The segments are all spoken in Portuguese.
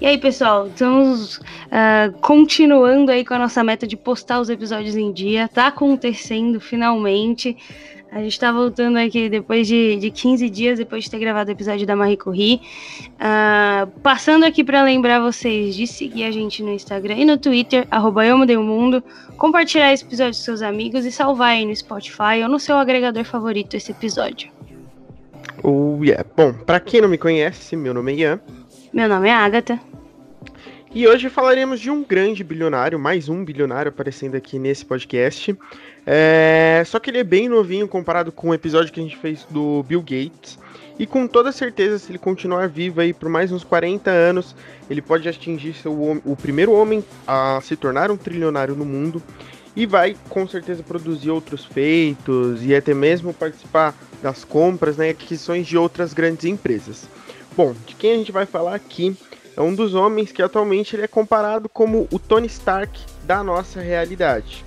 E aí, pessoal, estamos uh, continuando aí com a nossa meta de postar os episódios em dia. Tá acontecendo finalmente. A gente tá voltando aqui depois de, de 15 dias, depois de ter gravado o episódio da Marie Curie. Uh, passando aqui para lembrar vocês de seguir a gente no Instagram e no Twitter, arroba Eu Mudei o Mundo, compartilhar esse episódio com seus amigos e salvar aí no Spotify ou no seu agregador favorito esse episódio. Oh, yeah. Bom, para quem não me conhece, meu nome é Ian. Meu nome é Agatha. E hoje falaremos de um grande bilionário, mais um bilionário aparecendo aqui nesse podcast. É... Só que ele é bem novinho comparado com o episódio que a gente fez do Bill Gates. E com toda certeza, se ele continuar vivo aí por mais uns 40 anos, ele pode atingir seu, o primeiro homem a se tornar um trilionário no mundo. E vai com certeza produzir outros feitos e até mesmo participar das compras né, e aquisições de outras grandes empresas. Bom, de quem a gente vai falar aqui é um dos homens que atualmente ele é comparado como o Tony Stark da nossa realidade.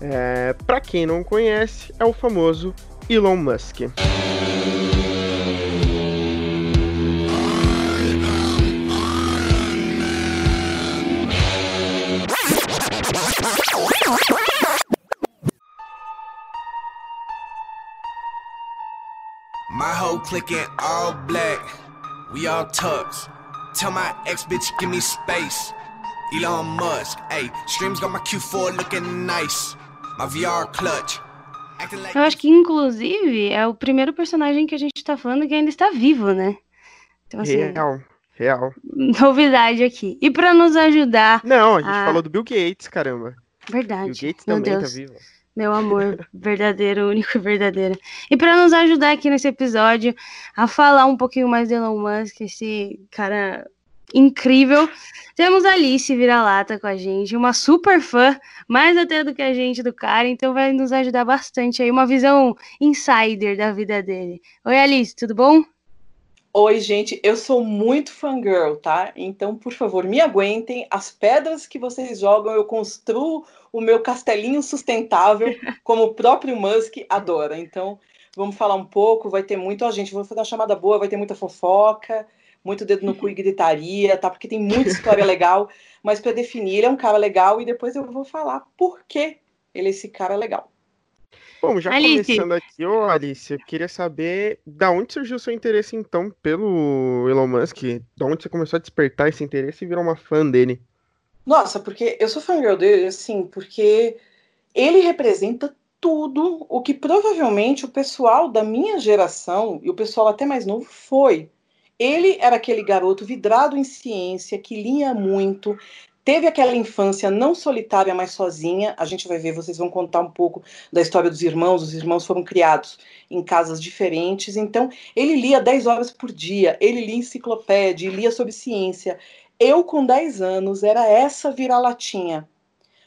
É, Para quem não conhece, é o famoso Elon Musk. My whole clique all black, we all tucks. Tell my ex bitch give me space. Elon Musk, hey, streams got my Q4 looking nice. My VR clutch. Eu acho que, inclusive, é o primeiro personagem que a gente tá falando que ainda está vivo, né? Então, assim, real, real. Novidade aqui. E para nos ajudar. Não, a gente a... falou do Bill Gates, caramba. Verdade. Bill Gates também tá Deus. tá vivo. Meu amor verdadeiro, único e verdadeiro. E para nos ajudar aqui nesse episódio a falar um pouquinho mais de Elon Musk, esse cara incrível. Temos a Alice Vira-Lata com a gente, uma super fã, mais até do que a gente do cara, então vai nos ajudar bastante aí, uma visão insider da vida dele. Oi, Alice, tudo bom? Oi, gente, eu sou muito fangirl, tá? Então, por favor, me aguentem. As pedras que vocês jogam, eu construo o meu castelinho sustentável, como o próprio Musk adora. Então, vamos falar um pouco, vai ter muito. Ó, gente, vou fazer uma chamada boa, vai ter muita fofoca muito dedo no cu e gritaria, tá? Porque tem muita história legal, mas para definir, ele é um cara legal e depois eu vou falar por que ele é esse cara legal. Bom, já Alice. começando aqui, ô Alice, eu queria saber da onde surgiu o seu interesse então pelo Elon Musk? Da onde você começou a despertar esse interesse e virou uma fã dele? Nossa, porque eu sou fã dele, assim, porque ele representa tudo o que provavelmente o pessoal da minha geração e o pessoal até mais novo foi. Ele era aquele garoto vidrado em ciência, que lia muito, teve aquela infância não solitária, mas sozinha. A gente vai ver, vocês vão contar um pouco da história dos irmãos. Os irmãos foram criados em casas diferentes. Então, ele lia 10 horas por dia, ele lia enciclopédia, lia sobre ciência. Eu, com 10 anos, era essa vira-latinha.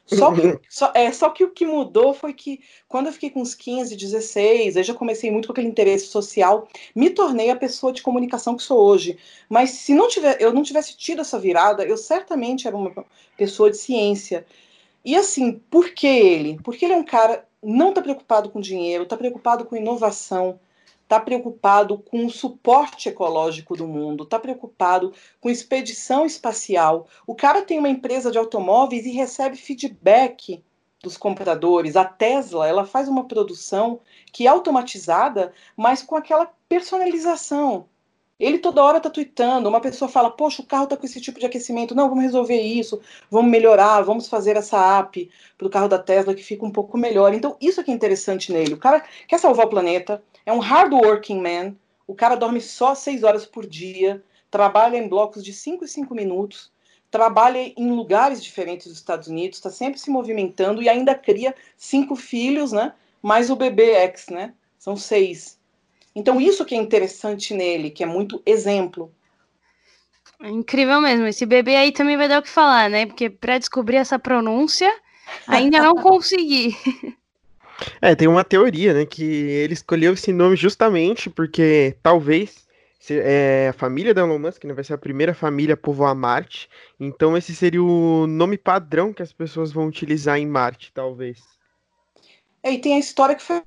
Só que, só, é, só que o que mudou foi que quando eu fiquei com uns 15, 16, aí já comecei muito com aquele interesse social, me tornei a pessoa de comunicação que sou hoje. Mas se não tiver, eu não tivesse tido essa virada, eu certamente era uma pessoa de ciência. E assim, por que ele? Porque ele é um cara não está preocupado com dinheiro, está preocupado com inovação, está preocupado com o suporte ecológico do mundo, está preocupado com expedição espacial. O cara tem uma empresa de automóveis e recebe feedback dos compradores. A Tesla, ela faz uma produção que é automatizada, mas com aquela personalização. Ele toda hora está tweetando. Uma pessoa fala: Poxa, o carro está com esse tipo de aquecimento. Não, vamos resolver isso, vamos melhorar, vamos fazer essa app para o carro da Tesla que fica um pouco melhor. Então, isso é que é interessante nele. O cara quer salvar o planeta, é um hard working man. O cara dorme só seis horas por dia, trabalha em blocos de 5 e 5 minutos, trabalha em lugares diferentes dos Estados Unidos, está sempre se movimentando e ainda cria cinco filhos, né? Mais o bebê X, né? São seis. Então, isso que é interessante nele, que é muito exemplo. É incrível mesmo. Esse bebê aí também vai dar o que falar, né? Porque para descobrir essa pronúncia, ainda não consegui. É, tem uma teoria, né? Que ele escolheu esse nome justamente porque talvez é, a família da Elon Musk né, vai ser a primeira família a povoar Marte. Então, esse seria o nome padrão que as pessoas vão utilizar em Marte, talvez. É, e tem a história que foi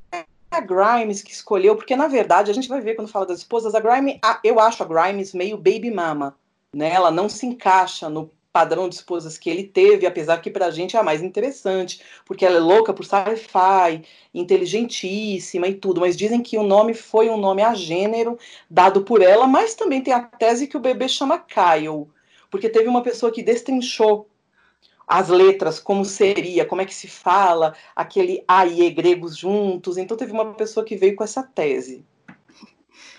a Grimes que escolheu, porque na verdade a gente vai ver quando fala das esposas, a Grimes, a, eu acho a Grimes meio baby mama né? Ela não se encaixa no padrão de esposas que ele teve, apesar que para a gente é a mais interessante, porque ela é louca por sci-fi, inteligentíssima e tudo, mas dizem que o nome foi um nome a gênero dado por ela, mas também tem a tese que o bebê chama Kyle, porque teve uma pessoa que destrinchou as letras, como seria, como é que se fala, aquele A e E gregos juntos, então teve uma pessoa que veio com essa tese.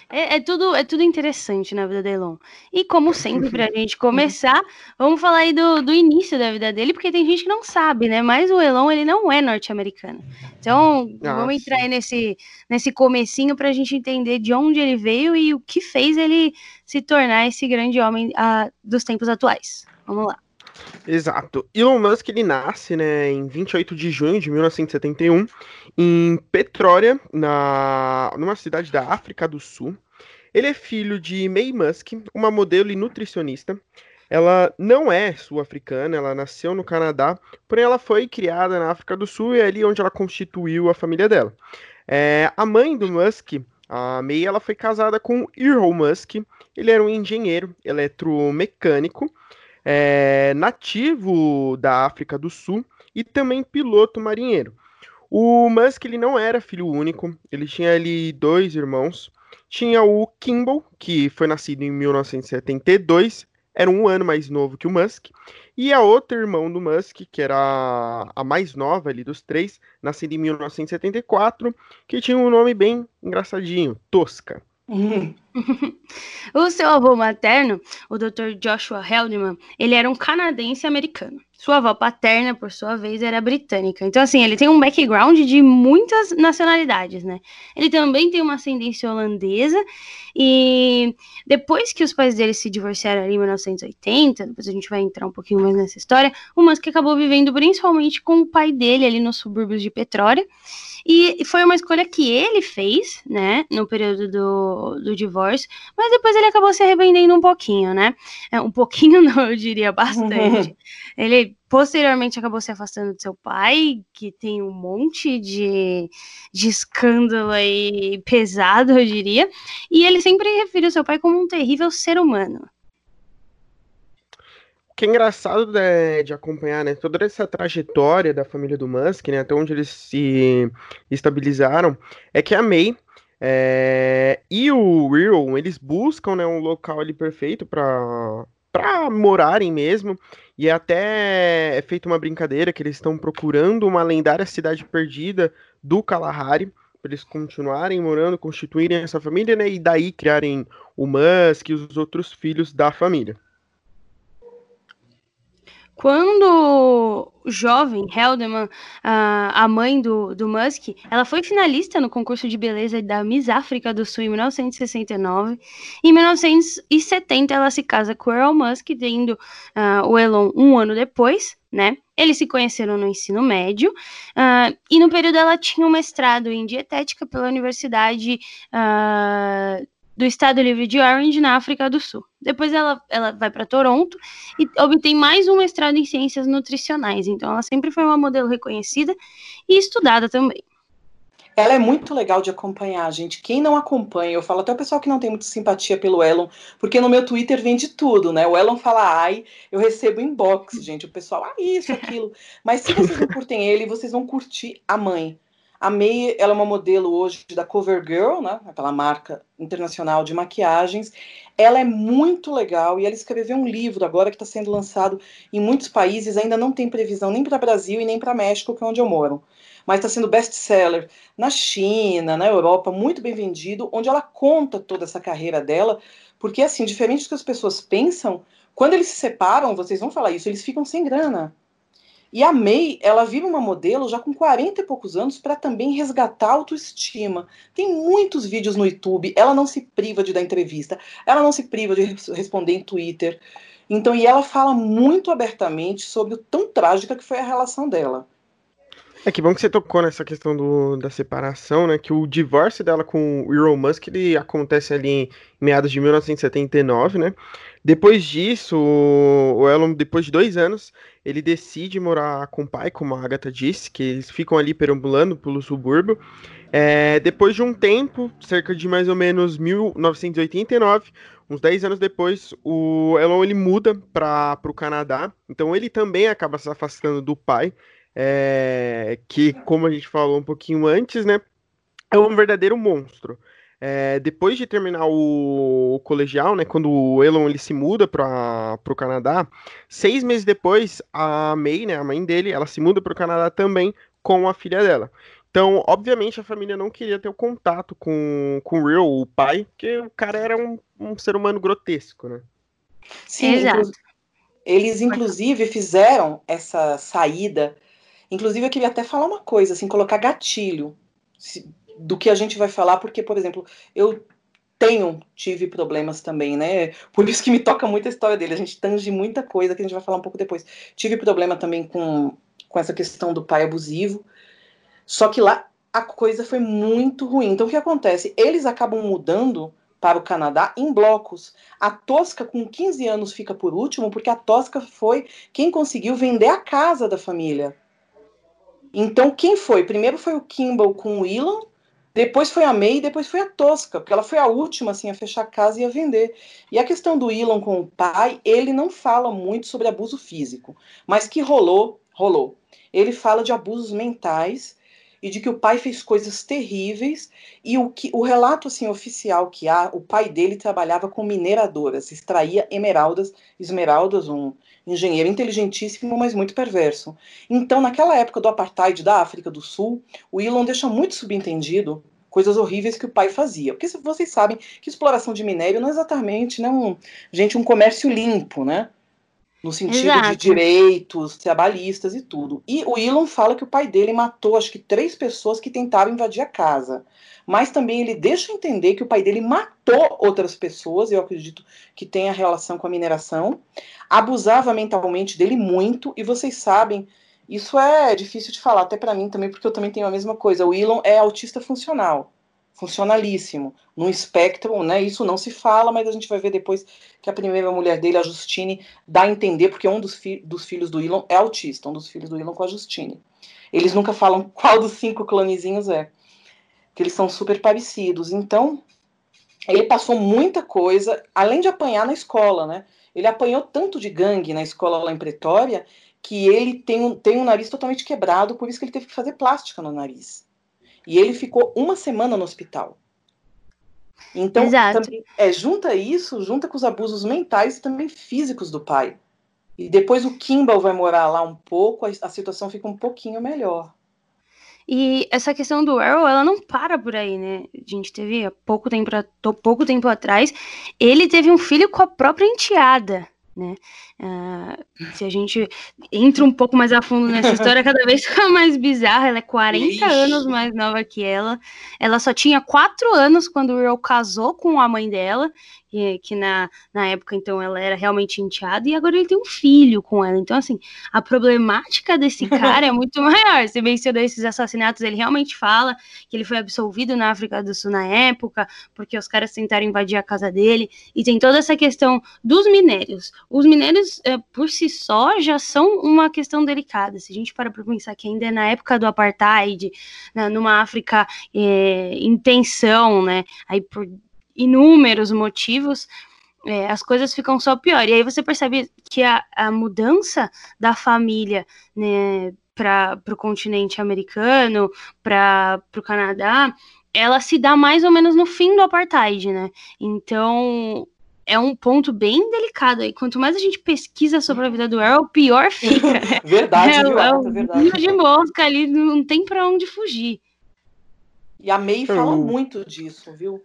É, é, tudo, é tudo interessante na vida do Elon. E como sempre, pra gente começar, vamos falar aí do, do início da vida dele, porque tem gente que não sabe, né? Mas o Elon, ele não é norte-americano. Então, Nossa. vamos entrar aí nesse, nesse comecinho pra gente entender de onde ele veio e o que fez ele se tornar esse grande homem uh, dos tempos atuais. Vamos lá. Exato. Elon Musk ele nasce né, em 28 de junho de 1971 em Petrória, na, numa cidade da África do Sul. Ele é filho de May Musk, uma modelo e nutricionista. Ela não é sul-africana, ela nasceu no Canadá, porém ela foi criada na África do Sul e é ali onde ela constituiu a família dela. É, a mãe do Musk, a May, ela foi casada com Earl Musk. Ele era um engenheiro eletromecânico é, nativo da África do Sul e também piloto marinheiro. O Musk ele não era filho único, ele tinha ali dois irmãos. Tinha o Kimball, que foi nascido em 1972, era um ano mais novo que o Musk, e a outra irmão do Musk, que era a mais nova ali dos três, nascida em 1974, que tinha um nome bem engraçadinho, Tosca. o seu avô materno, o Dr. Joshua Heldman, ele era um canadense americano. Sua avó paterna, por sua vez, era britânica. Então, assim, ele tem um background de muitas nacionalidades, né? Ele também tem uma ascendência holandesa. E depois que os pais dele se divorciaram ali em 1980, depois a gente vai entrar um pouquinho mais nessa história, o Musk acabou vivendo principalmente com o pai dele ali nos subúrbios de Petrória. E foi uma escolha que ele fez, né, no período do, do divórcio, mas depois ele acabou se arrependendo um pouquinho, né? É, um pouquinho não, eu diria bastante. ele posteriormente acabou se afastando do seu pai, que tem um monte de, de escândalo aí pesado, eu diria, e ele sempre referiu seu pai como um terrível ser humano. Que é engraçado de, de, acompanhar, né, toda essa trajetória da família do Musk, né, até onde eles se estabilizaram, é que a May é, e o Will, eles buscam, né, um local ali perfeito para para morarem mesmo, e é até é feita uma brincadeira que eles estão procurando uma lendária cidade perdida do Kalahari, para eles continuarem morando, constituírem essa família, né, e daí criarem o Musk e os outros filhos da família. Quando jovem, Helderman, a mãe do, do Musk, ela foi finalista no concurso de beleza da Miss África do Sul em 1969. Em 1970, ela se casa com Earl Musk, tendo uh, o Elon um ano depois, né? Eles se conheceram no ensino médio uh, e no período ela tinha um mestrado em dietética pela Universidade uh, do Estado Livre de Orange, na África do Sul. Depois ela, ela vai para Toronto e obtém mais um mestrado em ciências nutricionais. Então ela sempre foi uma modelo reconhecida e estudada também. Ela é muito legal de acompanhar, gente. Quem não acompanha, eu falo até o pessoal que não tem muita simpatia pelo Elon, porque no meu Twitter vem de tudo, né? O Elon fala ai, eu recebo inbox, gente. O pessoal, ah, isso, aquilo. Mas se vocês não curtem ele, vocês vão curtir a mãe. A May, ela é uma modelo hoje da CoverGirl, né, aquela marca internacional de maquiagens. Ela é muito legal e ela escreveu um livro agora que está sendo lançado em muitos países. Ainda não tem previsão nem para Brasil e nem para México, que é onde eu moro. Mas está sendo best-seller na China, na Europa, muito bem vendido, onde ela conta toda essa carreira dela. Porque, assim, diferente do que as pessoas pensam, quando eles se separam, vocês vão falar isso, eles ficam sem grana. E a May, ela vira uma modelo já com 40 e poucos anos para também resgatar a autoestima. Tem muitos vídeos no YouTube, ela não se priva de dar entrevista, ela não se priva de responder em Twitter. Então, e ela fala muito abertamente sobre o tão trágica que foi a relação dela. É que bom que você tocou nessa questão do, da separação, né? Que o divórcio dela com o Elon Musk ele acontece ali em meados de 1979, né? Depois disso, o Elon, depois de dois anos, ele decide morar com o pai, como a Agatha disse, que eles ficam ali perambulando pelo subúrbio. É, depois de um tempo, cerca de mais ou menos 1989, uns 10 anos depois, o Elon ele muda para o Canadá. Então ele também acaba se afastando do pai é, que, como a gente falou um pouquinho antes, né, é um verdadeiro monstro. É, depois de terminar o, o, colegial, né, quando o Elon ele se muda para o Canadá, seis meses depois, a May, né, a mãe dele, ela se muda para o Canadá também com a filha dela. Então, obviamente, a família não queria ter o contato com, com o Real, o pai, porque o cara era um, um ser humano grotesco, né? Sim, Exato. eles inclusive fizeram essa saída Inclusive, eu queria até falar uma coisa, assim, colocar gatilho do que a gente vai falar, porque, por exemplo, eu tenho, tive problemas também, né? Por isso que me toca muito a história dele. A gente tange muita coisa que a gente vai falar um pouco depois. Tive problema também com, com essa questão do pai abusivo. Só que lá a coisa foi muito ruim. Então, o que acontece? Eles acabam mudando para o Canadá em blocos. A Tosca, com 15 anos, fica por último, porque a Tosca foi quem conseguiu vender a casa da família. Então, quem foi? Primeiro foi o Kimball com o Elon, depois foi a May, depois foi a Tosca, porque ela foi a última assim, a fechar a casa e a vender. E a questão do Elon com o pai, ele não fala muito sobre abuso físico, mas que rolou, rolou. Ele fala de abusos mentais e de que o pai fez coisas terríveis e o que o relato assim oficial que há, o pai dele trabalhava com mineradoras, extraía emeraldas, esmeraldas, um engenheiro inteligentíssimo, mas muito perverso. Então, naquela época do apartheid da África do Sul, o Elon deixa muito subentendido coisas horríveis que o pai fazia. Porque vocês sabem que exploração de minério não é exatamente né, um, gente, um comércio limpo, né? No sentido Exato. de direitos trabalhistas e tudo. E o Elon fala que o pai dele matou acho que três pessoas que tentaram invadir a casa. Mas também ele deixa entender que o pai dele matou outras pessoas, eu acredito que tem a relação com a mineração, abusava mentalmente dele muito, e vocês sabem, isso é difícil de falar até para mim também, porque eu também tenho a mesma coisa. O Elon é autista funcional funcionalíssimo, num espectro, né? Isso não se fala, mas a gente vai ver depois que a primeira mulher dele, a Justine, dá a entender, porque um dos, fi dos filhos do Elon é autista, um dos filhos do Elon com a Justine. Eles nunca falam qual dos cinco clonezinhos é, que eles são super parecidos. Então, ele passou muita coisa, além de apanhar na escola, né? Ele apanhou tanto de gangue na escola lá em Pretória que ele tem um, tem um nariz totalmente quebrado, por isso que ele teve que fazer plástica no nariz. E ele ficou uma semana no hospital. Então, também, é, junta isso, junta com os abusos mentais e também físicos do pai. E depois o Kimball vai morar lá um pouco, a, a situação fica um pouquinho melhor. E essa questão do Arrow, ela não para por aí, né? A gente teve há pouco tempo, pouco tempo atrás, ele teve um filho com a própria enteada né? Uh, se a gente entra um pouco mais a fundo nessa história, cada vez fica mais bizarra. Ela é 40 Ixi. anos mais nova que ela. Ela só tinha 4 anos quando o Earl casou com a mãe dela, que, que na, na época, então, ela era realmente enteada, e agora ele tem um filho com ela. Então, assim, a problemática desse cara é muito maior. Você mencionou esses assassinatos, ele realmente fala que ele foi absolvido na África do Sul na época, porque os caras tentaram invadir a casa dele, e tem toda essa questão dos minérios. Os minérios, é, por si só, já são uma questão delicada. Se a gente para para pensar que ainda é na época do apartheid, né, numa África é, em tensão, né, aí por inúmeros motivos, é, as coisas ficam só pior. E aí você percebe que a, a mudança da família né, para o continente americano, para o Canadá, ela se dá mais ou menos no fim do apartheid, né? Então é um ponto bem delicado aí. Quanto mais a gente pesquisa sobre a vida do Earl, pior fica. verdade, é, viu, é, é verdade. de mosca ali, não tem para onde fugir. E a May fala muito disso, viu?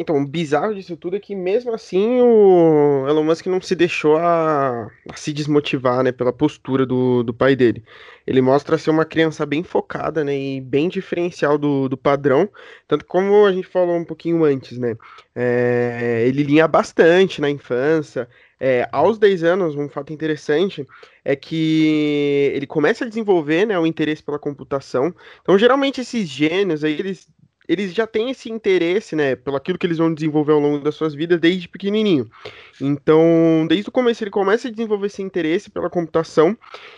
Então, o bizarro disso tudo é que mesmo assim o Elon Musk não se deixou a, a se desmotivar, né, pela postura do, do pai dele. Ele mostra ser uma criança bem focada, né, e bem diferencial do, do padrão, tanto como a gente falou um pouquinho antes, né, é, ele linha bastante na infância, é, aos 10 anos, um fato interessante é que ele começa a desenvolver né, o interesse pela computação. Então, geralmente, esses gênios aí, eles eles já têm esse interesse, né, pelo aquilo que eles vão desenvolver ao longo das suas vidas desde pequenininho. Então, desde o começo ele começa a desenvolver esse interesse pela computação,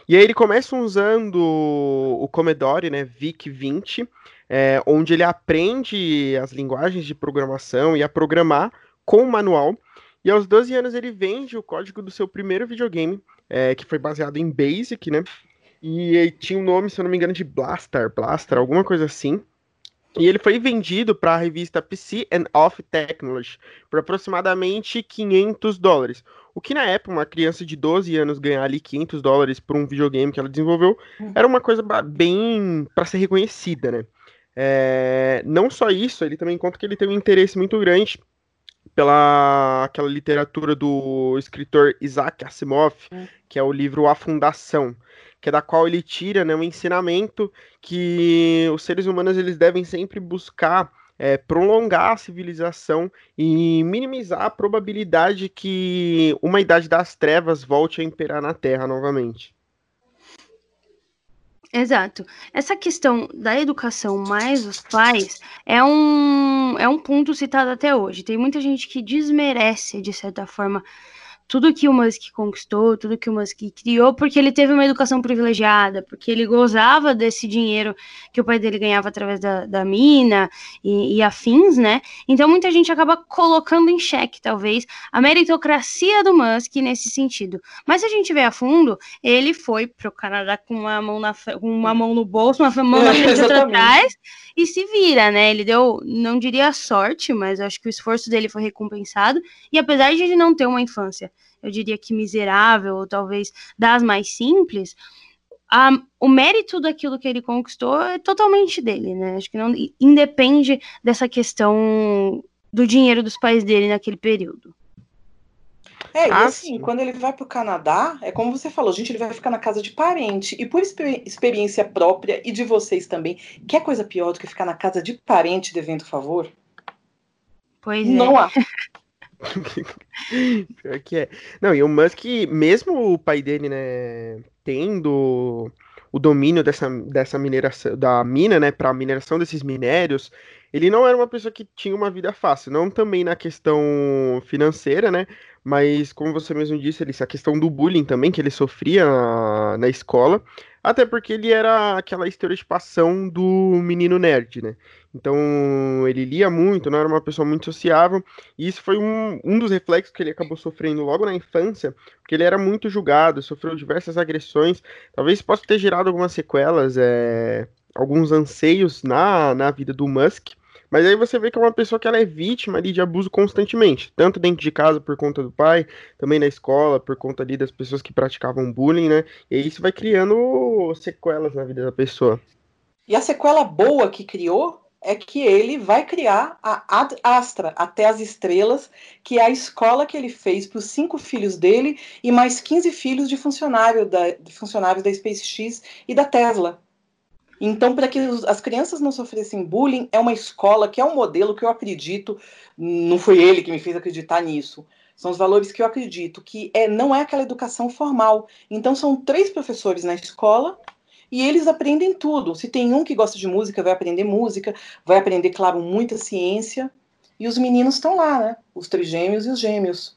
e aí ele começa usando o Commodore, né, VIC-20, é, onde ele aprende as linguagens de programação e a programar com o manual, e aos 12 anos ele vende o código do seu primeiro videogame, é, que foi baseado em BASIC, né, e tinha o um nome, se eu não me engano, de Blaster, Blaster, alguma coisa assim. E ele foi vendido para a revista PC and Off Technology por aproximadamente 500 dólares. O que na época, uma criança de 12 anos ganhar ali 500 dólares por um videogame que ela desenvolveu, uhum. era uma coisa bem para ser reconhecida, né? É, não só isso, ele também conta que ele tem um interesse muito grande pela aquela literatura do escritor Isaac Asimov, uhum. que é o livro A Fundação que é da qual ele tira né, um ensinamento que os seres humanos eles devem sempre buscar é, prolongar a civilização e minimizar a probabilidade que uma idade das trevas volte a imperar na Terra novamente. Exato. Essa questão da educação mais os pais é um, é um ponto citado até hoje. Tem muita gente que desmerece, de certa forma, tudo que o Musk conquistou, tudo que o Musk criou, porque ele teve uma educação privilegiada, porque ele gozava desse dinheiro que o pai dele ganhava através da, da mina e, e afins, né? Então muita gente acaba colocando em xeque, talvez, a meritocracia do Musk nesse sentido. Mas se a gente vê a fundo, ele foi pro Canadá com uma mão, na, com uma mão no bolso, uma mão na frente e outra atrás, e se vira, né? Ele deu, não diria sorte, mas acho que o esforço dele foi recompensado, e apesar de ele não ter uma infância eu diria que miserável, ou talvez das mais simples, a, o mérito daquilo que ele conquistou é totalmente dele, né? Acho que não independe dessa questão do dinheiro dos pais dele naquele período. É, e ah, assim, quando ele vai para o Canadá, é como você falou, gente, ele vai ficar na casa de parente. E por exper experiência própria e de vocês também, quer coisa pior do que ficar na casa de parente devendo favor? Pois não é. há. Pior que é. Não, e o Musk, mesmo o pai dele, né, tendo o domínio dessa, dessa mineração, da mina, né, para mineração desses minérios, ele não era uma pessoa que tinha uma vida fácil, não também na questão financeira, né, mas como você mesmo disse, ele, a questão do bullying também que ele sofria na, na escola, até porque ele era aquela estereotipação do menino nerd, né? Então ele lia muito, não era uma pessoa muito sociável, e isso foi um, um dos reflexos que ele acabou sofrendo logo na infância, porque ele era muito julgado, sofreu diversas agressões, talvez possa ter gerado algumas sequelas, é, alguns anseios na, na vida do Musk, mas aí você vê que é uma pessoa que ela é vítima ali de abuso constantemente, tanto dentro de casa por conta do pai, também na escola por conta ali das pessoas que praticavam bullying, né? E isso vai criando sequelas na vida da pessoa. E a sequela boa que criou é que ele vai criar a Ad Astra, até as estrelas, que é a escola que ele fez para os cinco filhos dele e mais 15 filhos de, funcionário da, de funcionários da SpaceX e da Tesla. Então, para que as crianças não sofressem bullying, é uma escola que é um modelo que eu acredito, não foi ele que me fez acreditar nisso, são os valores que eu acredito, que é, não é aquela educação formal. Então, são três professores na escola e eles aprendem tudo. Se tem um que gosta de música, vai aprender música, vai aprender, claro, muita ciência. E os meninos estão lá, né? Os trigêmeos e os gêmeos.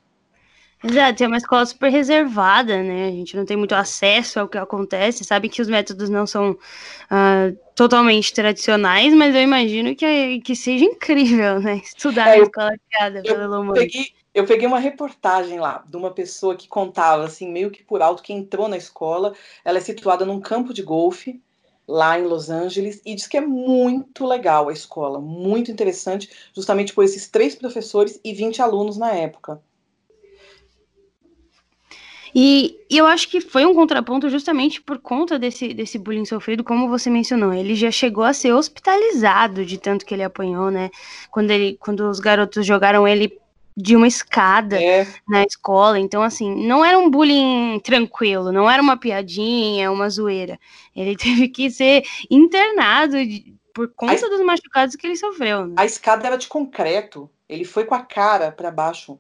Exato, é uma escola super reservada, né? A gente não tem muito acesso ao que acontece, sabe que os métodos não são uh, totalmente tradicionais, mas eu imagino que, que seja incrível, né? Estudar é, na escola criada pelo Elon Musk. Peguei, eu peguei uma reportagem lá de uma pessoa que contava, assim, meio que por alto, que entrou na escola. Ela é situada num campo de golfe, lá em Los Angeles, e diz que é muito legal a escola, muito interessante, justamente por esses três professores e 20 alunos na época. E, e, eu acho que foi um contraponto justamente por conta desse, desse bullying sofrido, como você mencionou. Ele já chegou a ser hospitalizado de tanto que ele apanhou, né? Quando, ele, quando os garotos jogaram ele de uma escada é. na escola. Então, assim, não era um bullying tranquilo, não era uma piadinha, uma zoeira. Ele teve que ser internado por conta a... dos machucados que ele sofreu. Né? A escada era de concreto. Ele foi com a cara para baixo.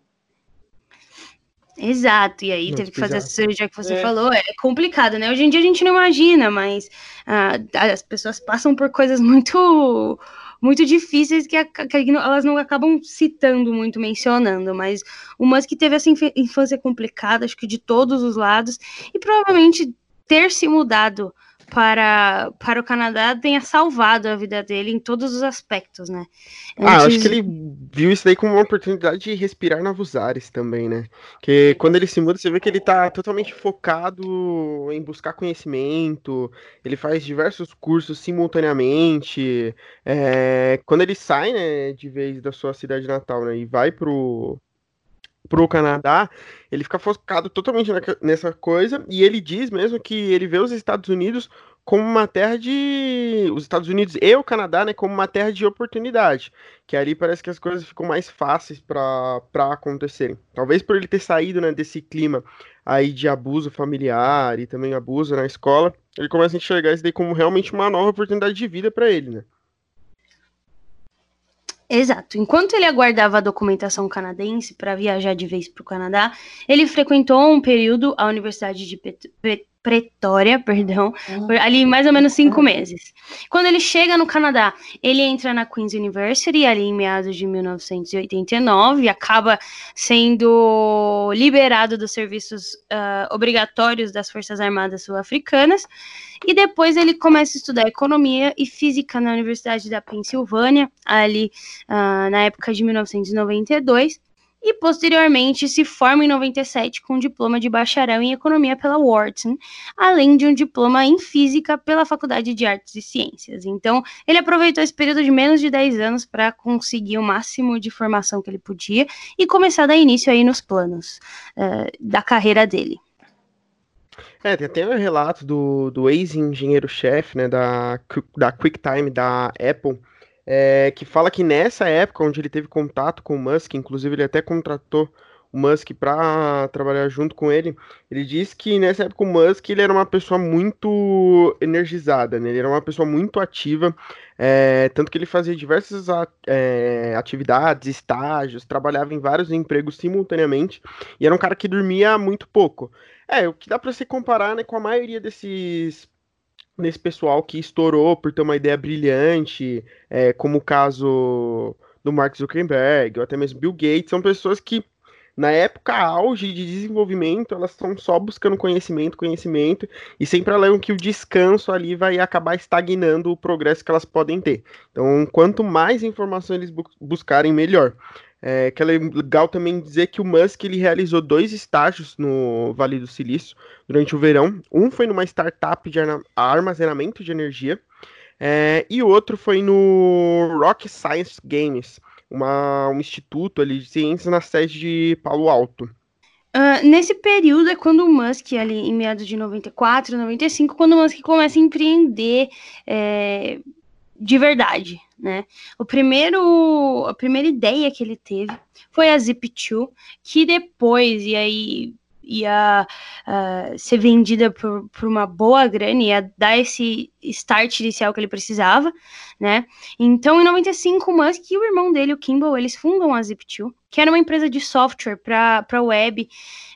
Exato, e aí teve que fazer essa cirurgia que você é. falou, é complicado, né? Hoje em dia a gente não imagina, mas ah, as pessoas passam por coisas muito muito difíceis que, que, elas não acabam citando muito, mencionando, mas o Musk teve essa infância complicada, acho que de todos os lados, e provavelmente ter se mudado para, para o Canadá tenha salvado a vida dele em todos os aspectos, né? Antes... Ah, acho que ele viu isso daí como uma oportunidade de respirar novos ares também, né? Que quando ele se muda, você vê que ele tá totalmente focado em buscar conhecimento, ele faz diversos cursos simultaneamente. É... Quando ele sai, né, de vez da sua cidade natal, né, e vai pro, pro Canadá, ele fica focado totalmente nessa coisa e ele diz mesmo que ele vê os Estados Unidos como uma terra de os Estados Unidos e o Canadá, né, como uma terra de oportunidade, que ali parece que as coisas ficam mais fáceis para acontecerem. Talvez por ele ter saído, né, desse clima aí de abuso familiar e também abuso na escola, ele começa a enxergar isso daí como realmente uma nova oportunidade de vida para ele, né? Exato. Enquanto ele aguardava a documentação canadense para viajar de vez para o Canadá, ele frequentou um período a Universidade de Pet Pretória, perdão, por ali mais ou menos cinco meses. Quando ele chega no Canadá, ele entra na Queen's University, ali em meados de 1989, e acaba sendo liberado dos serviços uh, obrigatórios das Forças Armadas Sul-Africanas, e depois ele começa a estudar economia e física na Universidade da Pensilvânia, ali uh, na época de 1992, e posteriormente se forma em 97 com um diploma de bacharel em economia pela Wharton, além de um diploma em física pela Faculdade de Artes e Ciências. Então, ele aproveitou esse período de menos de 10 anos para conseguir o máximo de formação que ele podia e começar a dar início aí nos planos uh, da carreira dele. É, tem até um relato do, do ex-engenheiro-chefe né, da, da QuickTime da Apple, é, que fala que nessa época onde ele teve contato com o Musk, inclusive ele até contratou o Musk para trabalhar junto com ele, ele disse que nessa época o Musk ele era uma pessoa muito energizada, né? ele era uma pessoa muito ativa, é, tanto que ele fazia diversas é, atividades, estágios, trabalhava em vários empregos simultaneamente, e era um cara que dormia muito pouco. É, o que dá para se comparar né, com a maioria desses nesse pessoal que estourou por ter uma ideia brilhante, é, como o caso do Mark Zuckerberg, ou até mesmo Bill Gates, são pessoas que, na época auge de desenvolvimento, elas estão só buscando conhecimento, conhecimento, e sempre alegam que o descanso ali vai acabar estagnando o progresso que elas podem ter. Então, quanto mais informação eles bu buscarem, melhor. É, que é legal também dizer que o Musk ele realizou dois estágios no Vale do Silício durante o verão. Um foi numa startup de armazenamento de energia é, e outro foi no Rock Science Games, uma, um instituto ali de ciências na sede de Palo Alto. Uh, nesse período é quando o Musk, ali em meados de 94, 95, quando o Musk começa a empreender é, de verdade, né? O primeiro, a primeira ideia que ele teve foi a Zip2, que depois, e aí ia uh, ser vendida por, por uma boa grana, ia dar esse start inicial que ele precisava, né? Então, em 95, o Musk e o irmão dele, o Kimball, eles fundam a Zip2, que era uma empresa de software para web,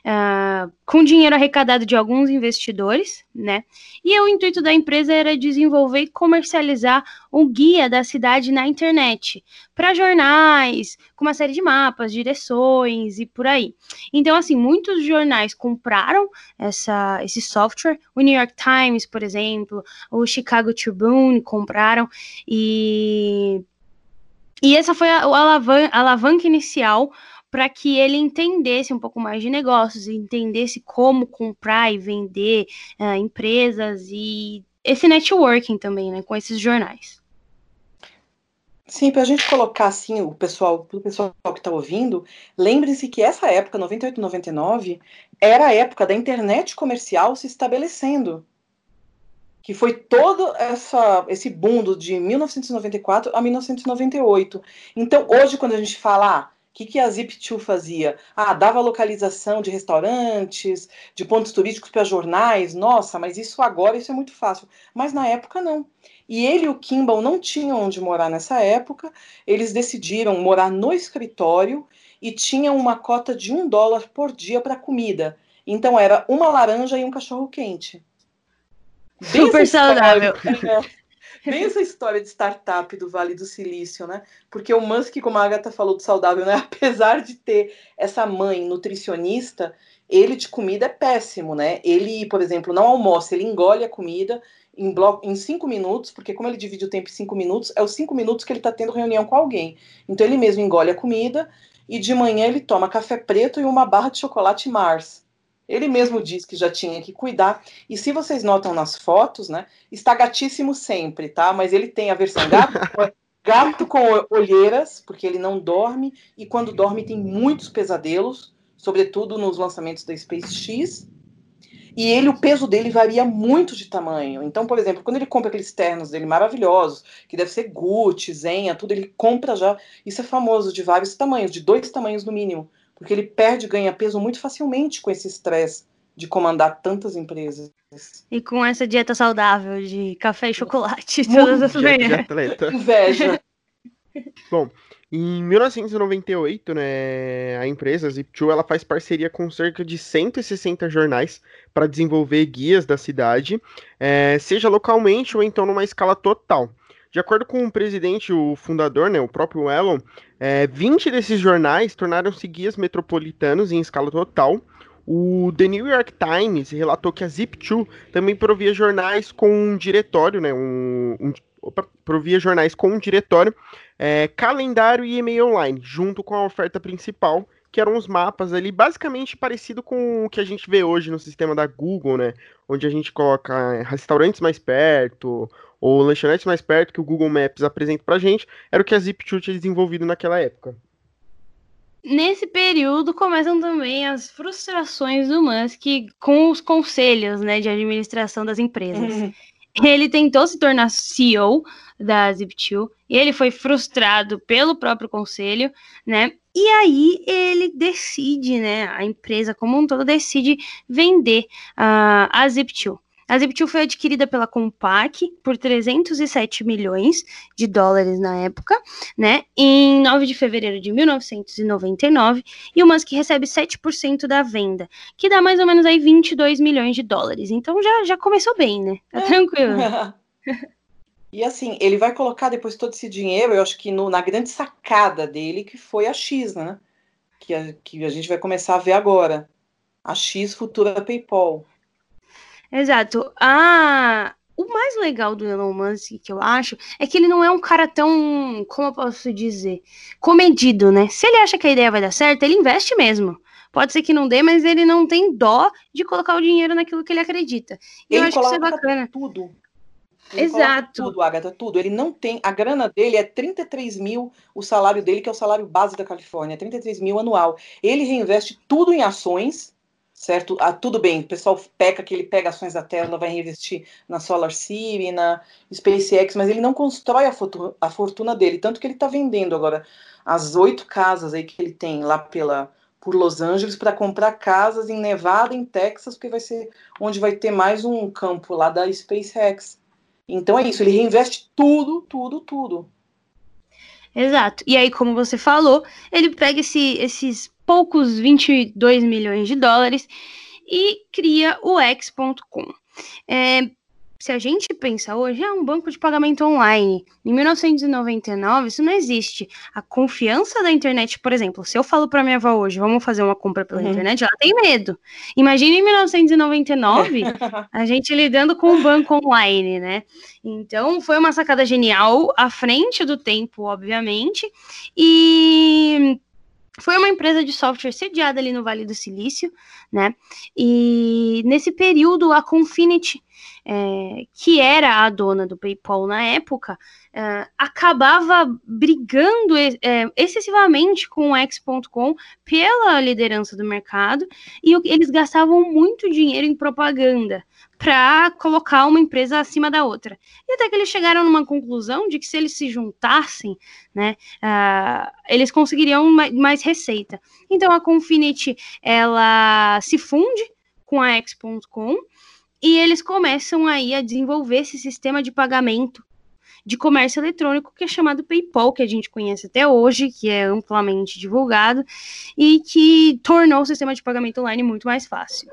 uh, com dinheiro arrecadado de alguns investidores, né? E o intuito da empresa era desenvolver e comercializar um guia da cidade na internet, para jornais, com uma série de mapas, direções e por aí. Então, assim, muitos jornais compraram essa, esse software, o New York Times, por exemplo, o Chicago Tribune compraram, e e essa foi a, a, alavan a alavanca inicial para que ele entendesse um pouco mais de negócios, entendesse como comprar e vender uh, empresas e esse networking também, né, com esses jornais. Sim, para a gente colocar assim o pessoal, o pessoal que está ouvindo, lembre-se que essa época, 98, 99, era a época da internet comercial se estabelecendo. Que foi todo essa, esse bundo de 1994 a 1998. Então, hoje, quando a gente fala, ah, o que, que a Zip2 fazia? Ah, dava localização de restaurantes, de pontos turísticos para jornais. Nossa, mas isso agora isso é muito fácil. Mas na época não. E ele e o Kimball não tinham onde morar nessa época. Eles decidiram morar no escritório e tinham uma cota de um dólar por dia para comida. Então era uma laranja e um cachorro quente. Super saudável. É. Bem essa história de startup do Vale do Silício, né? Porque o Musk, como a Agatha falou do saudável, né? Apesar de ter essa mãe nutricionista, ele de comida é péssimo, né? Ele, por exemplo, não almoça, ele engole a comida em, bloco, em cinco minutos, porque como ele divide o tempo em cinco minutos, é os cinco minutos que ele está tendo reunião com alguém. Então ele mesmo engole a comida e de manhã ele toma café preto e uma barra de chocolate Mars. Ele mesmo diz que já tinha que cuidar. E se vocês notam nas fotos, né, está gatíssimo sempre, tá? Mas ele tem a versão gato, gato com olheiras, porque ele não dorme, e quando dorme tem muitos pesadelos, sobretudo nos lançamentos da SpaceX. E ele, o peso dele varia muito de tamanho. Então, por exemplo, quando ele compra aqueles ternos dele maravilhosos, que deve ser Gucci, Zenha, tudo, ele compra já. Isso é famoso, de vários tamanhos, de dois tamanhos no mínimo porque ele perde ganha peso muito facilmente com esse estresse de comandar tantas empresas. E com essa dieta saudável de café e chocolate todas as manhãs. Inveja. Bom, em 1998, né, a empresa Zip2 ela faz parceria com cerca de 160 jornais para desenvolver guias da cidade, é, seja localmente ou então numa escala total. De acordo com o presidente, o fundador, né, o próprio Elon, é, 20 desses jornais tornaram-se guias metropolitanos em escala total. O The New York Times relatou que a Zip2 também provia jornais com um diretório, né, um, um opa, provia jornais com um diretório, é, calendário e e-mail online, junto com a oferta principal, que eram os mapas ali, basicamente parecido com o que a gente vê hoje no sistema da Google, né? Onde a gente coloca restaurantes mais perto, ou lanchonetes mais perto que o Google Maps apresenta pra gente, era o que a Zip2 tinha desenvolvido naquela época. Nesse período começam também as frustrações do Musk com os conselhos né, de administração das empresas. Uhum. Ele tentou se tornar CEO da Zip2 e ele foi frustrado pelo próprio conselho, né? E aí ele decide, né? A empresa como um todo decide vender uh, a Zip2. A Zip2 foi adquirida pela Compaq por 307 milhões de dólares na época, né? Em 9 de fevereiro de 1999, e o Musk recebe 7% da venda, que dá mais ou menos aí 22 milhões de dólares. Então já, já começou bem, né? Tá tranquilo. E assim, ele vai colocar depois todo esse dinheiro, eu acho que no, na grande sacada dele, que foi a X, né? Que a, que a gente vai começar a ver agora. A X futura PayPal. Exato. Ah, o mais legal do Elon Musk, que eu acho, é que ele não é um cara tão, como eu posso dizer, comedido, né? Se ele acha que a ideia vai dar certo, ele investe mesmo. Pode ser que não dê, mas ele não tem dó de colocar o dinheiro naquilo que ele acredita. E ele eu acho que isso é bacana. Tudo. Ele Exato. Tudo, Agatha, tudo. Ele não tem. A grana dele é 33 mil, o salário dele, que é o salário base da Califórnia, 33 mil anual. Ele reinveste tudo em ações certo? Ah, tudo bem, o pessoal peca que ele pega ações da Tesla, vai reinvestir na Solar City, na SpaceX, mas ele não constrói a, fortuna, a fortuna dele, tanto que ele está vendendo agora as oito casas aí que ele tem lá pela por Los Angeles para comprar casas em Nevada, em Texas, porque vai ser onde vai ter mais um campo lá da SpaceX. Então é isso, ele reinveste tudo, tudo, tudo. Exato. E aí, como você falou, ele pega esse, esses poucos 22 milhões de dólares e cria o X.com. É, se a gente pensa hoje, é um banco de pagamento online. Em 1999, isso não existe. A confiança da internet, por exemplo, se eu falo para minha avó hoje, vamos fazer uma compra pela uhum. internet, ela tem medo. Imagina em 1999, a gente lidando com um banco online, né? Então, foi uma sacada genial, à frente do tempo, obviamente. E foi uma empresa de software sediada ali no Vale do Silício, né? E nesse período a Confinity, é, que era a dona do PayPal na época, é, acabava brigando é, excessivamente com o X.com pela liderança do mercado e eles gastavam muito dinheiro em propaganda para colocar uma empresa acima da outra. E até que eles chegaram numa conclusão de que se eles se juntassem, né, uh, eles conseguiriam mais, mais, receita. Então a Confinity ela se funde com a X.com e eles começam aí a desenvolver esse sistema de pagamento de comércio eletrônico que é chamado PayPal, que a gente conhece até hoje, que é amplamente divulgado e que tornou o sistema de pagamento online muito mais fácil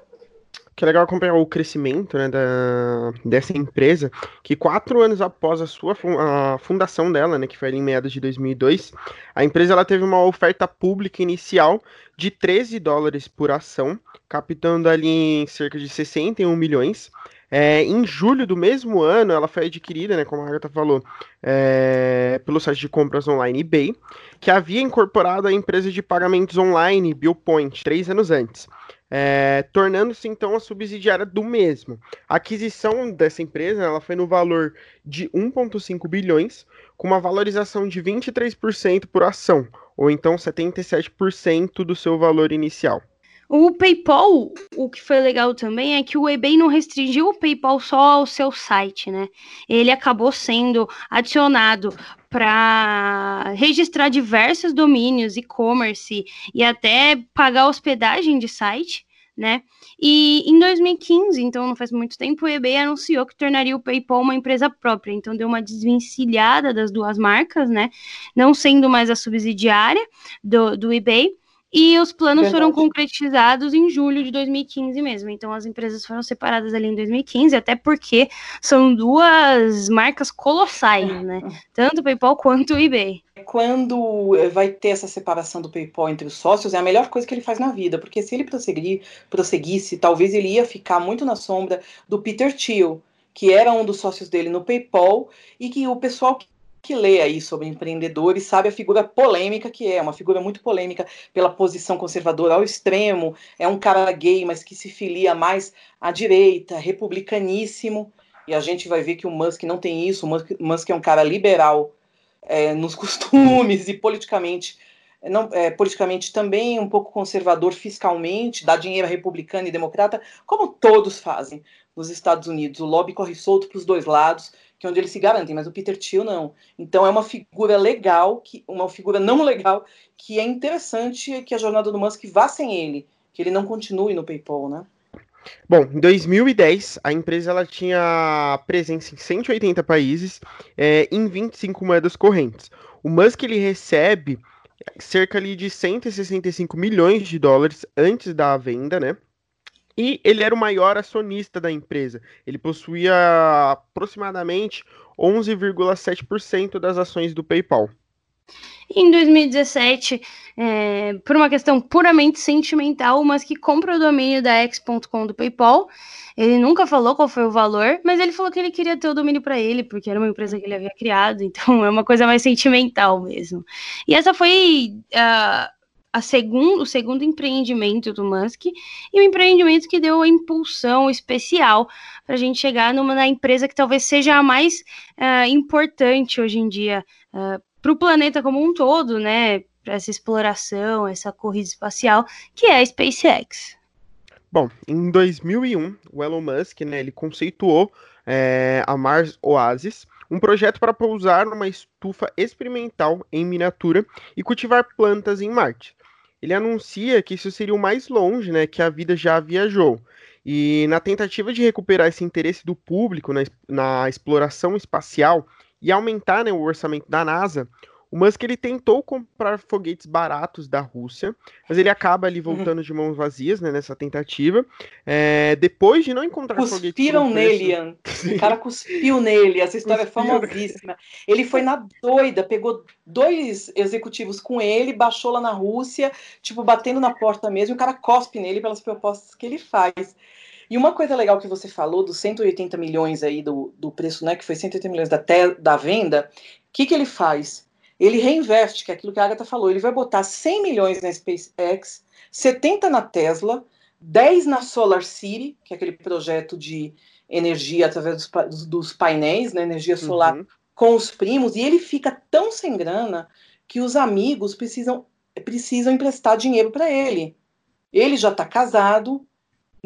que é legal acompanhar o crescimento né, da, dessa empresa, que quatro anos após a sua a fundação dela, né, que foi em meados de 2002, a empresa ela teve uma oferta pública inicial de 13 dólares por ação, captando ali em cerca de 61 milhões. É, em julho do mesmo ano, ela foi adquirida, né, como a Agatha falou, é, pelo site de compras online eBay, que havia incorporado a empresa de pagamentos online Billpoint três anos antes é, tornando-se então a subsidiária do mesmo. A aquisição dessa empresa ela foi no valor de 1,5 bilhões, com uma valorização de 23% por ação, ou então 77% do seu valor inicial. O PayPal, o que foi legal também é que o eBay não restringiu o PayPal só ao seu site, né? Ele acabou sendo adicionado para registrar diversos domínios, e-commerce e até pagar hospedagem de site, né? E em 2015, então não faz muito tempo, o eBay anunciou que tornaria o PayPal uma empresa própria, então deu uma desvencilhada das duas marcas, né? Não sendo mais a subsidiária do, do eBay e os planos Verdade. foram concretizados em julho de 2015 mesmo. Então as empresas foram separadas ali em 2015, até porque são duas marcas colossais, né? Tanto o PayPal quanto o eBay. Quando eh, vai ter essa separação do PayPal entre os sócios, é a melhor coisa que ele faz na vida, porque se ele prosseguir, prosseguisse, talvez ele ia ficar muito na sombra do Peter Thiel, que era um dos sócios dele no PayPal e que o pessoal que lê aí sobre empreendedores sabe a figura polêmica que é, uma figura muito polêmica pela posição conservadora ao extremo, é um cara gay, mas que se filia mais à direita, republicaníssimo, e a gente vai ver que o Musk não tem isso, o Musk, Musk é um cara liberal é, nos costumes e politicamente não, é, politicamente também um pouco conservador fiscalmente, dá dinheiro a republicano e democrata, como todos fazem nos Estados Unidos. O lobby corre solto para os dois lados que é onde eles se garantem, mas o Peter Thiel não. Então é uma figura legal, que, uma figura não legal, que é interessante que a jornada do Musk vá sem ele, que ele não continue no PayPal, né? Bom, em 2010, a empresa ela tinha presença em 180 países, é, em 25 moedas correntes. O Musk ele recebe cerca ali de 165 milhões de dólares antes da venda, né? E ele era o maior acionista da empresa. Ele possuía aproximadamente 11,7% das ações do PayPal. Em 2017, é, por uma questão puramente sentimental, mas que compra o domínio da X.com do PayPal. Ele nunca falou qual foi o valor, mas ele falou que ele queria ter o domínio para ele, porque era uma empresa que ele havia criado, então é uma coisa mais sentimental mesmo. E essa foi uh, a segundo, o segundo empreendimento do Musk e o empreendimento que deu a impulsão especial para a gente chegar numa na empresa que talvez seja a mais uh, importante hoje em dia uh, ah, para o planeta como um todo, né? Para essa exploração, essa corrida espacial, que é a SpaceX. Bom, em 2001, o Elon Musk, né, ele conceituou é, a Mars Oasis, um projeto para pousar numa estufa experimental em miniatura e cultivar plantas em Marte ele anuncia que isso seria o mais longe né, que a vida já viajou. E na tentativa de recuperar esse interesse do público na, na exploração espacial e aumentar né, o orçamento da NASA, o Musk ele tentou comprar foguetes baratos da Rússia, mas ele acaba ali uhum. voltando de mãos vazias né, nessa tentativa. É, depois de não encontrar Cuspiram foguetes. Cuspiram nele, Ian. O cara cuspiu nele. Essa história Cuspiu. é famosíssima. Ele foi na doida, pegou dois executivos com ele, baixou lá na Rússia, tipo, batendo na porta mesmo, e o cara cospe nele pelas propostas que ele faz. E uma coisa legal que você falou dos 180 milhões aí do, do preço, né? Que foi 180 milhões da, te, da venda, o que, que ele faz? Ele reinveste, que é aquilo que a Agatha falou, ele vai botar 100 milhões na SpaceX, 70 na Tesla, 10 na Solar City, que é aquele projeto de energia através dos, dos painéis, né, energia solar uhum. com os primos, e ele fica tão sem grana que os amigos precisam, precisam emprestar dinheiro para ele. Ele já está casado,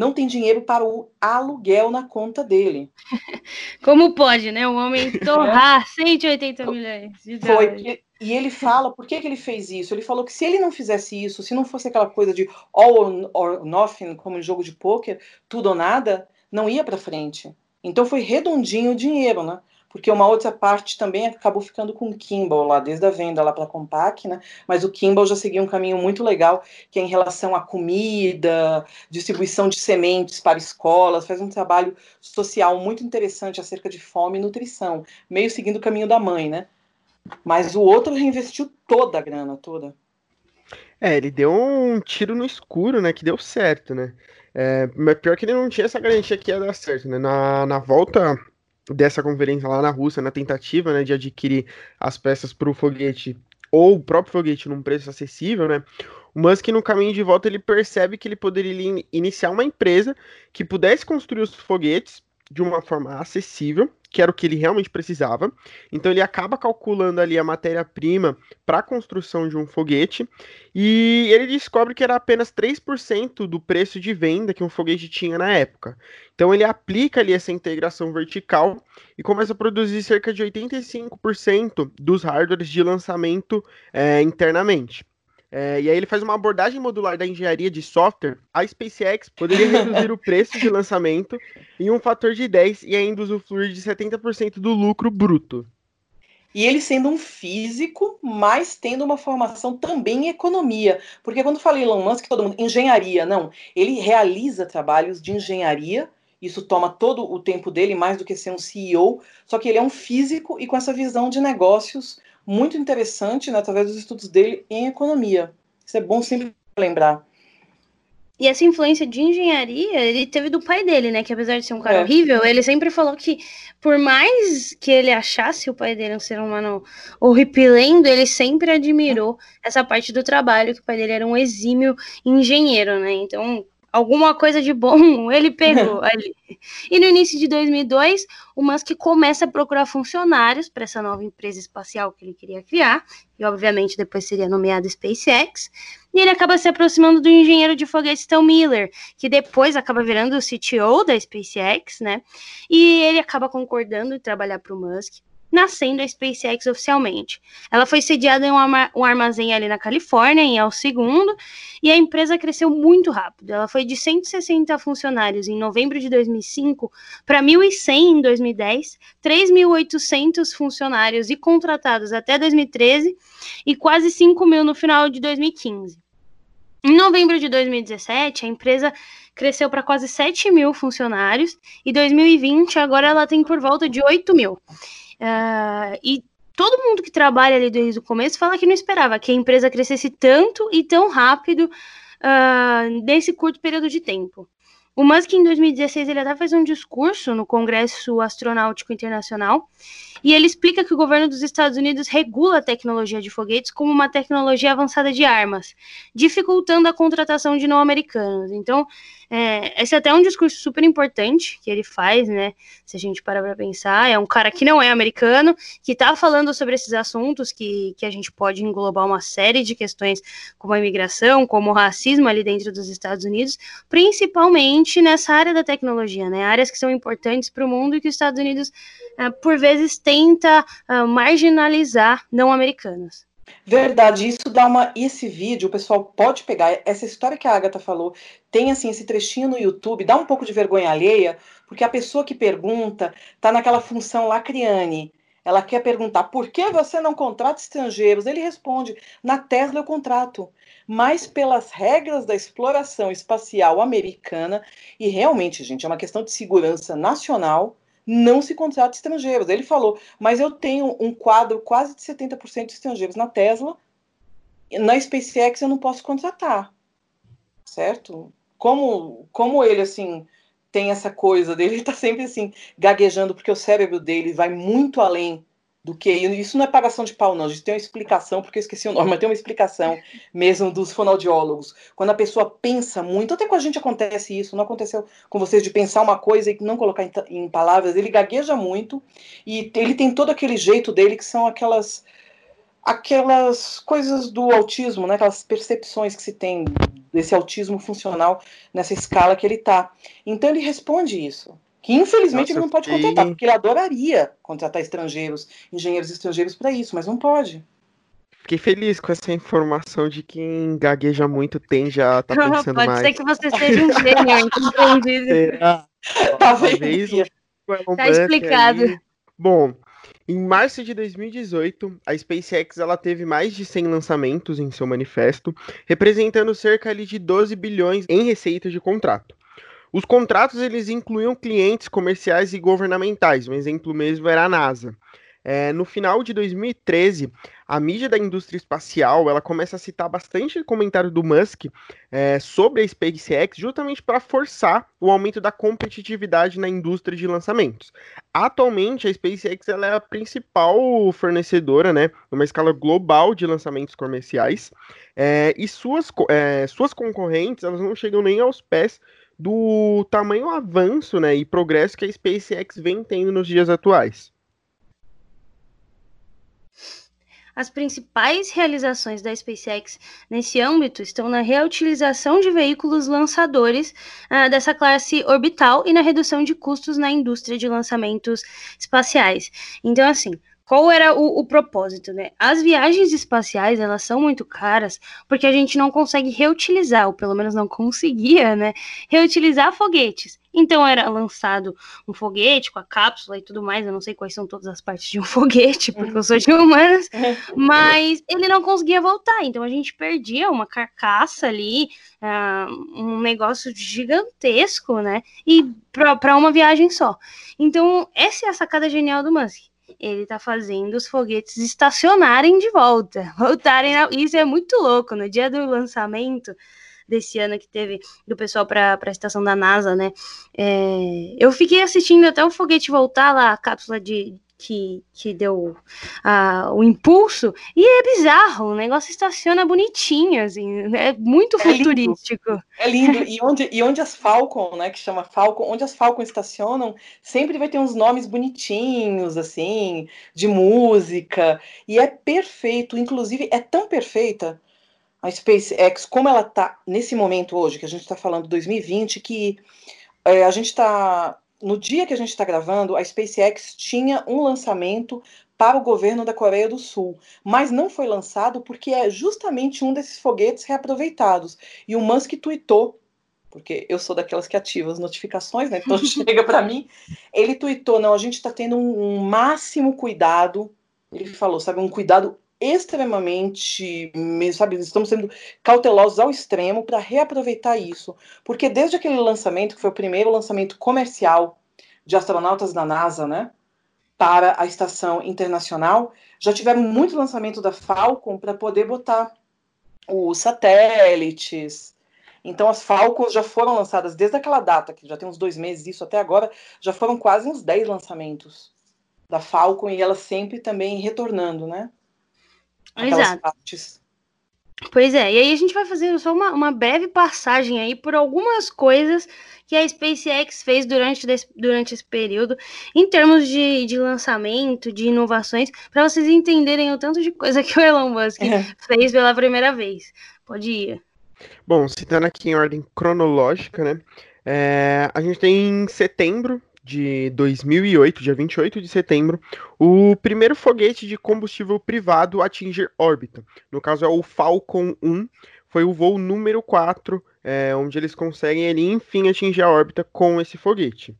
não tem dinheiro para o aluguel na conta dele. Como pode, né? O homem torrar 180 milhões de dólares. Foi. E ele fala, por que, que ele fez isso? Ele falou que se ele não fizesse isso, se não fosse aquela coisa de all or nothing, como em jogo de pôquer, tudo ou nada, não ia para frente. Então foi redondinho o dinheiro, né? Porque uma outra parte também acabou ficando com o Kimball lá, desde a venda lá para a Compaq, né? Mas o Kimball já seguia um caminho muito legal, que é em relação à comida, distribuição de sementes para escolas, faz um trabalho social muito interessante acerca de fome e nutrição, meio seguindo o caminho da mãe, né? Mas o outro reinvestiu toda a grana, toda. É, ele deu um tiro no escuro, né? Que deu certo, né? É, mas pior que ele não tinha essa garantia que ia dar certo, né? Na, na volta dessa conferência lá na Rússia, na tentativa né, de adquirir as peças para o foguete ou o próprio foguete num preço acessível, né? O Musk, no caminho de volta, ele percebe que ele poderia iniciar uma empresa que pudesse construir os foguetes de uma forma acessível, que era o que ele realmente precisava. Então ele acaba calculando ali a matéria-prima para a construção de um foguete e ele descobre que era apenas 3% do preço de venda que um foguete tinha na época. Então ele aplica ali essa integração vertical e começa a produzir cerca de 85% dos hardwares de lançamento é, internamente. É, e aí ele faz uma abordagem modular da engenharia de software. A SpaceX poderia reduzir o preço de lançamento em um fator de 10 e ainda usufruir de 70% do lucro bruto. E ele sendo um físico, mas tendo uma formação também em economia. Porque quando fala Elon Musk, todo mundo, engenharia, não. Ele realiza trabalhos de engenharia, isso toma todo o tempo dele, mais do que ser um CEO, só que ele é um físico e com essa visão de negócios muito interessante né, através dos estudos dele em economia. Isso é bom sempre lembrar. E essa influência de engenharia, ele teve do pai dele, né? Que apesar de ser um cara é. horrível, ele sempre falou que, por mais que ele achasse o pai dele um ser humano horripilendo, ele sempre admirou essa parte do trabalho, que o pai dele era um exímio engenheiro, né? Então, alguma coisa de bom ele pegou ali. E no início de 2002, o Musk começa a procurar funcionários para essa nova empresa espacial que ele queria criar, e obviamente depois seria nomeado SpaceX. E ele acaba se aproximando do engenheiro de foguetes Tom Miller, que depois acaba virando o CTO da SpaceX, né? E ele acaba concordando em trabalhar para o Musk nascendo a SpaceX oficialmente. Ela foi sediada em um armazém ali na Califórnia, em El Segundo, e a empresa cresceu muito rápido. Ela foi de 160 funcionários em novembro de 2005 para 1.100 em 2010, 3.800 funcionários e contratados até 2013 e quase 5 mil no final de 2015. Em novembro de 2017, a empresa cresceu para quase 7 mil funcionários e 2020 agora ela tem por volta de 8 mil. Uh, e todo mundo que trabalha ali desde o começo fala que não esperava que a empresa crescesse tanto e tão rápido uh, nesse curto período de tempo. O Musk, em 2016, ele até fez um discurso no Congresso Astronáutico Internacional e ele explica que o governo dos Estados Unidos regula a tecnologia de foguetes como uma tecnologia avançada de armas, dificultando a contratação de não americanos. Então, é, esse é até um discurso super importante que ele faz, né? Se a gente parar para pensar, é um cara que não é americano, que está falando sobre esses assuntos que, que a gente pode englobar uma série de questões como a imigração, como o racismo ali dentro dos Estados Unidos, principalmente nessa área da tecnologia, né? Áreas que são importantes para o mundo e que os Estados Unidos, uh, por vezes, tenta uh, marginalizar não americanos. Verdade, isso dá uma. Esse vídeo, o pessoal pode pegar. Essa história que a Agatha falou, tem assim esse trechinho no YouTube, dá um pouco de vergonha alheia, porque a pessoa que pergunta tá naquela função lacriane. Ela quer perguntar por que você não contrata estrangeiros? Ele responde: na Tesla eu contrato, mas pelas regras da exploração espacial americana, e realmente, gente, é uma questão de segurança nacional não se contrata estrangeiros. Ele falou, mas eu tenho um quadro quase de 70% de estrangeiros na Tesla, na SpaceX eu não posso contratar, certo? Como, como ele, assim, tem essa coisa dele, ele tá sempre, assim, gaguejando, porque o cérebro dele vai muito além do que. Isso não é pagação de pau, não. A gente tem uma explicação, porque eu esqueci o nome, mas tem uma explicação mesmo dos fonoaudiólogos. Quando a pessoa pensa muito, até com a gente acontece isso, não aconteceu com vocês de pensar uma coisa e não colocar em, em palavras, ele gagueja muito e ele tem todo aquele jeito dele que são aquelas aquelas coisas do autismo, né, aquelas percepções que se tem desse autismo funcional nessa escala que ele está. Então ele responde isso. Que infelizmente Nossa, ele não pode fiquei... contratar, porque ele adoraria contratar estrangeiros, engenheiros estrangeiros para isso, mas não pode. Fiquei feliz com essa informação de que quem gagueja muito tem já tá pensando pode mais. Pode ser que você seja um gênio. Será? Tá vendo? Tá explicado. Aí. Bom, em março de 2018, a SpaceX ela teve mais de 100 lançamentos em seu manifesto, representando cerca de 12 bilhões em receitas de contrato. Os contratos eles incluíam clientes comerciais e governamentais, um exemplo mesmo era a NASA. É, no final de 2013, a mídia da indústria espacial ela começa a citar bastante comentário do Musk é, sobre a SpaceX, justamente para forçar o aumento da competitividade na indústria de lançamentos. Atualmente, a SpaceX ela é a principal fornecedora, né, numa escala global de lançamentos comerciais, é, e suas, é, suas concorrentes elas não chegam nem aos pés do tamanho avanço né, e progresso que a SpaceX vem tendo nos dias atuais. As principais realizações da SpaceX nesse âmbito estão na reutilização de veículos lançadores uh, dessa classe orbital e na redução de custos na indústria de lançamentos espaciais. Então, assim, qual era o, o, propósito, né? As viagens espaciais, elas são muito caras porque a gente não consegue reutilizar, ou pelo menos não conseguia, né? Reutilizar foguetes. Então era lançado um foguete com a cápsula e tudo mais. Eu não sei quais são todas as partes de um foguete, porque eu sou de humanas, mas ele não conseguia voltar. Então a gente perdia uma carcaça ali, uh, um negócio gigantesco, né? E para uma viagem só. Então, essa é a sacada genial do Musk ele tá fazendo os foguetes estacionarem de volta, voltarem. Na... Isso é muito louco. No dia do lançamento desse ano que teve do pessoal para a estação da NASA, né? É... eu fiquei assistindo até o foguete voltar lá, a cápsula de, que, deu uh, o impulso, e é bizarro, o negócio estaciona bonitinho, assim, é muito é futurístico. Lindo. É lindo, e onde, e onde as Falcon, né, que chama Falcon, onde as Falcon estacionam, sempre vai ter uns nomes bonitinhos, assim, de música, e é perfeito, inclusive é tão perfeita a SpaceX, como ela tá nesse momento hoje, que a gente está falando 2020, que é, a gente está no dia que a gente está gravando, a SpaceX tinha um lançamento para o governo da Coreia do Sul, mas não foi lançado porque é justamente um desses foguetes reaproveitados. E o Musk tweetou, porque eu sou daquelas que ativam as notificações, né? Então chega para mim. Ele tweetou: não, a gente está tendo um, um máximo cuidado. Ele falou, sabe, um cuidado extremamente, sabe, estamos sendo cautelosos ao extremo para reaproveitar isso, porque desde aquele lançamento, que foi o primeiro lançamento comercial de astronautas da NASA, né, para a estação internacional, já tiveram muito lançamento da Falcon para poder botar os satélites. Então as Falcons já foram lançadas desde aquela data, que já tem uns dois meses isso até agora, já foram quase uns 10 lançamentos da Falcon e ela sempre também retornando, né? Exato. Partes. Pois é, e aí a gente vai fazer só uma, uma breve passagem aí por algumas coisas que a SpaceX fez durante, desse, durante esse período, em termos de, de lançamento, de inovações, para vocês entenderem o tanto de coisa que o Elon Musk é. fez pela primeira vez. Pode ir. Bom, citando aqui em ordem cronológica, né? É, a gente tem em setembro de 2008, dia 28 de setembro, o primeiro foguete de combustível privado a atingir órbita. No caso é o Falcon 1, foi o voo número 4, é, onde eles conseguem ali, enfim atingir a órbita com esse foguete.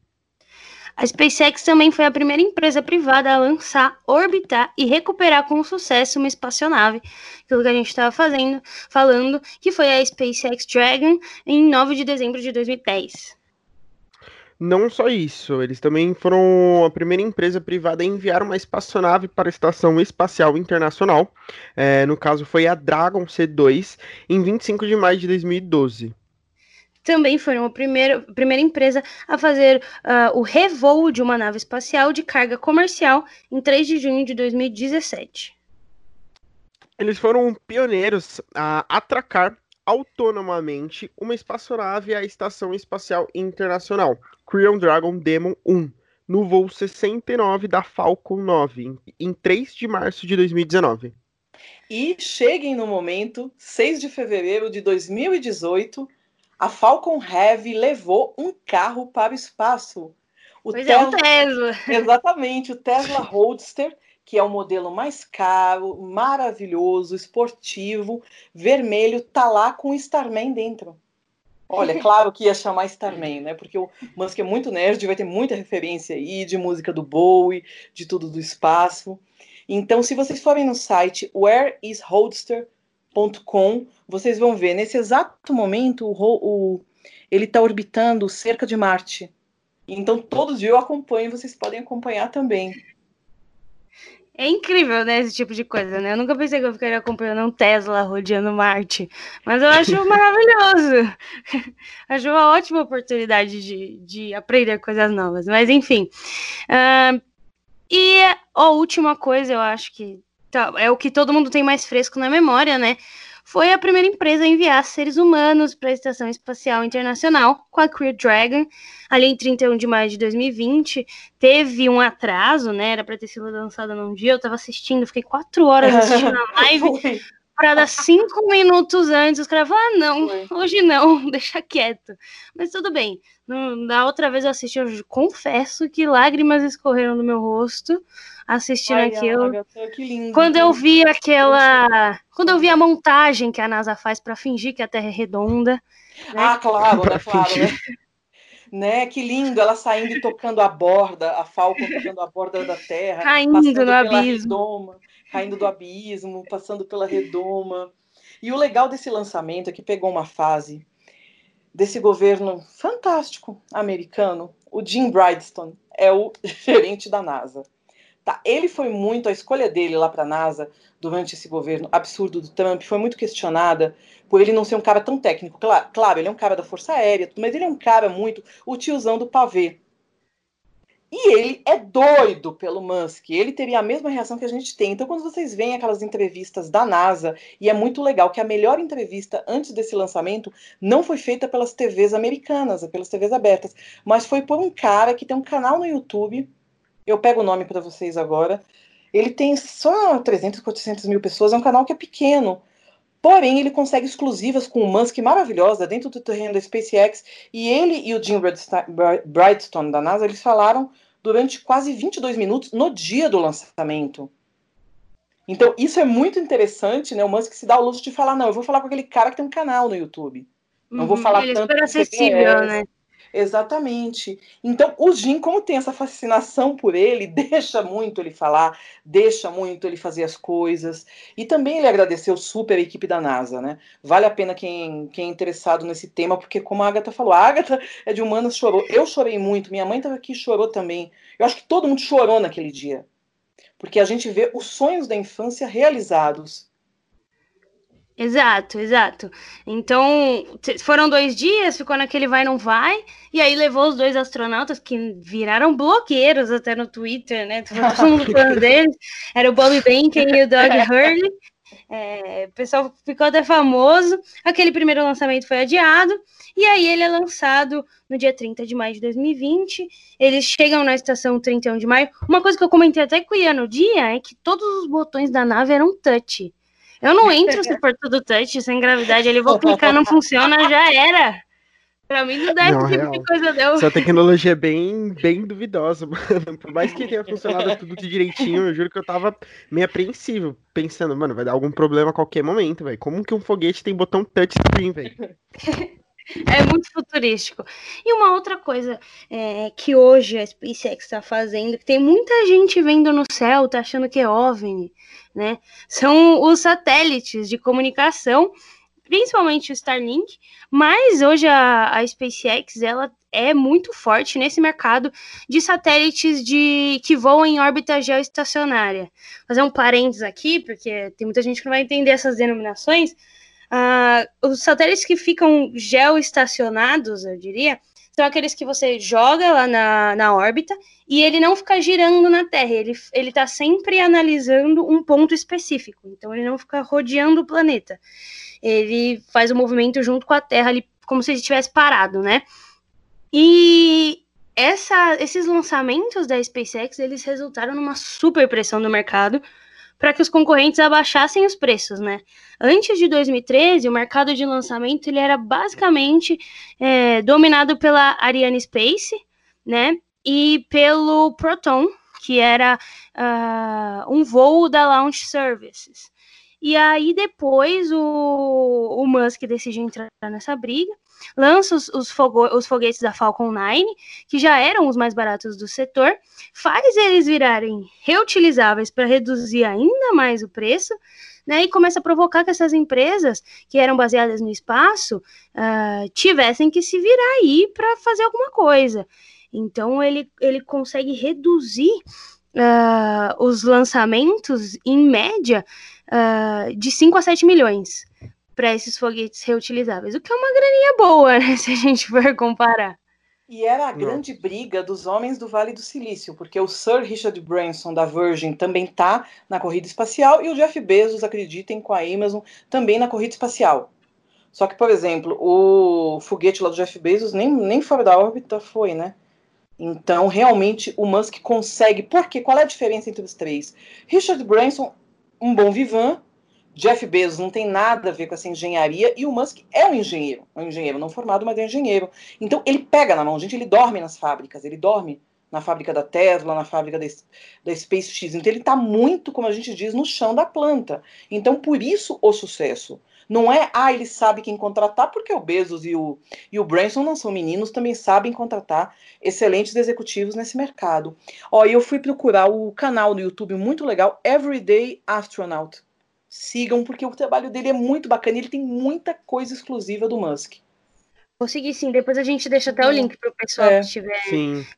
A SpaceX também foi a primeira empresa privada a lançar, orbitar e recuperar com sucesso uma espaçonave, aquilo que a gente estava fazendo, falando, que foi a SpaceX Dragon em 9 de dezembro de 2010. Não só isso, eles também foram a primeira empresa privada a enviar uma espaçonave para a Estação Espacial Internacional. É, no caso, foi a Dragon C2, em 25 de maio de 2012. também foi a primeira, primeira empresa a fazer uh, o revoo de uma nave espacial de carga comercial em 3 de junho de 2017. Eles foram pioneiros a atracar autonomamente uma espaçonave à Estação Espacial Internacional, Creon Dragon Demon 1, no voo 69 da Falcon 9, em 3 de março de 2019. E cheguem no momento, 6 de fevereiro de 2018, a Falcon Heavy levou um carro para o espaço. O pois Tesla, é, um Tesla. Exatamente, o Tesla Roadster, que é o modelo mais caro, maravilhoso, esportivo, vermelho, tá lá com Starman dentro. Olha, claro que ia chamar Starman, né? Porque o Musk é muito nerd, vai ter muita referência aí de música do Bowie, de tudo do espaço. Então, se vocês forem no site whereisroadster.com, vocês vão ver, nesse exato momento, o, o ele está orbitando cerca de Marte. Então, todos eu acompanho, vocês podem acompanhar também. É incrível, né, esse tipo de coisa, né? Eu nunca pensei que eu ficaria acompanhando um Tesla rodeando Marte, mas eu acho maravilhoso. acho uma ótima oportunidade de, de aprender coisas novas. Mas, enfim. Uh, e a última coisa, eu acho que tá, é o que todo mundo tem mais fresco na memória, né? Foi a primeira empresa a enviar seres humanos para a Estação Espacial Internacional com a Crew Dragon, ali em 31 de maio de 2020. Teve um atraso, né? Era para ter sido lançada num dia. Eu estava assistindo, fiquei quatro horas assistindo a live. Para dar cinco minutos antes, os caras falaram, ah, não, hoje não, deixa quieto. Mas tudo bem. No, da outra vez eu assisti, eu confesso que lágrimas escorreram do meu rosto assistindo Ai, aquilo. Lindo, quando eu vi aquela. Quando eu vi a montagem que a NASA faz para fingir que a Terra é redonda. Né? Ah, claro, né? Claro, né? né? Que lindo, ela saindo e tocando a borda, a Falcon tocando a borda da Terra, caindo no abismo. Redoma, caindo do abismo, passando pela redoma. E o legal desse lançamento é que pegou uma fase desse governo fantástico americano. O Jim Bridestone é o gerente da NASA. Tá, ele foi muito, a escolha dele lá para a NASA durante esse governo absurdo do Trump foi muito questionada por ele não ser um cara tão técnico. Claro, claro, ele é um cara da Força Aérea, mas ele é um cara muito o tiozão do pavê. E ele é doido pelo Musk. Ele teria a mesma reação que a gente tem. Então, quando vocês veem aquelas entrevistas da NASA, e é muito legal que a melhor entrevista antes desse lançamento não foi feita pelas TVs americanas, pelas TVs abertas, mas foi por um cara que tem um canal no YouTube. Eu pego o nome para vocês agora. Ele tem só 300, 400 mil pessoas. É um canal que é pequeno. Porém, ele consegue exclusivas com o Musk maravilhosa dentro do terreno da SpaceX. E ele e o Jim Brightstone da NASA, eles falaram durante quase 22 minutos no dia do lançamento. Então, isso é muito interessante, né? O Musk se dá o luxo de falar, não, eu vou falar com aquele cara que tem um canal no YouTube. Não uhum, vou falar ele é tanto. Super acessível, né? Exatamente. Então, o Jim, como tem essa fascinação por ele, deixa muito ele falar, deixa muito ele fazer as coisas. E também ele agradeceu super a equipe da NASA, né? Vale a pena quem, quem é interessado nesse tema, porque como a Agatha falou, a Agatha é de humanas, chorou. Eu chorei muito, minha mãe estava aqui chorou também. Eu acho que todo mundo chorou naquele dia. Porque a gente vê os sonhos da infância realizados. Exato, exato. Então, foram dois dias, ficou naquele vai não vai, e aí levou os dois astronautas que viraram blogueiros até no Twitter, né? Todo mundo falando deles. Era o Bobby Benken e o Doug Hurley. É, o pessoal ficou até famoso. Aquele primeiro lançamento foi adiado, e aí ele é lançado no dia 30 de maio de 2020. Eles chegam na estação 31 de maio. Uma coisa que eu comentei até com o Ian no dia é que todos os botões da nave eram touch. Eu não entro se for tudo touch, sem gravidade. Ele vou clicar, não funciona, já era. Pra mim não dá não, esse tipo real. de coisa, não. Essa tecnologia é bem, bem duvidosa, mano. Por mais que tenha funcionado tudo direitinho, eu juro que eu tava meio apreensivo, pensando, mano, vai dar algum problema a qualquer momento, velho. Como que um foguete tem botão touchscreen, velho? É muito futurístico. E uma outra coisa é, que hoje a SpaceX está fazendo, que tem muita gente vendo no céu, tá achando que é OVNI, né? São os satélites de comunicação, principalmente o Starlink, mas hoje a, a SpaceX ela é muito forte nesse mercado de satélites de que voam em órbita geoestacionária. Fazer um parênteses aqui, porque tem muita gente que não vai entender essas denominações. Uh, os satélites que ficam geoestacionados, eu diria, são aqueles que você joga lá na, na órbita e ele não fica girando na Terra, ele, ele tá sempre analisando um ponto específico, então ele não fica rodeando o planeta. Ele faz o movimento junto com a Terra, ali, como se ele estivesse parado, né? E essa, esses lançamentos da SpaceX, eles resultaram numa super pressão no mercado, para que os concorrentes abaixassem os preços, né? Antes de 2013, o mercado de lançamento ele era basicamente é, dominado pela Ariane Space, né? E pelo Proton, que era uh, um voo da Launch Services. E aí depois o, o Musk decide entrar nessa briga lança os, os, os foguetes da Falcon 9, que já eram os mais baratos do setor, faz eles virarem reutilizáveis para reduzir ainda mais o preço, né, e começa a provocar que essas empresas que eram baseadas no espaço uh, tivessem que se virar aí para fazer alguma coisa. Então ele, ele consegue reduzir uh, os lançamentos em média uh, de 5 a 7 milhões para esses foguetes reutilizáveis, o que é uma graninha boa, né, se a gente for comparar. E era a grande briga dos homens do Vale do Silício, porque o Sir Richard Branson da Virgin também está na corrida espacial e o Jeff Bezos, acreditem, com a Amazon também na corrida espacial. Só que, por exemplo, o foguete lá do Jeff Bezos nem, nem fora da órbita foi, né? Então, realmente, o Musk consegue. Por quê? Qual é a diferença entre os três? Richard Branson, um bom vivan, Jeff Bezos não tem nada a ver com essa engenharia e o Musk é um engenheiro, um engenheiro não formado, mas é um engenheiro. Então ele pega na mão, gente, ele dorme nas fábricas, ele dorme na fábrica da Tesla, na fábrica da, da SpaceX. Então ele está muito, como a gente diz, no chão da planta. Então por isso o sucesso. Não é, ah, ele sabe quem contratar, porque o Bezos e o, e o Branson não são meninos, também sabem contratar excelentes executivos nesse mercado. Ó, eu fui procurar o canal no YouTube muito legal, Everyday Astronaut sigam, porque o trabalho dele é muito bacana ele tem muita coisa exclusiva do Musk. Vou seguir sim, depois a gente deixa até o link para o pessoal é, que tiver,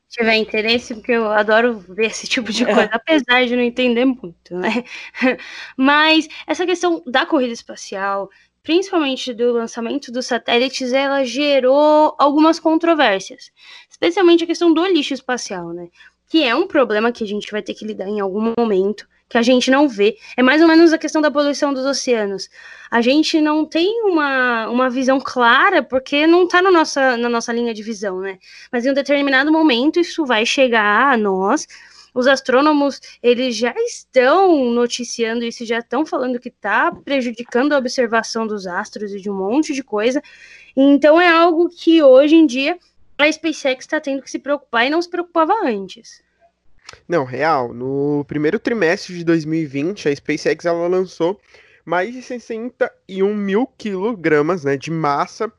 tiver interesse, porque eu adoro ver esse tipo de coisa, é. apesar de não entender muito, né? Mas essa questão da corrida espacial, principalmente do lançamento dos satélites, ela gerou algumas controvérsias, especialmente a questão do lixo espacial, né? Que é um problema que a gente vai ter que lidar em algum momento que a gente não vê. É mais ou menos a questão da poluição dos oceanos. A gente não tem uma, uma visão clara porque não está na nossa, na nossa linha de visão, né? Mas em um determinado momento isso vai chegar a nós. Os astrônomos, eles já estão noticiando isso, já estão falando que está prejudicando a observação dos astros e de um monte de coisa. Então é algo que hoje em dia a SpaceX está tendo que se preocupar e não se preocupava antes. Não, real. No primeiro trimestre de 2020, a SpaceX ela lançou mais de 61 mil quilogramas né, de massa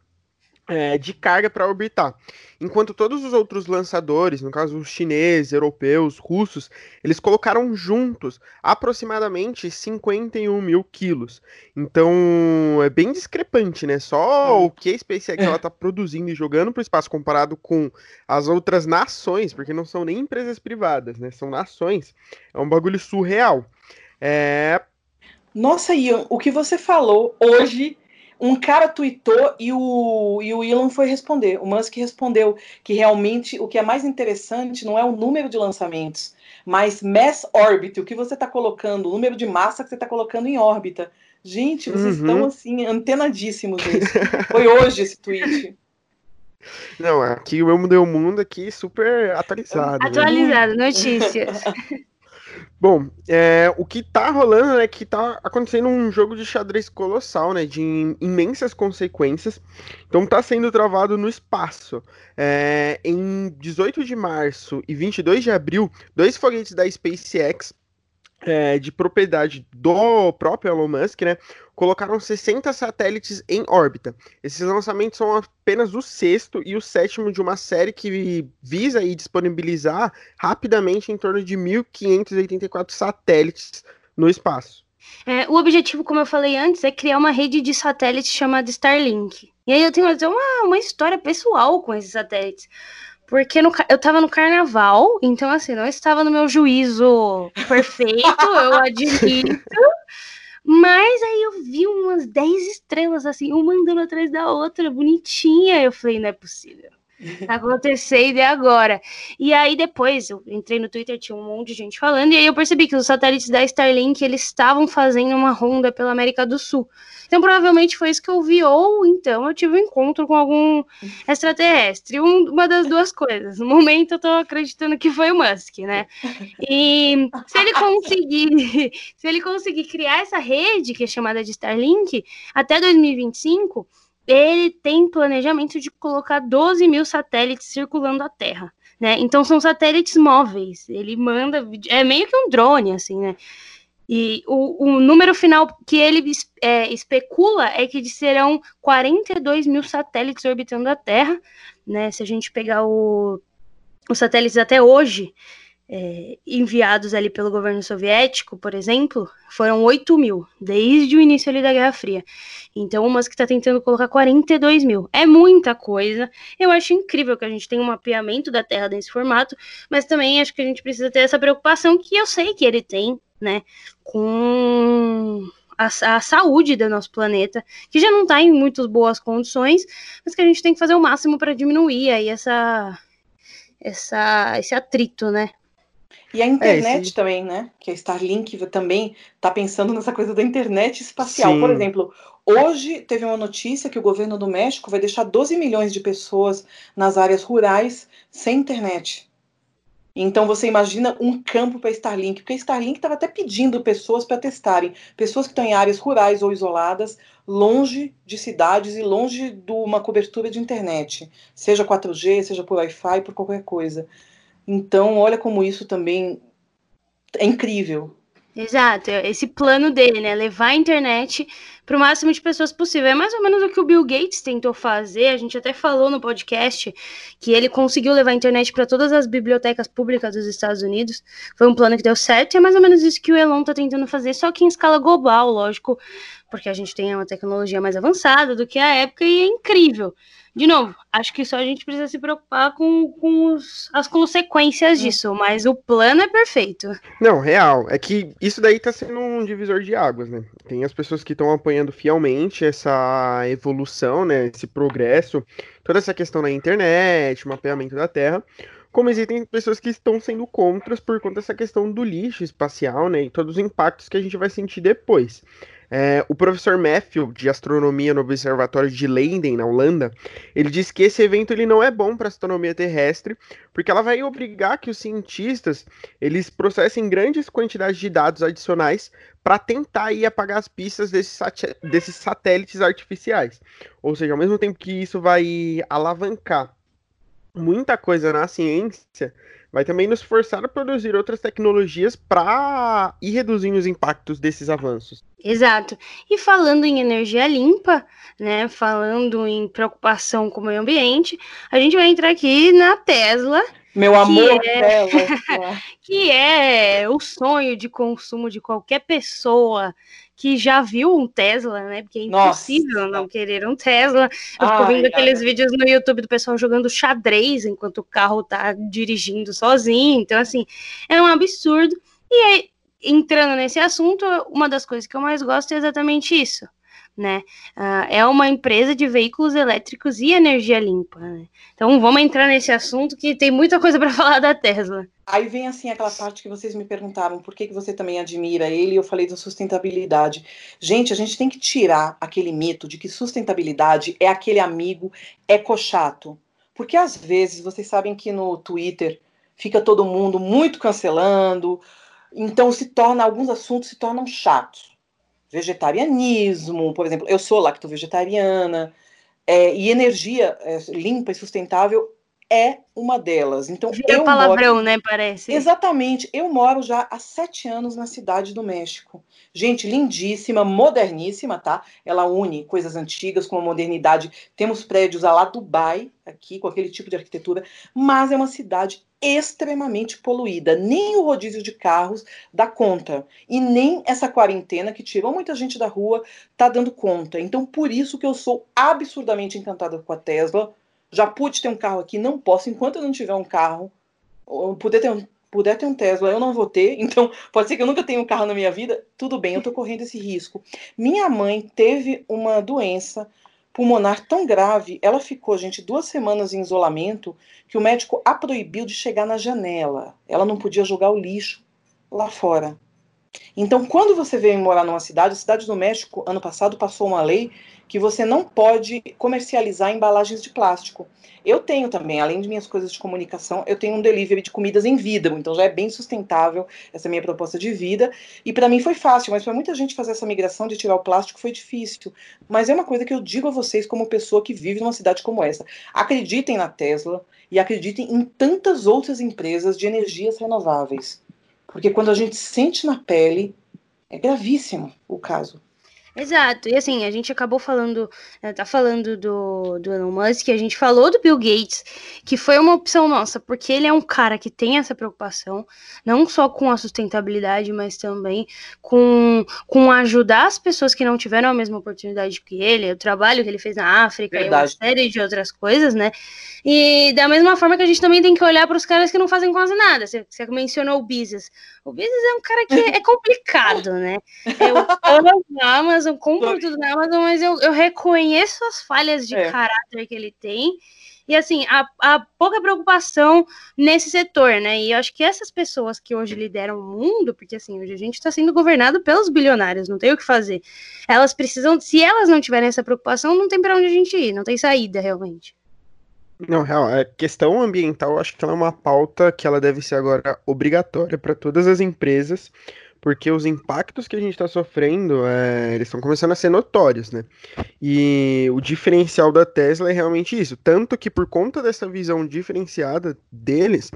é, de carga para orbitar. Enquanto todos os outros lançadores, no caso os chineses, europeus, russos, eles colocaram juntos aproximadamente 51 mil quilos. Então é bem discrepante, né? Só é. o que a SpaceX é. ela tá produzindo e jogando para o espaço comparado com as outras nações, porque não são nem empresas privadas, né? São nações. É um bagulho surreal. É... Nossa, Ian, o que você falou hoje um cara tweetou e o, e o Elon foi responder. O Musk respondeu que realmente o que é mais interessante não é o número de lançamentos, mas mass orbit, o que você está colocando, o número de massa que você está colocando em órbita. Gente, vocês uhum. estão assim, antenadíssimos nisso. Foi hoje esse tweet. Não, aqui o Eu Mudei o Mundo aqui super atualizado. Né? Atualizado, né? notícias. Bom, é, o que tá rolando é que tá acontecendo um jogo de xadrez colossal, né? De imensas consequências. Então tá sendo travado no espaço. É, em 18 de março e 22 de abril, dois foguetes da SpaceX é, de propriedade do próprio Elon Musk, né, colocaram 60 satélites em órbita. Esses lançamentos são apenas o sexto e o sétimo de uma série que visa aí disponibilizar rapidamente em torno de 1.584 satélites no espaço. É, o objetivo, como eu falei antes, é criar uma rede de satélites chamada Starlink. E aí eu tenho até uma, uma história pessoal com esses satélites. Porque no, eu tava no carnaval, então assim, não estava no meu juízo perfeito, eu admito. Mas aí eu vi umas 10 estrelas, assim, uma andando atrás da outra, bonitinha. Eu falei, não é possível. Tá acontecendo e agora. E aí depois eu entrei no Twitter, tinha um monte de gente falando, e aí eu percebi que os satélites da Starlink eles estavam fazendo uma ronda pela América do Sul. Então provavelmente foi isso que eu vi, ou então eu tive um encontro com algum extraterrestre. Um, uma das duas coisas. No momento eu tô acreditando que foi o Musk, né? E se ele conseguir, se ele conseguir criar essa rede que é chamada de Starlink até 2025 ele tem planejamento de colocar 12 mil satélites circulando a Terra. Né? Então são satélites móveis. Ele manda. É meio que um drone, assim, né? E o, o número final que ele é, especula é que serão 42 mil satélites orbitando a Terra. Né? Se a gente pegar o, os satélites até hoje, é, enviados ali pelo governo soviético, por exemplo, foram 8 mil, desde o início ali da Guerra Fria. Então, o Musk está tentando colocar 42 mil. É muita coisa. Eu acho incrível que a gente tenha um mapeamento da Terra nesse formato, mas também acho que a gente precisa ter essa preocupação que eu sei que ele tem, né, com a, a, saúde do nosso planeta, que já não está em muitas boas condições, mas que a gente tem que fazer o máximo para diminuir aí essa, essa, esse atrito, né? E a é, internet é, também, né? Que a Starlink também está pensando nessa coisa da internet espacial. Sim. Por exemplo, hoje teve uma notícia que o governo do México vai deixar 12 milhões de pessoas nas áreas rurais sem internet. Então você imagina um campo para Starlink, porque a Starlink estava até pedindo pessoas para testarem, pessoas que estão em áreas rurais ou isoladas, longe de cidades e longe de uma cobertura de internet, seja 4G, seja por Wi-Fi, por qualquer coisa. Então, olha como isso também é incrível. Exato, é esse plano dele, né? Levar a internet para o máximo de pessoas possível. É mais ou menos o que o Bill Gates tentou fazer. A gente até falou no podcast que ele conseguiu levar a internet para todas as bibliotecas públicas dos Estados Unidos. Foi um plano que deu certo e é mais ou menos isso que o Elon está tentando fazer, só que em escala global, lógico, porque a gente tem uma tecnologia mais avançada do que a época e é incrível de novo, acho que só a gente precisa se preocupar com, com os, as consequências disso, mas o plano é perfeito. Não, real. É que isso daí tá sendo um divisor de águas, né? Tem as pessoas que estão apoiando fielmente essa evolução, né? Esse progresso, toda essa questão da internet, mapeamento da Terra. Como existem pessoas que estão sendo contras por conta dessa questão do lixo espacial, né? E todos os impactos que a gente vai sentir depois. É, o professor Matthew, de astronomia no Observatório de Leiden, na Holanda, ele diz que esse evento ele não é bom para a astronomia terrestre, porque ela vai obrigar que os cientistas eles processem grandes quantidades de dados adicionais para tentar ir apagar as pistas desses, desses satélites artificiais. Ou seja, ao mesmo tempo que isso vai alavancar muita coisa na ciência, vai também nos forçar a produzir outras tecnologias para ir reduzindo os impactos desses avanços. Exato. E falando em energia limpa, né, falando em preocupação com o meio ambiente, a gente vai entrar aqui na Tesla. Meu amor, que é, que é o sonho de consumo de qualquer pessoa que já viu um Tesla, né? Porque é impossível Nossa. não querer um Tesla. Eu fico vendo aqueles ai. vídeos no YouTube do pessoal jogando xadrez enquanto o carro tá dirigindo sozinho. Então, assim, é um absurdo. E aí, entrando nesse assunto, uma das coisas que eu mais gosto é exatamente isso né? Uh, é uma empresa de veículos elétricos e energia limpa. Né? Então vamos entrar nesse assunto que tem muita coisa para falar da Tesla. Aí vem assim aquela parte que vocês me perguntaram por que, que você também admira ele, eu falei da sustentabilidade. Gente, a gente tem que tirar aquele mito de que sustentabilidade é aquele amigo ecochato. Porque às vezes, vocês sabem que no Twitter fica todo mundo muito cancelando, então se torna, alguns assuntos se tornam chatos vegetarianismo, por exemplo, eu sou lacto-vegetariana, é, e energia é, limpa e sustentável é uma delas. Então, Vira eu palavrão, moro... né, parece. Exatamente. Eu moro já há sete anos na cidade do México. Gente, lindíssima, moderníssima, tá? Ela une coisas antigas com a modernidade. Temos prédios lá Dubai, aqui, com aquele tipo de arquitetura, mas é uma cidade extremamente poluída. Nem o rodízio de carros dá conta. E nem essa quarentena que tirou muita gente da rua tá dando conta. Então, por isso que eu sou absurdamente encantada com a Tesla. Já pude ter um carro aqui, não posso, enquanto eu não tiver um carro, poder ter um, puder ter um Tesla, eu não vou ter, então pode ser que eu nunca tenha um carro na minha vida, tudo bem, eu tô correndo esse risco. Minha mãe teve uma doença pulmonar tão grave, ela ficou, gente, duas semanas em isolamento, que o médico a proibiu de chegar na janela. Ela não podia jogar o lixo lá fora. Então, quando você vem morar numa cidade, a cidade do México, ano passado, passou uma lei que você não pode comercializar embalagens de plástico. Eu tenho também, além de minhas coisas de comunicação, eu tenho um delivery de comidas em vidro, então já é bem sustentável essa minha proposta de vida. E para mim foi fácil, mas para muita gente fazer essa migração de tirar o plástico foi difícil. Mas é uma coisa que eu digo a vocês como pessoa que vive numa cidade como essa. Acreditem na Tesla e acreditem em tantas outras empresas de energias renováveis. Porque quando a gente sente na pele, é gravíssimo o caso. Exato. E assim, a gente acabou falando, eh, tá falando do, do Elon Musk, a gente falou do Bill Gates, que foi uma opção nossa, porque ele é um cara que tem essa preocupação, não só com a sustentabilidade, mas também com, com ajudar as pessoas que não tiveram a mesma oportunidade que ele, o trabalho que ele fez na África Verdade. e uma série de outras coisas, né? E da mesma forma que a gente também tem que olhar para os caras que não fazem quase nada. Você, você mencionou o Business. O Business é um cara que é complicado, né? Eu amo a Amazon, compro tudo na Amazon, mas eu, eu reconheço as falhas de é. caráter que ele tem. E assim, a, a pouca preocupação nesse setor, né? E eu acho que essas pessoas que hoje lideram o mundo, porque assim, hoje a gente está sendo governado pelos bilionários, não tem o que fazer. Elas precisam, se elas não tiverem essa preocupação, não tem para onde a gente ir, não tem saída realmente. Não, real, a questão ambiental, acho que ela é uma pauta que ela deve ser agora obrigatória para todas as empresas, porque os impactos que a gente está sofrendo, é, eles estão começando a ser notórios, né? E o diferencial da Tesla é realmente isso, tanto que por conta dessa visão diferenciada deles,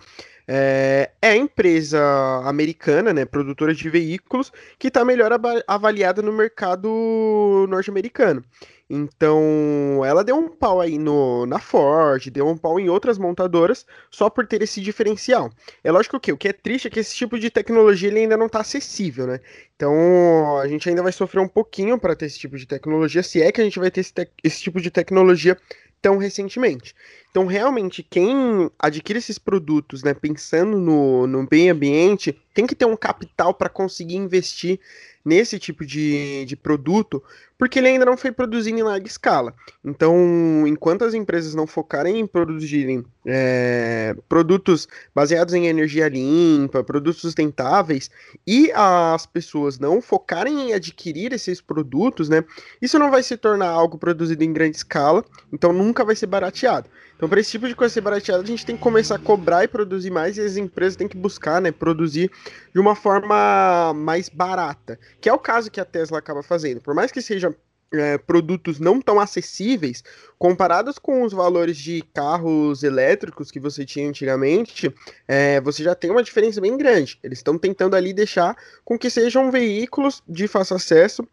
é, é a empresa americana, né, produtora de veículos, que está melhor avaliada no mercado norte-americano. Então, ela deu um pau aí no, na Ford, deu um pau em outras montadoras, só por ter esse diferencial. É lógico que o que é triste é que esse tipo de tecnologia ele ainda não está acessível, né? Então, a gente ainda vai sofrer um pouquinho para ter esse tipo de tecnologia, se é que a gente vai ter esse, esse tipo de tecnologia tão recentemente. Então, realmente, quem adquire esses produtos, né, pensando no, no bem ambiente, tem que ter um capital para conseguir investir nesse tipo de, de produto, porque ele ainda não foi produzido em larga escala. Então, enquanto as empresas não focarem em produzirem é, produtos baseados em energia limpa, produtos sustentáveis, e as pessoas não focarem em adquirir esses produtos, né, isso não vai se tornar algo produzido em grande escala, então nunca vai ser barateado. Então, para esse tipo de coisa ser barateada, a gente tem que começar a cobrar e produzir mais, e as empresas têm que buscar, né, produzir de uma forma mais barata, que é o caso que a Tesla acaba fazendo. Por mais que sejam é, produtos não tão acessíveis, comparados com os valores de carros elétricos que você tinha antigamente, é, você já tem uma diferença bem grande. Eles estão tentando ali deixar com que sejam veículos de fácil acesso,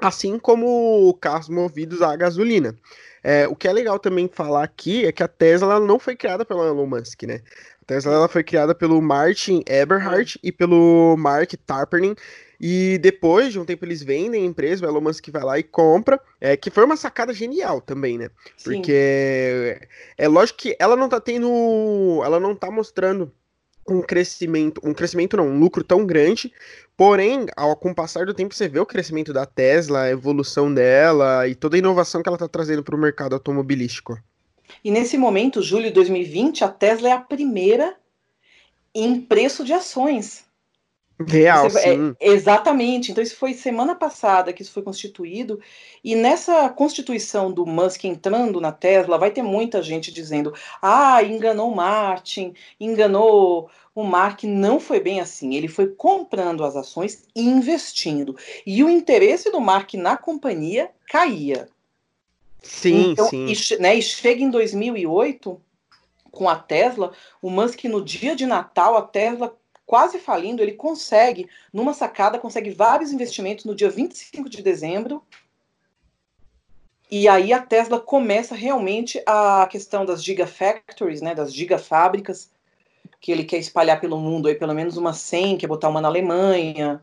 assim como carros movidos a gasolina. É, o que é legal também falar aqui é que a Tesla não foi criada pelo Elon Musk, né? A Tesla ela foi criada pelo Martin Eberhard e pelo Mark Tarpening. E depois de um tempo eles vendem a empresa, o Elon Musk vai lá e compra, é, que foi uma sacada genial também, né? Porque é, é lógico que ela não tá tendo. Ela não tá mostrando um crescimento, um crescimento não, um lucro tão grande, porém, ao, com o passar do tempo, você vê o crescimento da Tesla, a evolução dela e toda a inovação que ela está trazendo para o mercado automobilístico. E nesse momento, julho de 2020, a Tesla é a primeira em preço de ações. Real, Você, sim. É, exatamente. Então, isso foi semana passada que isso foi constituído. E nessa constituição do Musk entrando na Tesla, vai ter muita gente dizendo: ah, enganou o Martin, enganou o Mark. Não foi bem assim. Ele foi comprando as ações e investindo. E o interesse do Mark na companhia caía. Sim, então, sim. E, né, e chega em 2008 com a Tesla, o Musk no dia de Natal, a Tesla quase falindo, ele consegue, numa sacada, consegue vários investimentos no dia 25 de dezembro. E aí a Tesla começa realmente a questão das gigafactories, né, das gigafábricas, que ele quer espalhar pelo mundo, aí pelo menos uma 100, quer botar uma na Alemanha,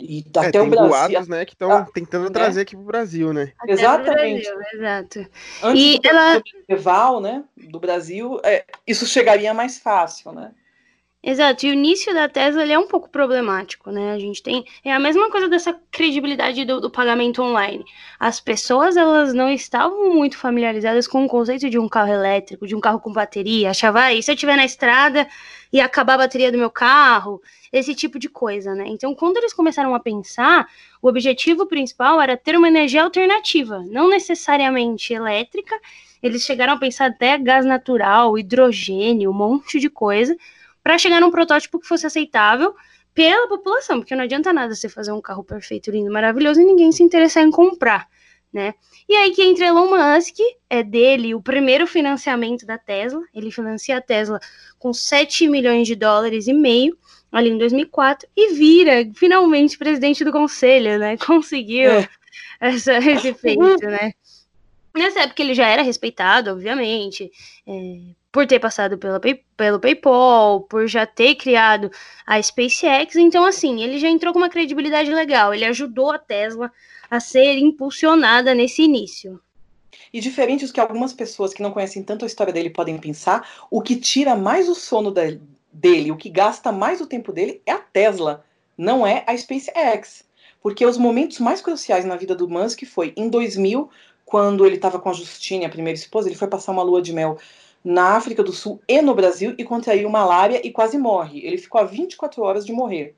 e é, até o Brasil. Boatos, né, que estão ah, tentando né? trazer aqui para o Brasil, né? Até Exatamente. Brasil, exato. Antes e do ela... medieval, né, do Brasil, é, isso chegaria mais fácil, né? Exato, e o início da Tesla ele é um pouco problemático, né? A gente tem é a mesma coisa dessa credibilidade do, do, pagamento online. As pessoas elas não estavam muito familiarizadas com o conceito de um carro elétrico, de um carro com bateria. Achava, ah, e se eu estiver na estrada e acabar a bateria do meu carro, esse tipo de coisa, né? Então, quando eles começaram a pensar, o objetivo principal era ter uma energia alternativa, não necessariamente elétrica. Eles chegaram a pensar até gás natural, hidrogênio, um monte de coisa para chegar num protótipo que fosse aceitável pela população, porque não adianta nada você fazer um carro perfeito, lindo, maravilhoso e ninguém se interessar em comprar, né? E aí que entra Elon Musk, é dele o primeiro financiamento da Tesla, ele financia a Tesla com 7 milhões de dólares e meio, ali em 2004, e vira finalmente presidente do conselho, né? Conseguiu é. essa, esse feito, né? Nessa época ele já era respeitado, obviamente, é, por ter passado pela, pelo PayPal, por já ter criado a SpaceX. Então, assim, ele já entrou com uma credibilidade legal. Ele ajudou a Tesla a ser impulsionada nesse início. E diferente dos que algumas pessoas que não conhecem tanto a história dele podem pensar, o que tira mais o sono dele, o que gasta mais o tempo dele é a Tesla, não é a SpaceX. Porque os momentos mais cruciais na vida do Musk foi em 2000, quando ele estava com a Justine, a primeira esposa, ele foi passar uma lua de mel na África do Sul e no Brasil e contraiu malária e quase morre. Ele ficou a 24 horas de morrer.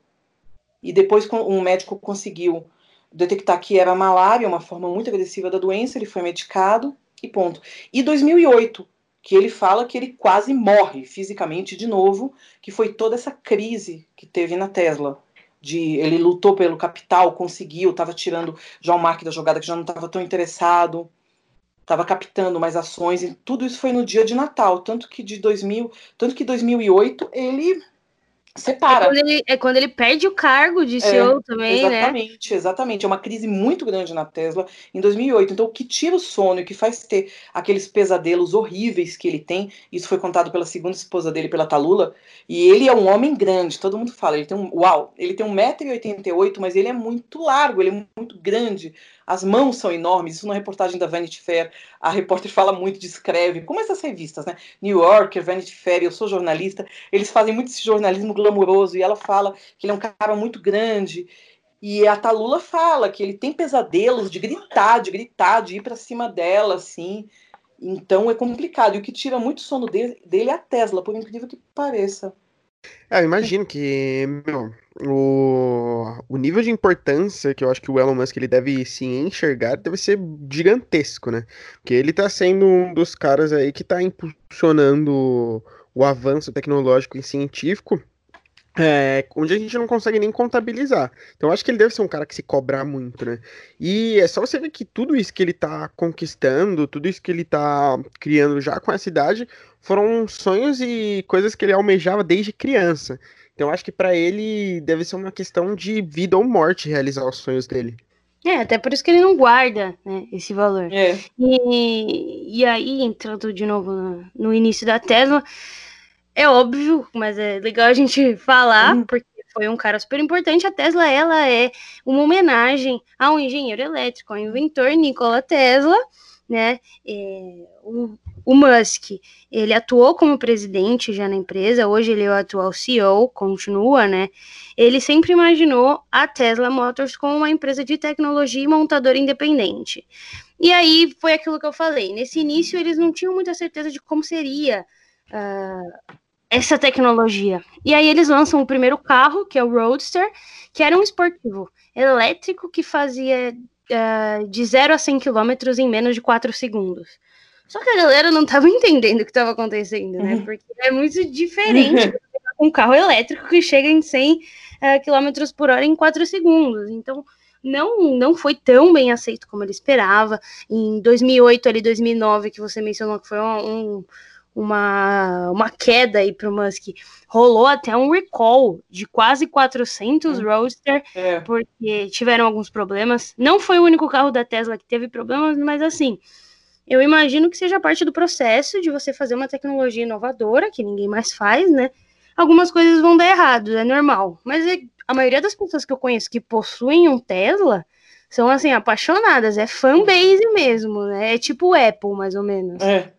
E depois um médico conseguiu detectar que era malária, uma forma muito agressiva da doença, ele foi medicado e ponto. E 2008, que ele fala que ele quase morre fisicamente de novo, que foi toda essa crise que teve na Tesla de ele lutou pelo capital, conseguiu, estava tirando o Mark da jogada que já não estava tão interessado, estava captando mais ações e tudo isso foi no dia de Natal, tanto que de 2000, tanto que 2008 ele separa. É quando ele, é quando ele perde o cargo de CEO é, também, exatamente, né? Exatamente, exatamente. É uma crise muito grande na Tesla em 2008. Então, o que tira o sono e o que faz ter aqueles pesadelos horríveis que ele tem, isso foi contado pela segunda esposa dele, pela Talula, e ele é um homem grande, todo mundo fala, ele tem um, uau, ele tem 1,88m, mas ele é muito largo, ele é muito grande, as mãos são enormes, isso na reportagem da Vanity Fair, a repórter fala muito, descreve, como essas revistas, né? New Yorker, Vanity Fair, eu sou jornalista, eles fazem muito esse jornalismo glamuroso, e ela fala que ele é um cara muito grande, e a Talula fala que ele tem pesadelos de gritar, de gritar, de ir para cima dela, assim. Então é complicado. E o que tira muito sono dele, dele é a Tesla, por incrível que pareça. É, eu imagino que, meu, o, o nível de importância que eu acho que o Elon Musk ele deve se enxergar deve ser gigantesco, né? Porque ele tá sendo um dos caras aí que tá impulsionando o avanço tecnológico e científico é, onde a gente não consegue nem contabilizar. Então acho que ele deve ser um cara que se cobra muito, né? E é só você ver que tudo isso que ele tá conquistando, tudo isso que ele tá criando já com essa idade, foram sonhos e coisas que ele almejava desde criança. Então acho que para ele deve ser uma questão de vida ou morte realizar os sonhos dele. É, até por isso que ele não guarda né, esse valor. É. E, e aí, entrando de novo no, no início da Tesla, é óbvio, mas é legal a gente falar, uhum. porque foi um cara super importante. A Tesla, ela é uma homenagem a um engenheiro elétrico, ao inventor Nikola Tesla, né? É, o, o, Musk, ele atuou como presidente já na empresa, hoje ele é o atual CEO, continua, né? Ele sempre imaginou a Tesla Motors como uma empresa de tecnologia e montadora independente. E aí foi aquilo que eu falei. Nesse início, eles não tinham muita certeza de como seria uh, essa tecnologia. E aí eles lançam o primeiro carro, que é o Roadster, que era um esportivo elétrico que fazia uh, de 0 a 100 km em menos de 4 segundos. Só que a galera não estava entendendo o que estava acontecendo, né? Uhum. Porque é muito diferente um carro elétrico que chega em 100 uh, km por hora em 4 segundos. Então, não, não foi tão bem aceito como ele esperava. Em 2008, ali 2009, que você mencionou que foi um, um uma, uma queda aí para o Musk. Rolou até um recall de quase 400 é. Roadster, é. porque tiveram alguns problemas. Não foi o único carro da Tesla que teve problemas, mas assim, eu imagino que seja parte do processo de você fazer uma tecnologia inovadora, que ninguém mais faz, né? Algumas coisas vão dar errado, é normal. Mas é, a maioria das pessoas que eu conheço que possuem um Tesla são, assim, apaixonadas. É fanbase mesmo, né? É tipo Apple, mais ou menos. É.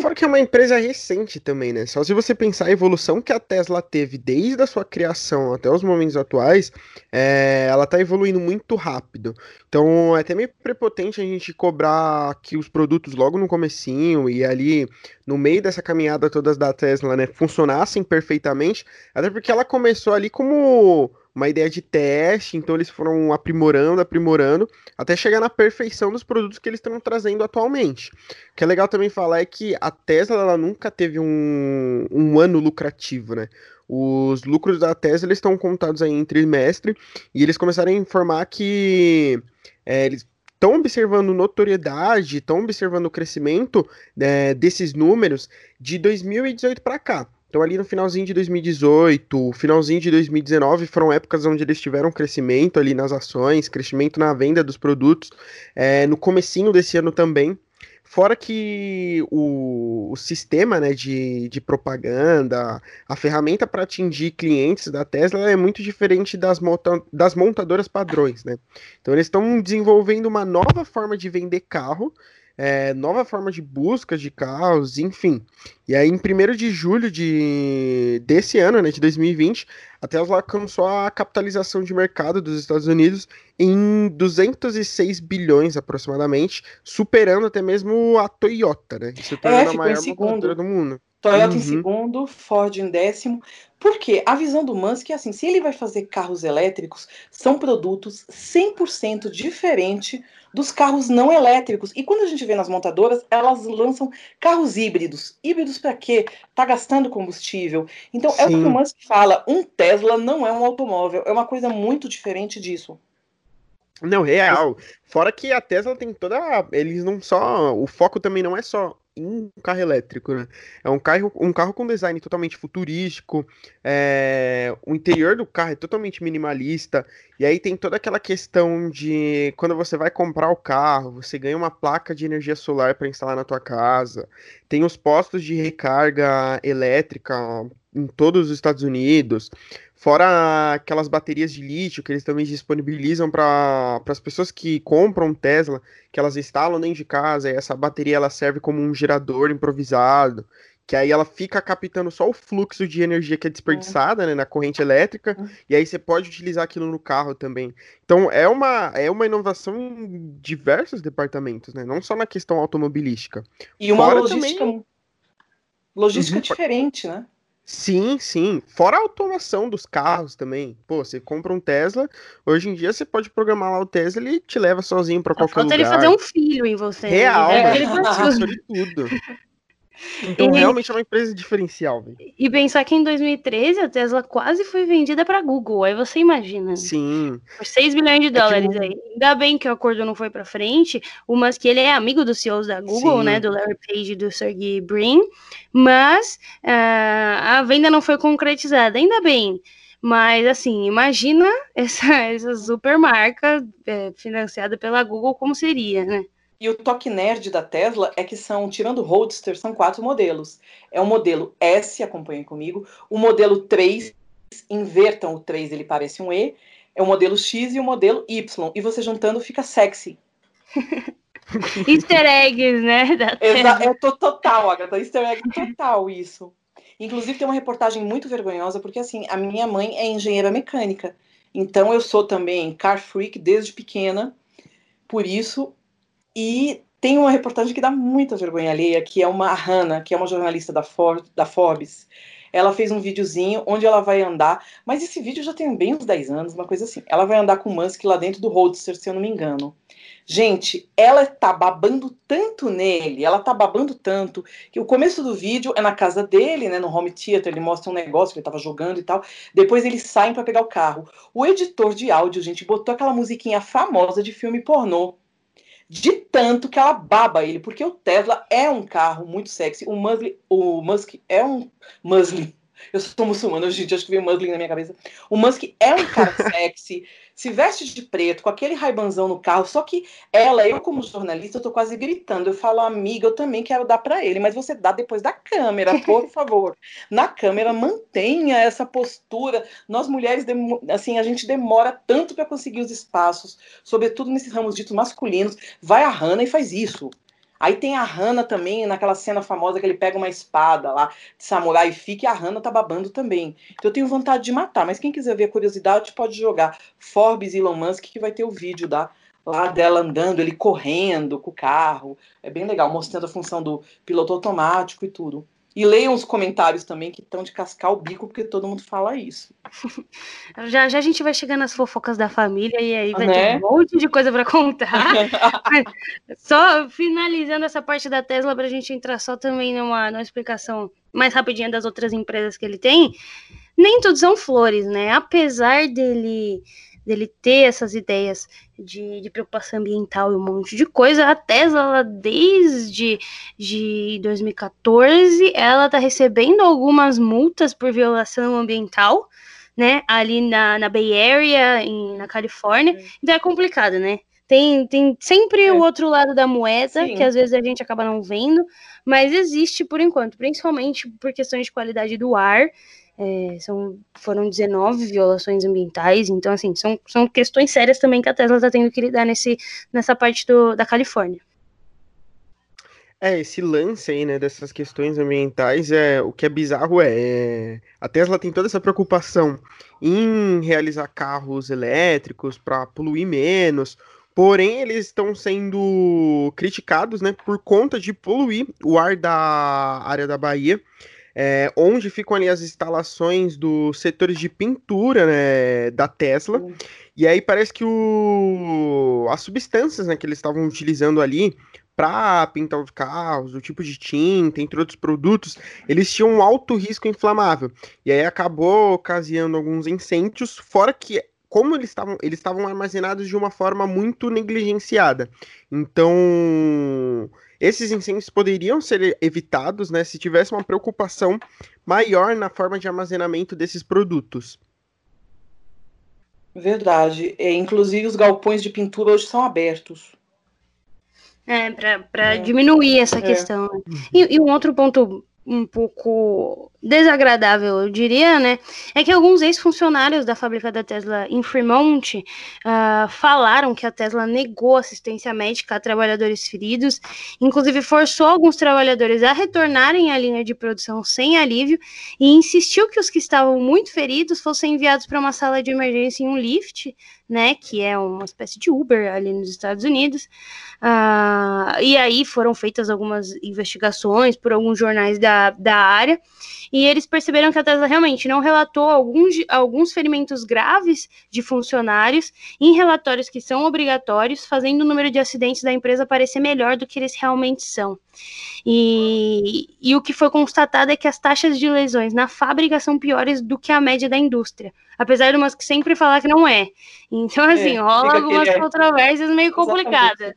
Fora que é uma empresa recente também, né? Só se você pensar a evolução que a Tesla teve desde a sua criação até os momentos atuais, é, ela tá evoluindo muito rápido. Então é até meio prepotente a gente cobrar que os produtos logo no comecinho e ali no meio dessa caminhada todas da Tesla, né, funcionassem perfeitamente, até porque ela começou ali como uma ideia de teste, então eles foram aprimorando, aprimorando, até chegar na perfeição dos produtos que eles estão trazendo atualmente. O que é legal também falar é que a Tesla ela nunca teve um, um ano lucrativo, né? Os lucros da Tesla eles estão contados aí em trimestre e eles começaram a informar que é, eles estão observando notoriedade, estão observando o crescimento é, desses números de 2018 para cá. Então, ali no finalzinho de 2018, finalzinho de 2019, foram épocas onde eles tiveram crescimento ali nas ações, crescimento na venda dos produtos. É, no comecinho desse ano também. Fora que o, o sistema né, de, de propaganda, a ferramenta para atingir clientes da Tesla é muito diferente das, monta das montadoras padrões. Né? Então, eles estão desenvolvendo uma nova forma de vender carro é, nova forma de busca de carros, enfim. E aí, em 1 de julho de, desse ano, né, de 2020, a Tesla alcançou a capitalização de mercado dos Estados Unidos em 206 bilhões aproximadamente, superando até mesmo a Toyota, né? Se tornando é, a maior montadora do mundo. Toyota uhum. em segundo, Ford em décimo. Porque a visão do Musk é assim: se ele vai fazer carros elétricos, são produtos 100% diferentes dos carros não elétricos. E quando a gente vê nas montadoras, elas lançam carros híbridos. Híbridos para quê? Tá gastando combustível. Então Sim. é o que o Musk fala: um Tesla não é um automóvel, é uma coisa muito diferente disso. Não, real. Fora que a Tesla tem toda. Eles não só. O foco também não é só um carro elétrico, né? É um carro, um carro com design totalmente futurístico, é, o interior do carro é totalmente minimalista, e aí tem toda aquela questão de quando você vai comprar o carro, você ganha uma placa de energia solar para instalar na tua casa, tem os postos de recarga elétrica em todos os Estados Unidos. Fora aquelas baterias de lítio que eles também disponibilizam para as pessoas que compram Tesla, que elas instalam dentro de casa, e essa bateria ela serve como um gerador improvisado, que aí ela fica captando só o fluxo de energia que é desperdiçada né, na corrente elétrica, uhum. e aí você pode utilizar aquilo no carro também. Então é uma, é uma inovação em diversos departamentos, né? Não só na questão automobilística. E uma Fora logística, também... logística uhum. diferente, né? Sim, sim. Fora a automação dos carros também. Pô, você compra um Tesla, hoje em dia você pode programar lá o Tesla e ele te leva sozinho para qualquer lugar. ele fazer um filho em você. Real, né? ele de tudo. Então, e, realmente é uma empresa diferencial. Véio. E pensar que em 2013 a Tesla quase foi vendida para Google. Aí você imagina. Sim. Por 6 bilhões de dólares é que... aí. Ainda bem que o acordo não foi para frente. O Musk, ele é amigo dos CEOs da Google, Sim. né? Do Larry Page e do Sergey Brin. Mas uh, a venda não foi concretizada. Ainda bem. Mas, assim, imagina essa, essa super marca é, financiada pela Google, como seria, né? E o toque nerd da Tesla é que são, tirando o Roadster, são quatro modelos. É o modelo S, acompanhem comigo, o modelo 3, invertam o 3, ele parece um E, é o modelo X e o modelo Y. E você juntando fica sexy. Easter eggs, né? Exa é total, Agatha, easter egg total isso. Inclusive tem uma reportagem muito vergonhosa, porque assim, a minha mãe é engenheira mecânica. Então eu sou também car freak desde pequena. Por isso, e tem uma reportagem que dá muita vergonha alheia, que é uma Hannah, que é uma jornalista da, For da Forbes. Ela fez um videozinho onde ela vai andar, mas esse vídeo já tem bem uns 10 anos, uma coisa assim. Ela vai andar com o Musk lá dentro do Roadster, se eu não me engano. Gente, ela tá babando tanto nele, ela tá babando tanto, que o começo do vídeo é na casa dele, né, no home theater, ele mostra um negócio que ele tava jogando e tal. Depois eles saem para pegar o carro. O editor de áudio, gente, botou aquela musiquinha famosa de filme pornô de tanto que ela baba ele, porque o Tesla é um carro muito sexy, o Musk, o Musk é um Musk, eu sou muçulmana, gente, acho que veio Muslin na minha cabeça. O Musk é um cara sexy, se veste de preto, com aquele raibanzão no carro, só que ela, eu como jornalista, eu tô quase gritando. Eu falo, amiga, eu também quero dar para ele, mas você dá depois da câmera, por favor. Na câmera, mantenha essa postura. Nós mulheres, assim, a gente demora tanto para conseguir os espaços, sobretudo nesses ramos ditos masculinos. Vai a Hannah e faz isso. Aí tem a Hana também, naquela cena famosa que ele pega uma espada lá de samurai e fica e a Hana tá babando também. Então eu tenho vontade de matar, mas quem quiser ver a curiosidade pode jogar Forbes Elon Musk que vai ter o vídeo da, lá dela andando, ele correndo com o carro. É bem legal, mostrando a função do piloto automático e tudo. E leiam os comentários também que estão de cascar o bico, porque todo mundo fala isso. já, já a gente vai chegar nas fofocas da família e aí vai né? ter um monte de coisa para contar. só finalizando essa parte da Tesla para a gente entrar só também numa, numa explicação mais rapidinha das outras empresas que ele tem. Nem tudo são flores, né? Apesar dele dele ter essas ideias de, de, preocupação ambiental e um monte de coisa, a Tesla, desde de 2014, ela está recebendo algumas multas por violação ambiental, né, ali na, na Bay Area, em, na Califórnia, então é complicado, né? Tem, tem sempre é. o outro lado da moeda, Sim. que às vezes a gente acaba não vendo, mas existe por enquanto, principalmente por questões de qualidade do ar, é, são, foram 19 violações ambientais, então, assim, são, são questões sérias também que a Tesla está tendo que lidar nesse, nessa parte do, da Califórnia. É, esse lance aí, né, dessas questões ambientais, é o que é bizarro é, é a Tesla tem toda essa preocupação em realizar carros elétricos para poluir menos, porém eles estão sendo criticados, né, por conta de poluir o ar da área da Bahia é, onde ficam ali as instalações dos setores de pintura né, da Tesla. Uhum. E aí parece que o, as substâncias né, que eles estavam utilizando ali para pintar os carros, o tipo de tinta, entre outros produtos, eles tinham um alto risco inflamável. E aí acabou ocasionando alguns incêndios, fora que como eles estavam eles estavam armazenados de uma forma muito negligenciada. Então, esses incêndios poderiam ser evitados né, se tivesse uma preocupação maior na forma de armazenamento desses produtos. Verdade. É, inclusive, os galpões de pintura hoje são abertos. É, para é. diminuir essa é. questão. Né? E, e, um outro ponto um pouco desagradável, eu diria, né? É que alguns ex-funcionários da fábrica da Tesla em Fremont uh, falaram que a Tesla negou assistência médica a trabalhadores feridos, inclusive forçou alguns trabalhadores a retornarem à linha de produção sem alívio e insistiu que os que estavam muito feridos fossem enviados para uma sala de emergência em um lift, né? Que é uma espécie de Uber ali nos Estados Unidos. Uh, e aí foram feitas algumas investigações por alguns jornais da, da área, e eles perceberam que a Tesla realmente não relatou alguns, alguns ferimentos graves de funcionários em relatórios que são obrigatórios, fazendo o número de acidentes da empresa parecer melhor do que eles realmente são. E, e o que foi constatado é que as taxas de lesões na fábrica são piores do que a média da indústria apesar do Musk sempre falar que não é. Então, assim, é, rola algumas controvérsias meio complicadas.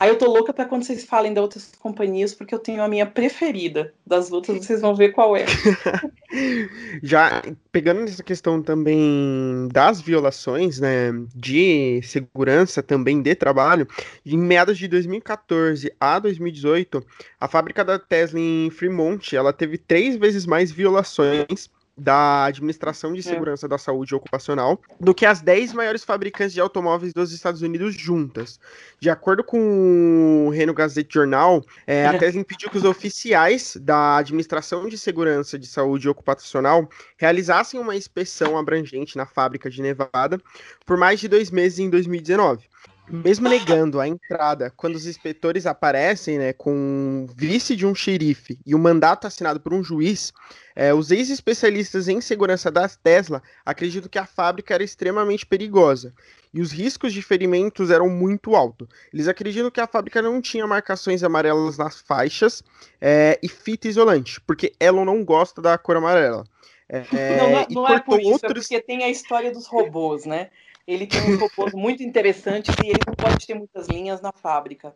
Aí eu tô louca para quando vocês falem de outras companhias, porque eu tenho a minha preferida das lutas, vocês vão ver qual é. Já pegando nessa questão também das violações, né, de segurança também de trabalho, em meados de 2014 a 2018, a fábrica da Tesla em Fremont, ela teve três vezes mais violações da Administração de é. Segurança é. da Saúde Ocupacional do que as 10 maiores fabricantes de automóveis dos Estados Unidos juntas. De acordo com o Reno Gazette Journal, é, a é. Tesla impediu que os oficiais da Administração de Segurança de Saúde Ocupacional realizassem uma inspeção abrangente na fábrica de Nevada por mais de dois meses em 2019 mesmo negando a entrada, quando os inspetores aparecem, né, com vice de um xerife e um mandato assinado por um juiz, é, os ex-especialistas em segurança da Tesla acreditam que a fábrica era extremamente perigosa e os riscos de ferimentos eram muito altos. Eles acreditam que a fábrica não tinha marcações amarelas nas faixas é, e fita isolante, porque Elon não gosta da cor amarela. É, não, não, não é por isso, é outros... é porque tem a história dos robôs, né? Ele tem uns robôs muito interessantes e ele não pode ter muitas linhas na fábrica.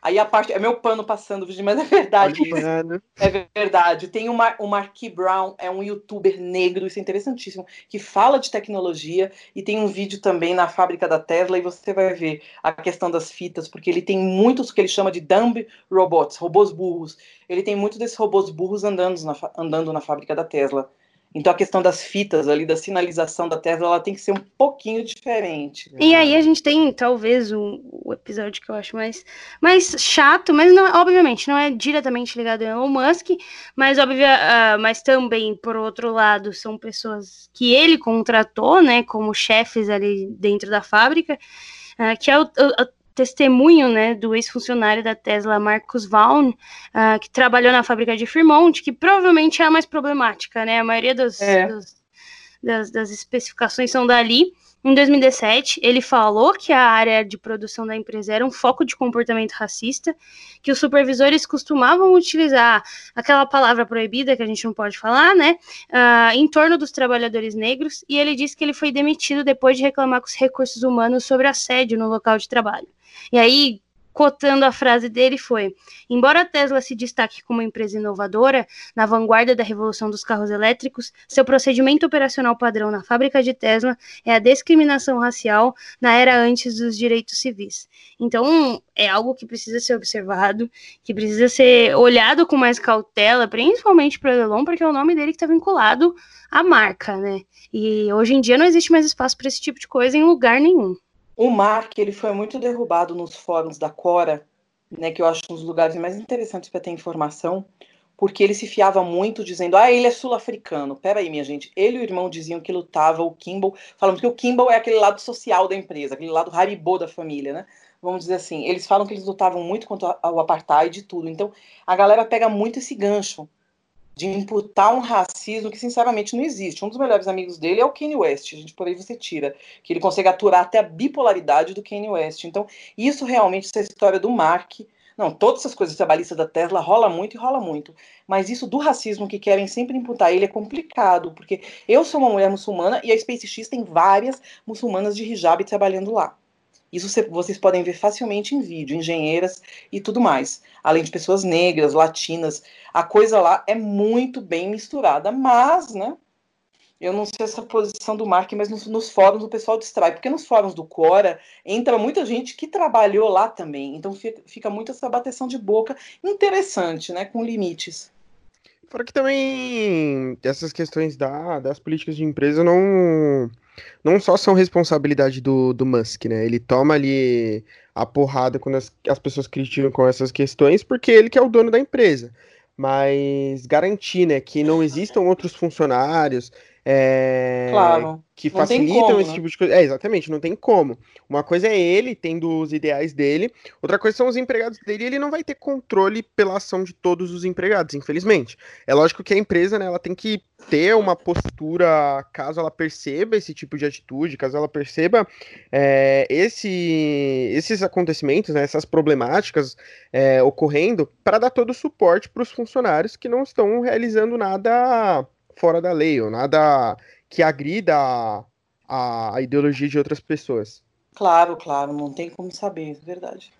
Aí a parte. É meu pano passando, mas é verdade. É verdade. Tem uma, o Marquis Brown, é um youtuber negro, isso é interessantíssimo, que fala de tecnologia e tem um vídeo também na fábrica da Tesla e você vai ver a questão das fitas, porque ele tem muitos que ele chama de dumb robots, robôs burros. Ele tem muitos desses robôs burros andando na, andando na fábrica da Tesla. Então a questão das fitas ali, da sinalização da Tesla, ela tem que ser um pouquinho diferente. E aí a gente tem talvez o, o episódio que eu acho mais, mais chato, mas não, obviamente não é diretamente ligado a Elon Musk, mas obvia, uh, mas também por outro lado são pessoas que ele contratou, né, como chefes ali dentro da fábrica, uh, que é o, o testemunho né, do ex-funcionário da Tesla, Marcus Vaughan, uh, que trabalhou na fábrica de Fremont, que provavelmente é a mais problemática, né? A maioria dos, é. dos, das, das especificações são dali. Em 2017, ele falou que a área de produção da empresa era um foco de comportamento racista, que os supervisores costumavam utilizar aquela palavra proibida que a gente não pode falar, né, uh, em torno dos trabalhadores negros, e ele disse que ele foi demitido depois de reclamar com os recursos humanos sobre assédio no local de trabalho. E aí, cotando a frase dele foi: Embora a Tesla se destaque como empresa inovadora, na vanguarda da revolução dos carros elétricos, seu procedimento operacional padrão na fábrica de Tesla é a discriminação racial na era antes dos direitos civis. Então, é algo que precisa ser observado, que precisa ser olhado com mais cautela, principalmente para o Elon, porque é o nome dele que está vinculado à marca, né? E hoje em dia não existe mais espaço para esse tipo de coisa em lugar nenhum. O Mark, ele foi muito derrubado nos fóruns da Cora, né, que eu acho um dos lugares mais interessantes para ter informação, porque ele se fiava muito dizendo, ah, ele é sul-africano. Peraí, minha gente, ele e o irmão diziam que lutava o Kimball, falando que o Kimball é aquele lado social da empresa, aquele lado Haribo da família, né? Vamos dizer assim, eles falam que eles lutavam muito contra o apartheid e tudo. Então, a galera pega muito esse gancho de imputar um racismo que sinceramente não existe. Um dos melhores amigos dele é o Kanye West, a gente por aí você tira, que ele consegue aturar até a bipolaridade do Kanye West. Então, isso realmente, essa história do Mark, não, todas essas coisas trabalhistas da Tesla rola muito e rola muito. Mas isso do racismo que querem sempre imputar ele é complicado, porque eu sou uma mulher muçulmana e a SpaceX tem várias muçulmanas de hijab trabalhando lá. Isso vocês podem ver facilmente em vídeo, engenheiras e tudo mais. Além de pessoas negras, latinas. A coisa lá é muito bem misturada. Mas, né? Eu não sei essa posição do Mark, mas nos, nos, fóruns o pessoal distrai. Porque nos fóruns do Quora entra muita gente que trabalhou lá também. Então fica, fica muito essa bateção de boca interessante, né? Com limites. Fora que também essas questões da, das políticas de empresa não não só são responsabilidade do, do Musk, né? Ele toma ali a porrada quando as, as pessoas criticam com essas questões, porque ele que é o dono da empresa. Mas garantir, né, que não existam outros funcionários, é, claro. que facilitam como, esse né? tipo de coisa. É, exatamente, não tem como. Uma coisa é ele tendo os ideais dele, outra coisa são os empregados dele, e ele não vai ter controle pela ação de todos os empregados, infelizmente. É lógico que a empresa, né, ela tem que ter uma postura, caso ela perceba esse tipo de atitude, caso ela perceba é, esse, esses acontecimentos, né, essas problemáticas é, ocorrendo, para dar todo o suporte para os funcionários que não estão realizando nada fora da lei, ou nada que agrida a, a ideologia de outras pessoas. Claro, claro, não tem como saber, é verdade.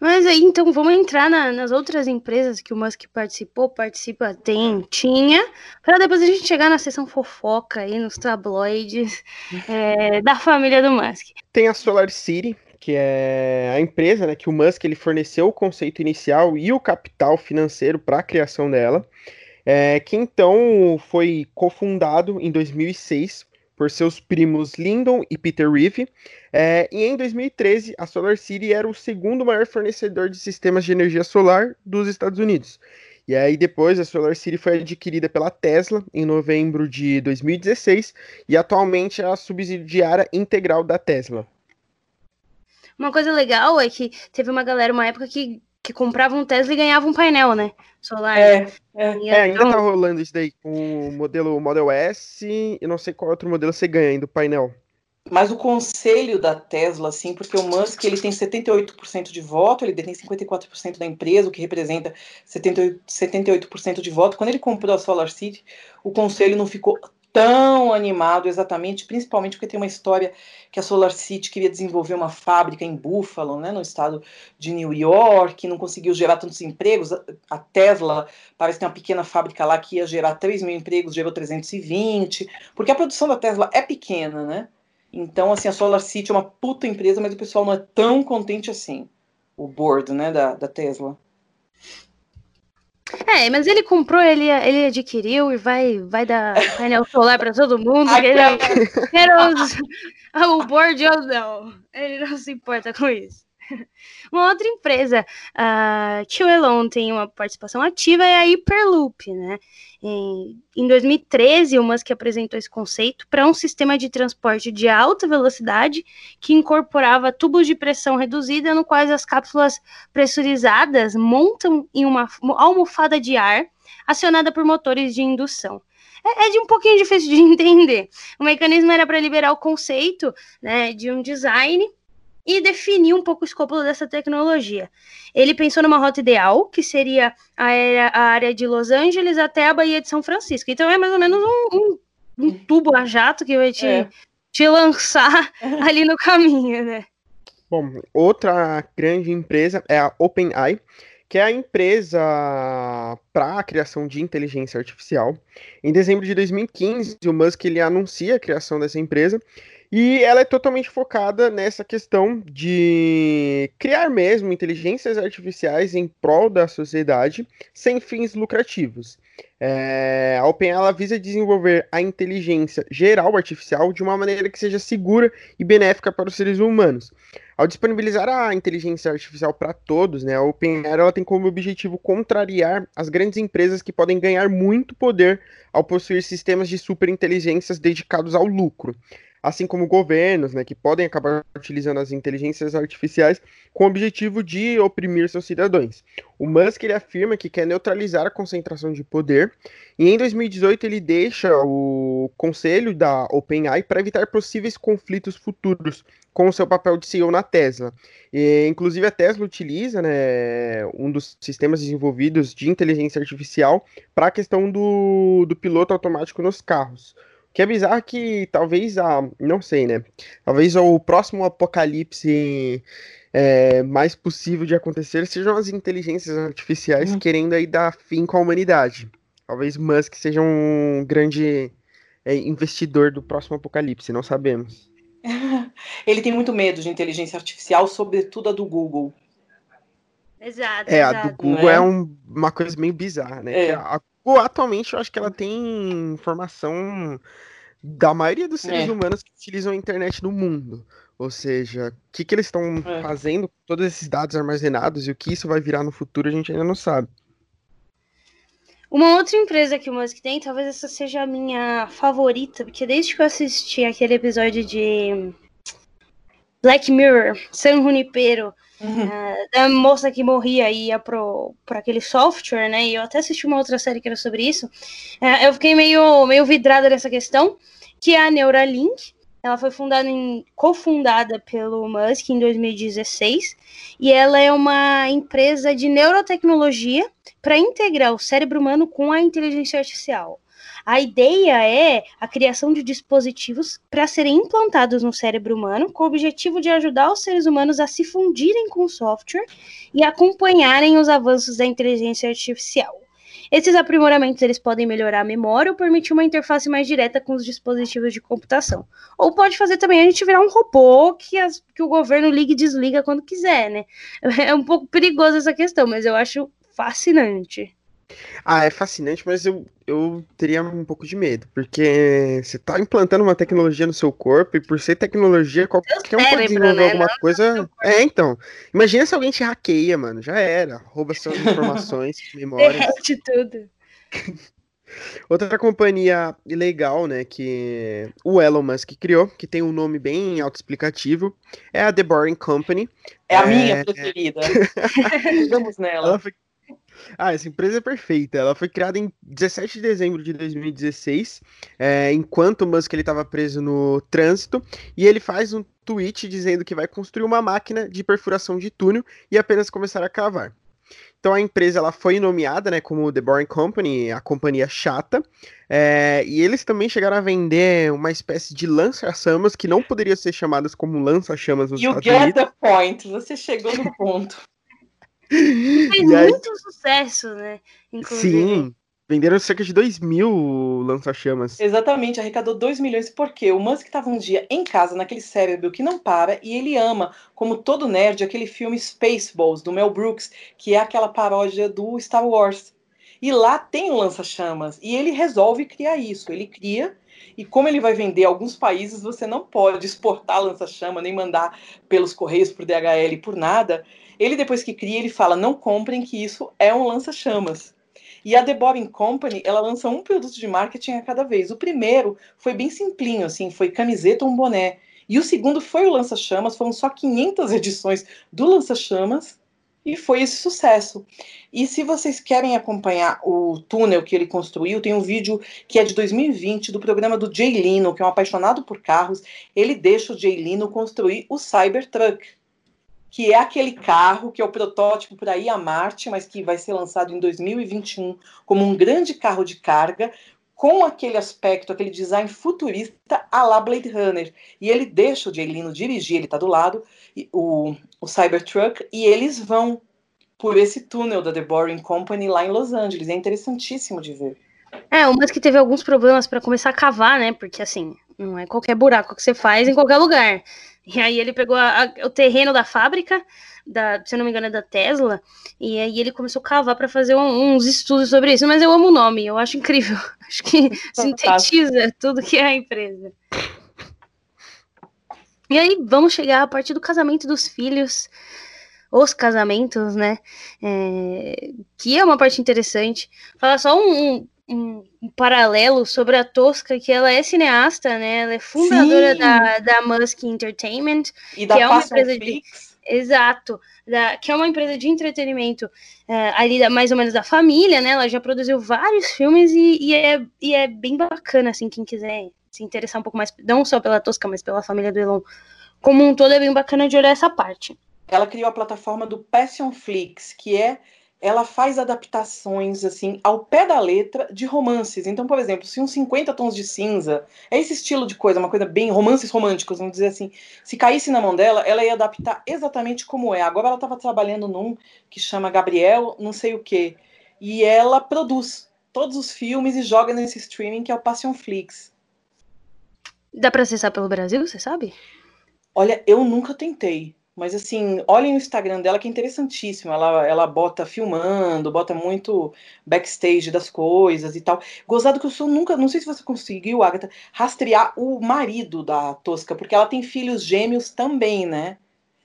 Mas aí, então, vamos entrar na, nas outras empresas que o Musk participou, participa, tem, tinha, para depois a gente chegar na sessão fofoca aí, nos tabloides é, da família do Musk. Tem a Solar City, que é a empresa né, que o Musk ele forneceu o conceito inicial e o capital financeiro para a criação dela é, que então foi cofundado em 2006 por seus primos Lyndon e Peter Reeve, é, e em 2013 a Solar City era o segundo maior fornecedor de sistemas de energia solar dos Estados Unidos. E aí depois a Solar City foi adquirida pela Tesla em novembro de 2016 e atualmente é a subsidiária integral da Tesla. Uma coisa legal é que teve uma galera uma época que que comprava um Tesla e ganhava um painel, né? Solar. É, é. é ainda então... tá rolando isso daí com o modelo Model S e não sei qual outro modelo você ganha ainda o painel. Mas o conselho da Tesla, assim, porque o Musk ele tem 78% de voto, ele detém 54% da empresa, o que representa 78%, 78 de voto. Quando ele comprou a Solar City, o conselho não ficou tão animado exatamente, principalmente porque tem uma história que a Solar City queria desenvolver uma fábrica em Buffalo, né, no estado de New York, não conseguiu gerar tantos empregos. A Tesla parece ter uma pequena fábrica lá que ia gerar 3 mil empregos, gerou 320, porque a produção da Tesla é pequena, né? Então, assim, a Solar City é uma puta empresa, mas o pessoal não é tão contente assim, o board, né, da, da Tesla. É, mas ele comprou, ele, ele adquiriu e vai, vai dar painel solar para todo mundo. Ele, cara. ele, os- o board ou não. Ele não se importa com isso. Uma outra empresa ah, que o Elon tem uma participação ativa é a Hyperloop, né? Em, em 2013, o Musk apresentou esse conceito para um sistema de transporte de alta velocidade que incorporava tubos de pressão reduzida, no quais as cápsulas pressurizadas montam em uma almofada de ar acionada por motores de indução. É, é de um pouquinho difícil de entender. O mecanismo era para liberar o conceito né, de um design e definir um pouco o escopo dessa tecnologia. Ele pensou numa rota ideal, que seria a área, a área de Los Angeles até a Baía de São Francisco. Então é mais ou menos um, um- um tubo a jato que vai te, É. te lançar ali no caminho, né? Bom, outra grande empresa é a OpenAI, que é a empresa para a criação de inteligência artificial. Em dezembro de 2015, o Musk ele anuncia a criação dessa empresa e ela é totalmente focada nessa questão de criar mesmo inteligências artificiais em prol da sociedade sem fins lucrativos. É, a OpenAI ela visa desenvolver a inteligência geral artificial de uma maneira que seja segura e benéfica para os seres humanos. Ao disponibilizar a inteligência artificial para todos, né, a OpenAI ela tem como objetivo contrariar as grandes empresas que podem ganhar muito poder ao possuir sistemas de superinteligências dedicados ao lucro, assim como governos, né, que podem acabar utilizando as inteligências artificiais com o objetivo de oprimir seus cidadãos. O Musk ele afirma que quer neutralizar a concentração de poder e em 2018 ele deixa o conselho da OpenAI para evitar possíveis conflitos futuros com o seu papel de CEO na Tesla. E, inclusive, a Tesla utiliza né, um dos sistemas desenvolvidos de inteligência artificial para a questão do, do piloto automático nos carros. O que é bizarro que talvez a. Não sei, né? Talvez o próximo apocalipse é, mais possível de acontecer sejam as inteligências artificiais Uhum. querendo aí dar fim com a humanidade. Talvez Musk seja um grande é, investidor do próximo apocalipse, não sabemos. Ele tem muito medo de inteligência artificial, sobretudo a do Google. Exato, É, a do exato. Google é? é um- uma coisa meio bizarra, né? É. Que A atualmente, eu acho que ela tem informação da maioria dos seres É. humanos que utilizam a internet no mundo. Ou seja, o que, que eles estão É. fazendo com todos esses dados armazenados e o que isso vai virar no futuro, a gente ainda não sabe. Uma outra empresa que o Musk tem, talvez essa seja a minha favorita, porque desde que eu assisti aquele episódio de Black Mirror, San Junipero, Uhum. da moça que morria e ia pro, pro aquele software, né? E eu até assisti uma outra série que era sobre isso. É, eu fiquei meio, meio vidrada nessa questão, que é a Neuralink. Ela foi fundada em, cofundada pelo Musk em 2016 e ela é uma empresa de neurotecnologia para integrar o cérebro humano com a inteligência artificial. A ideia é a criação de dispositivos para serem implantados no cérebro humano com o objetivo de ajudar os seres humanos a se fundirem com o software e acompanharem os avanços da inteligência artificial. Esses aprimoramentos eles podem melhorar a memória ou permitir uma interface mais direta com os dispositivos de computação. Ou pode fazer também a gente virar um robô que, as- que o governo liga e desliga quando quiser, né? É um pouco perigoso essa questão, mas eu acho fascinante. Ah, é fascinante, mas eu, eu teria um pouco de medo, porque você tá implantando uma tecnologia no seu corpo e por ser tecnologia, qualquer um pode cérebro, desenvolver né? alguma coisa. É, então. Imagina se alguém te hackeia, mano. Já era. Rouba suas informações, memórias. Derrete tudo. Outra companhia legal, né, que o Elon Musk criou, que tem um nome bem autoexplicativo, é a The Boring Company. É a É. minha preferida. Vamos nela. Ela foi... Ah, essa empresa é perfeita. Ela foi criada em 17 de dezembro de 2016, é, enquanto o Musk estava preso no trânsito, e ele faz um tweet dizendo que vai construir uma máquina de perfuração de túnel e apenas começar a cavar. Então a empresa ela foi nomeada né, como The Boring Company, a companhia chata, é, e eles também chegaram a vender uma espécie de lança-chamas que não poderia ser chamadas como lança-chamas nos You Estados get Unidos. the point. Você chegou no ponto. Fez E aí- muito sucesso, né? Inclusive. Sim, venderam cerca de 2 mil lança-chamas. Exatamente, arrecadou 2 milhões. Por quê? O Musk estava um dia em casa, naquele cérebro que não para, e ele ama, como todo nerd, aquele filme Spaceballs, do Mel Brooks, que é aquela paródia do Star Wars. E lá tem um lança-chamas. E ele resolve criar isso. Ele cria. E como ele vai vender alguns países, você não pode exportar lança-chama, nem mandar pelos correios, por DHL, por nada. Ele, depois que cria, ele fala: não comprem que isso é um lança-chamas. E a The Bobbin Company, ela lança um produto de marketing a cada vez. O primeiro foi bem simplinho, assim, foi camiseta ou um boné. E o segundo foi o lança-chamas, foram só 500 edições do lança-chamas e foi esse sucesso. E se vocês querem acompanhar o túnel que ele construiu, tem um vídeo que é de 2020 do programa do Jay Leno, que é um apaixonado por carros. Ele deixa o Jay Leno construir o Cybertruck, que é aquele carro que é o protótipo para ir a Marte, mas que vai ser lançado em 2021 como um grande carro de carga, com aquele aspecto, aquele design futurista a la Blade Runner. E ele deixa o Jay Leno dirigir, ele está do lado, o, o Cybertruck, e eles vão por esse túnel da The Boring Company lá em Los Angeles. É interessantíssimo de ver. É, o Musk teve alguns problemas para começar a cavar, né? Porque assim, não é qualquer buraco que você faz em qualquer lugar. E aí ele pegou a, a, o terreno da fábrica, da, se eu não me engano, é da Tesla, e aí ele começou a cavar para fazer um, uns estudos sobre isso. Mas eu amo o nome, eu acho incrível. Acho que sintetiza tudo que é a empresa. E aí vamos chegar a partir do casamento dos filhos, os casamentos, né? É, que é uma parte interessante. Falar só um, um, um, paralelo sobre a Tosca, que ela é cineasta, né? Ela é fundadora da, da Musk Entertainment, e da que é uma empresa de Exato, da, que é uma empresa de entretenimento é, ali da, mais ou menos da família, né? Ela já produziu vários filmes e, e, é, e é bem bacana, assim, quem quiser se interessar um pouco mais, não só pela Tosca, mas pela família do Elon como um todo, é bem bacana de olhar essa parte. Ela criou a plataforma do Passion Flix, que é ela faz adaptações assim ao pé da letra de romances. Então, por exemplo, se uns 50 tons de cinza, é esse estilo de coisa, uma coisa bem romances românticos, vamos dizer assim, se caísse na mão dela, ela ia adaptar exatamente como é. Agora ela estava trabalhando num que chama Gabriel, não sei o quê, e ela produz todos os filmes e joga nesse streaming que é o Passion Flix. Dá para acessar pelo Brasil, você sabe? Olha, eu nunca tentei. Mas assim, olhem o Instagram dela que é interessantíssimo. Ela, ela bota filmando, bota muito backstage das coisas e tal. Gozado que eu sou nunca, não sei se você conseguiu, Agatha, rastrear o marido da Tosca, porque ela tem filhos gêmeos também, né?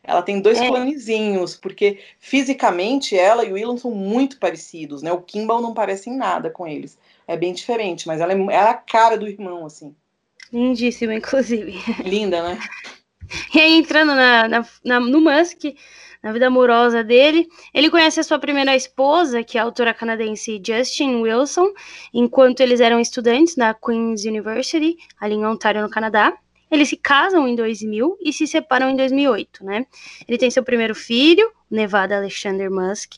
Ela tem dois é. clonezinhos, porque fisicamente ela e o Elon são muito parecidos, né? O Kimball não parece em nada com eles. É bem diferente, mas ela é, é a cara do irmão, assim. Lindíssima, inclusive. Linda, né? E aí, entrando na, na, na, no Musk, na vida amorosa dele, ele conhece a sua primeira esposa, que é a autora canadense Justin Wilson, enquanto eles eram estudantes na Queen's University, ali em Ontário, no Canadá. Eles se casam em 2000 e se separam em 2008, né? Ele tem seu primeiro filho, Nevada Alexander Musk,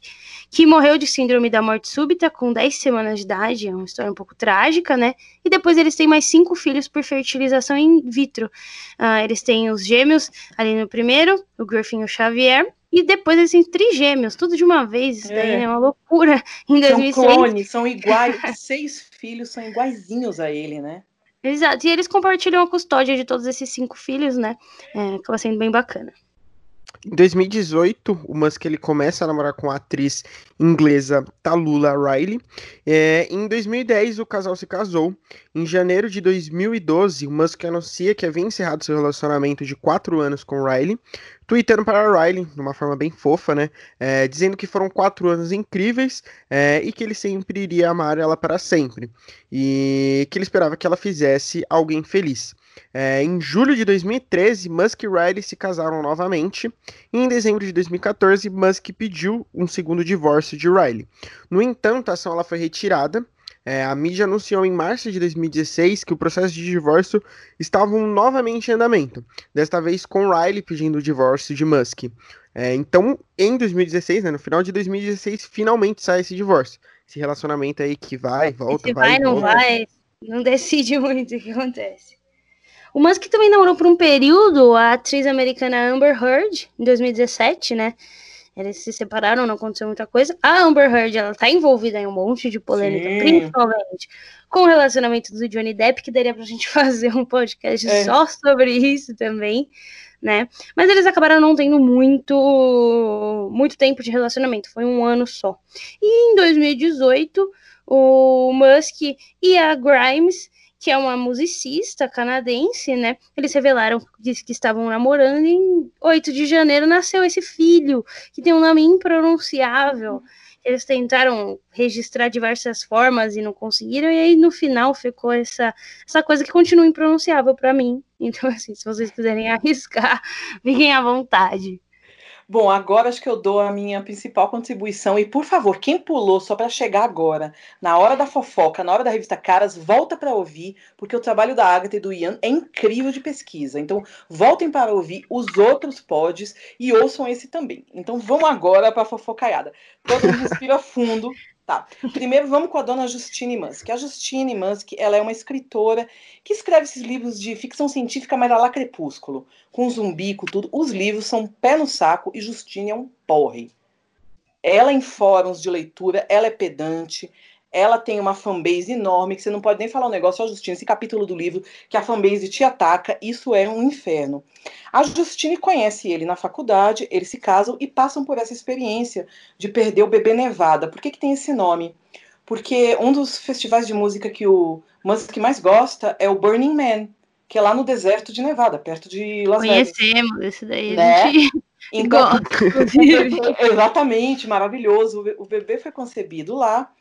que morreu de síndrome da morte súbita com 10 semanas de idade, é uma história um pouco trágica, né? E depois eles têm mais cinco filhos por fertilização in vitro. Uh, eles têm os gêmeos ali no primeiro, o Griffin e o Xavier, e depois eles têm trigêmeos, tudo de uma vez, isso daí é, é uma loucura. Em 2006. São clones, são iguais, seis filhos são iguaizinhos a ele, né? Exato, e eles compartilham a custódia de todos esses cinco filhos, né? É, acaba sendo bem bacana. Em 2018, o Musk ele começa a namorar com a atriz inglesa Talula Riley. É, em 2010, o casal se casou. Em janeiro de 2012, o Musk anuncia que havia encerrado seu relacionamento de quatro anos com Riley, tweetando para a Riley, de uma forma bem fofa, né? É, dizendo que foram quatro anos incríveis é, e que ele sempre iria amar ela para sempre. E que ele esperava que ela fizesse alguém feliz. É, em julho de 2013, Musk e Riley se casaram novamente. E em dezembro de 2014, Musk pediu um segundo divórcio de Riley. No entanto, a ação ela foi retirada. É, a mídia anunciou em março de 2016 que o processo de divórcio estava novamente em andamento, desta vez com Riley pedindo o divórcio de Musk. É, então, em 2016, né, no final de 2016, finalmente sai esse divórcio. Esse relacionamento aí que vai, volta, Esse vai, vai não volta. vai, não decide muito o que acontece. O Musk também namorou por um período a atriz americana Amber Heard, em 2017, né? Eles se separaram, não aconteceu muita coisa. A Amber Heard, ela tá envolvida em um monte de polêmica, Sim. principalmente com o relacionamento do Johnny Depp, que daria pra gente fazer um podcast é. só sobre isso também, né? Mas eles acabaram não tendo muito, muito tempo de relacionamento, foi um ano só. E em 2018, o Musk e a Grimes que é uma musicista canadense, né? Eles revelaram que, que estavam namorando e em 8 de janeiro nasceu esse filho, que tem um nome impronunciável. Eles tentaram registrar diversas formas e não conseguiram, e aí no final ficou essa, essa coisa que continua impronunciável para mim. Então, assim, se vocês quiserem arriscar, fiquem à vontade. Bom, agora acho que eu dou a minha principal contribuição. E, por favor, quem pulou só para chegar agora, na hora da fofoca, na hora da revista Caras, volta para ouvir, porque o trabalho da Agatha e do Ian é incrível de pesquisa. Então, voltem para ouvir os outros pods e ouçam esse também. Então, vamos agora para a fofocaiada. Todo mundo respira fundo Tá. Primeiro vamos com a dona Justine Musk. A Justine Musk, ela é uma escritora que escreve esses livros de ficção científica, mas lá crepúsculo, com zumbi, com tudo. Os livros são pé no saco e Justine é um porre. Ela em fóruns de leitura, ela é pedante, ela tem uma fanbase enorme, que você não pode nem falar um negócio, a Justine, esse capítulo do livro, que a fanbase te ataca, isso é um inferno. A Justine conhece ele na faculdade, eles se casam e passam por essa experiência de perder o bebê Nevada. Por que, que tem esse nome? Porque um dos festivais de música que o Musk mais gosta é o Burning Man, que é lá no deserto de Nevada, perto de Las Vegas. Conhecemos esse daí, né? a gente então, exatamente, maravilhoso. O bebê foi concebido lá.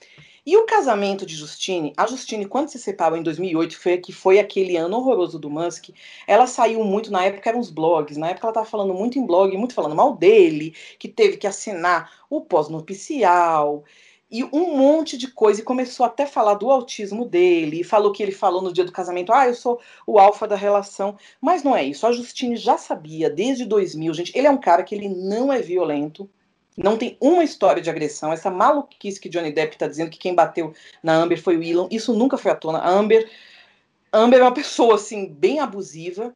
E o casamento de Justine, a Justine, quando se separou em 2008, foi, que foi aquele ano horroroso do Musk, ela saiu muito, na época eram os blogs, na época ela estava falando muito em blog, muito falando mal dele, que teve que assinar o pós-nupcial, e um monte de coisa, e começou até a falar do autismo dele, falou que ele falou no dia do casamento, ah, eu sou o alfa da relação, mas não é isso, a Justine já sabia, desde 2000, gente, ele é um cara que ele não é violento, não tem uma história de agressão. Essa maluquice que Johnny Depp está dizendo que quem bateu na Amber foi o Elon, isso nunca foi à tona. A Amber, Amber é uma pessoa assim bem abusiva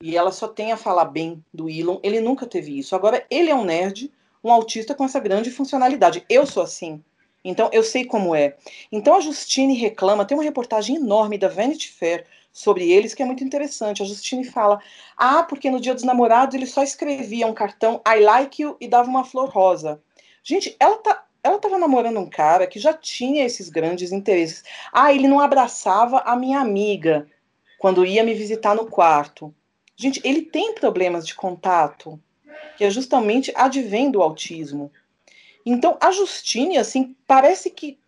e ela só tem a falar bem do Elon. Ele nunca teve isso. Agora ele é um nerd, um autista com essa grande funcionalidade. Eu sou assim. Então eu sei como é. Então a Justine reclama, tem uma reportagem enorme da Vanity Fair sobre eles, que é muito interessante. A Justine fala: ah, porque no dia dos namorados ele só escrevia um cartão I like you e dava uma flor rosa. Gente, ela tá. Ela estava namorando um cara que já tinha esses grandes interesses. Ah, ele não abraçava a minha amiga quando ia me visitar no quarto. Gente, ele tem problemas de contato, que é justamente advém do autismo. Então, a Justine, assim, parece que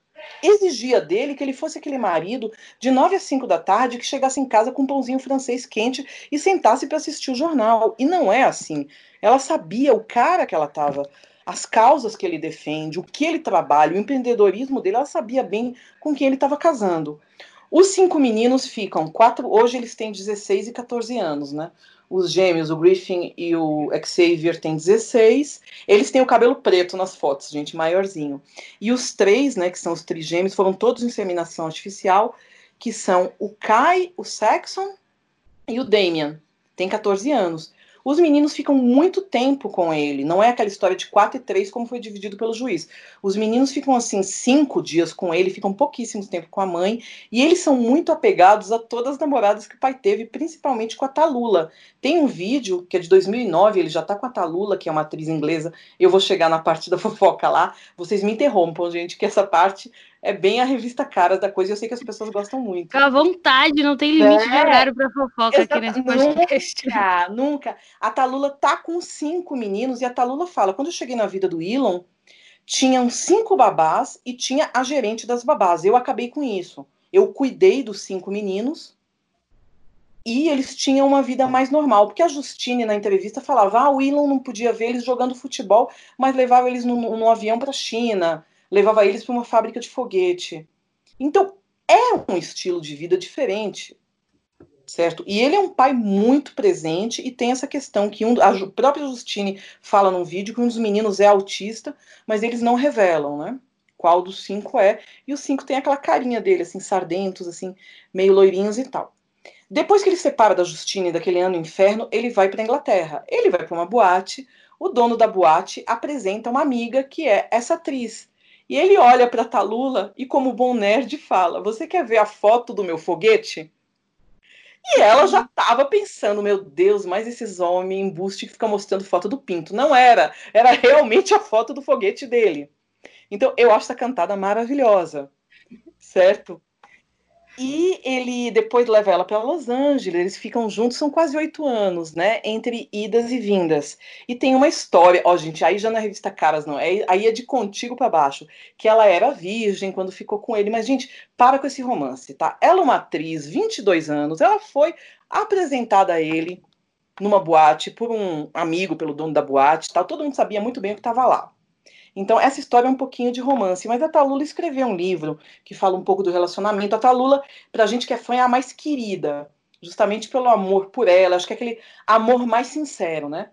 exigia dele que ele fosse aquele marido de 9 às 5 da tarde que chegasse em casa com um pãozinho francês quente e sentasse para assistir o jornal. E não é assim. Ela sabia o cara que ela estava, as causas que ele defende, o que ele trabalha, o empreendedorismo dele, ela sabia bem com quem ele estava casando. Os cinco meninos ficam, quatro, hoje eles têm 16 e 14 anos, né? Os gêmeos, o Griffin e o Xavier, têm 16. Eles têm o cabelo preto nas fotos, gente, maiorzinho. E os três, né, que são os trigêmeos, foram todos inseminação artificial, que são o Kai, o Saxon e o Damian. Tem 14 anos os meninos ficam muito tempo com ele. Não é aquela história de quatro e três como foi dividido pelo juiz. Os meninos ficam assim cinco dias com ele, ficam pouquíssimo tempo com a mãe, e eles são muito apegados a todas as namoradas que o pai teve, principalmente com a Talula. Tem um vídeo que é de 2009, ele já tá com a Talula, que é uma atriz inglesa. Eu vou chegar na parte da fofoca lá. Vocês me interrompam, gente, que essa parte é bem a revista cara da coisa e eu sei que as pessoas gostam muito. Fica à vontade, não tem limite é. de horário para fofoca Exato. aqui nesse podcast. Nunca, nunca. A Talula tá com cinco meninos e a Talula fala: quando eu cheguei na vida do Elon, tinham cinco babás e tinha a gerente das babás. Eu acabei com isso. Eu cuidei dos cinco meninos e eles tinham uma vida mais normal. Porque a Justine, na entrevista, falava: ah, o Elon não podia ver eles jogando futebol, mas levava eles no, no avião para a China levava eles para uma fábrica de foguete. Então, é um estilo de vida diferente, certo? E ele é um pai muito presente e tem essa questão que um, a própria Justine fala num vídeo que um dos meninos é autista, mas eles não revelam, né? Qual dos cinco é. E os cinco tem aquela carinha dele, assim, sardentos, assim, meio loirinhos e tal. Depois que ele separa da Justine daquele ano inferno, ele vai para Inglaterra. Ele vai para uma boate o dono da boate apresenta uma amiga que é essa atriz. E ele olha para Talula e, como bom nerd, fala: Você quer ver a foto do meu foguete? E ela já estava pensando, meu Deus, mas esses homens embuste que ficam mostrando foto do pinto. Não era, era realmente a foto do foguete dele. Então, eu acho essa cantada maravilhosa, certo? E ele depois leva ela para Los Angeles, eles ficam juntos, são quase oito anos, né? Entre idas e vindas. E tem uma história, ó, gente, aí já na revista Caras não, é, aí é de contigo para baixo, que ela era virgem quando ficou com ele. Mas, gente, para com esse romance, tá? Ela é uma atriz, 22 anos, ela foi apresentada a ele numa boate por um amigo, pelo dono da boate, tal. Todo mundo sabia muito bem o que estava lá. Então, essa história é um pouquinho de romance, mas a Talula escreveu um livro que fala um pouco do relacionamento. A Talula, pra gente que é fã, é a mais querida, justamente pelo amor por ela, acho que é aquele amor mais sincero, né?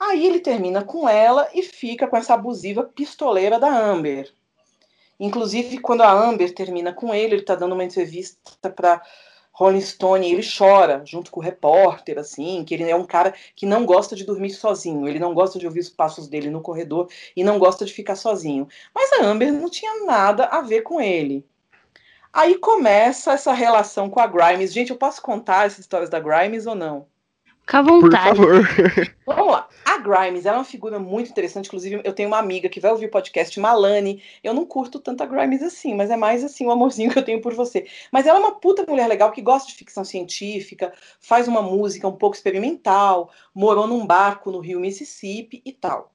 Aí ele termina com ela e fica com essa abusiva pistoleira da Amber. Inclusive, quando a Amber termina com ele, ele tá dando uma entrevista para Rolling Stone, ele chora junto com o repórter, assim, que ele é um cara que não gosta de dormir sozinho, ele não gosta de ouvir os passos dele no corredor e não gosta de ficar sozinho. Mas a Amber não tinha nada a ver com ele. Aí começa essa relação com a Grimes. Gente, eu posso contar essas histórias da Grimes ou não? Fica à vontade. Por favor. Vamos lá. A Grimes é uma figura muito interessante. Inclusive, eu tenho uma amiga que vai ouvir o podcast, Malane. Eu não curto tanto a Grimes assim, mas é mais assim o amorzinho que eu tenho por você. Mas ela é uma puta mulher legal que gosta de ficção científica, faz uma música um pouco experimental, morou num barco no rio Mississippi e tal.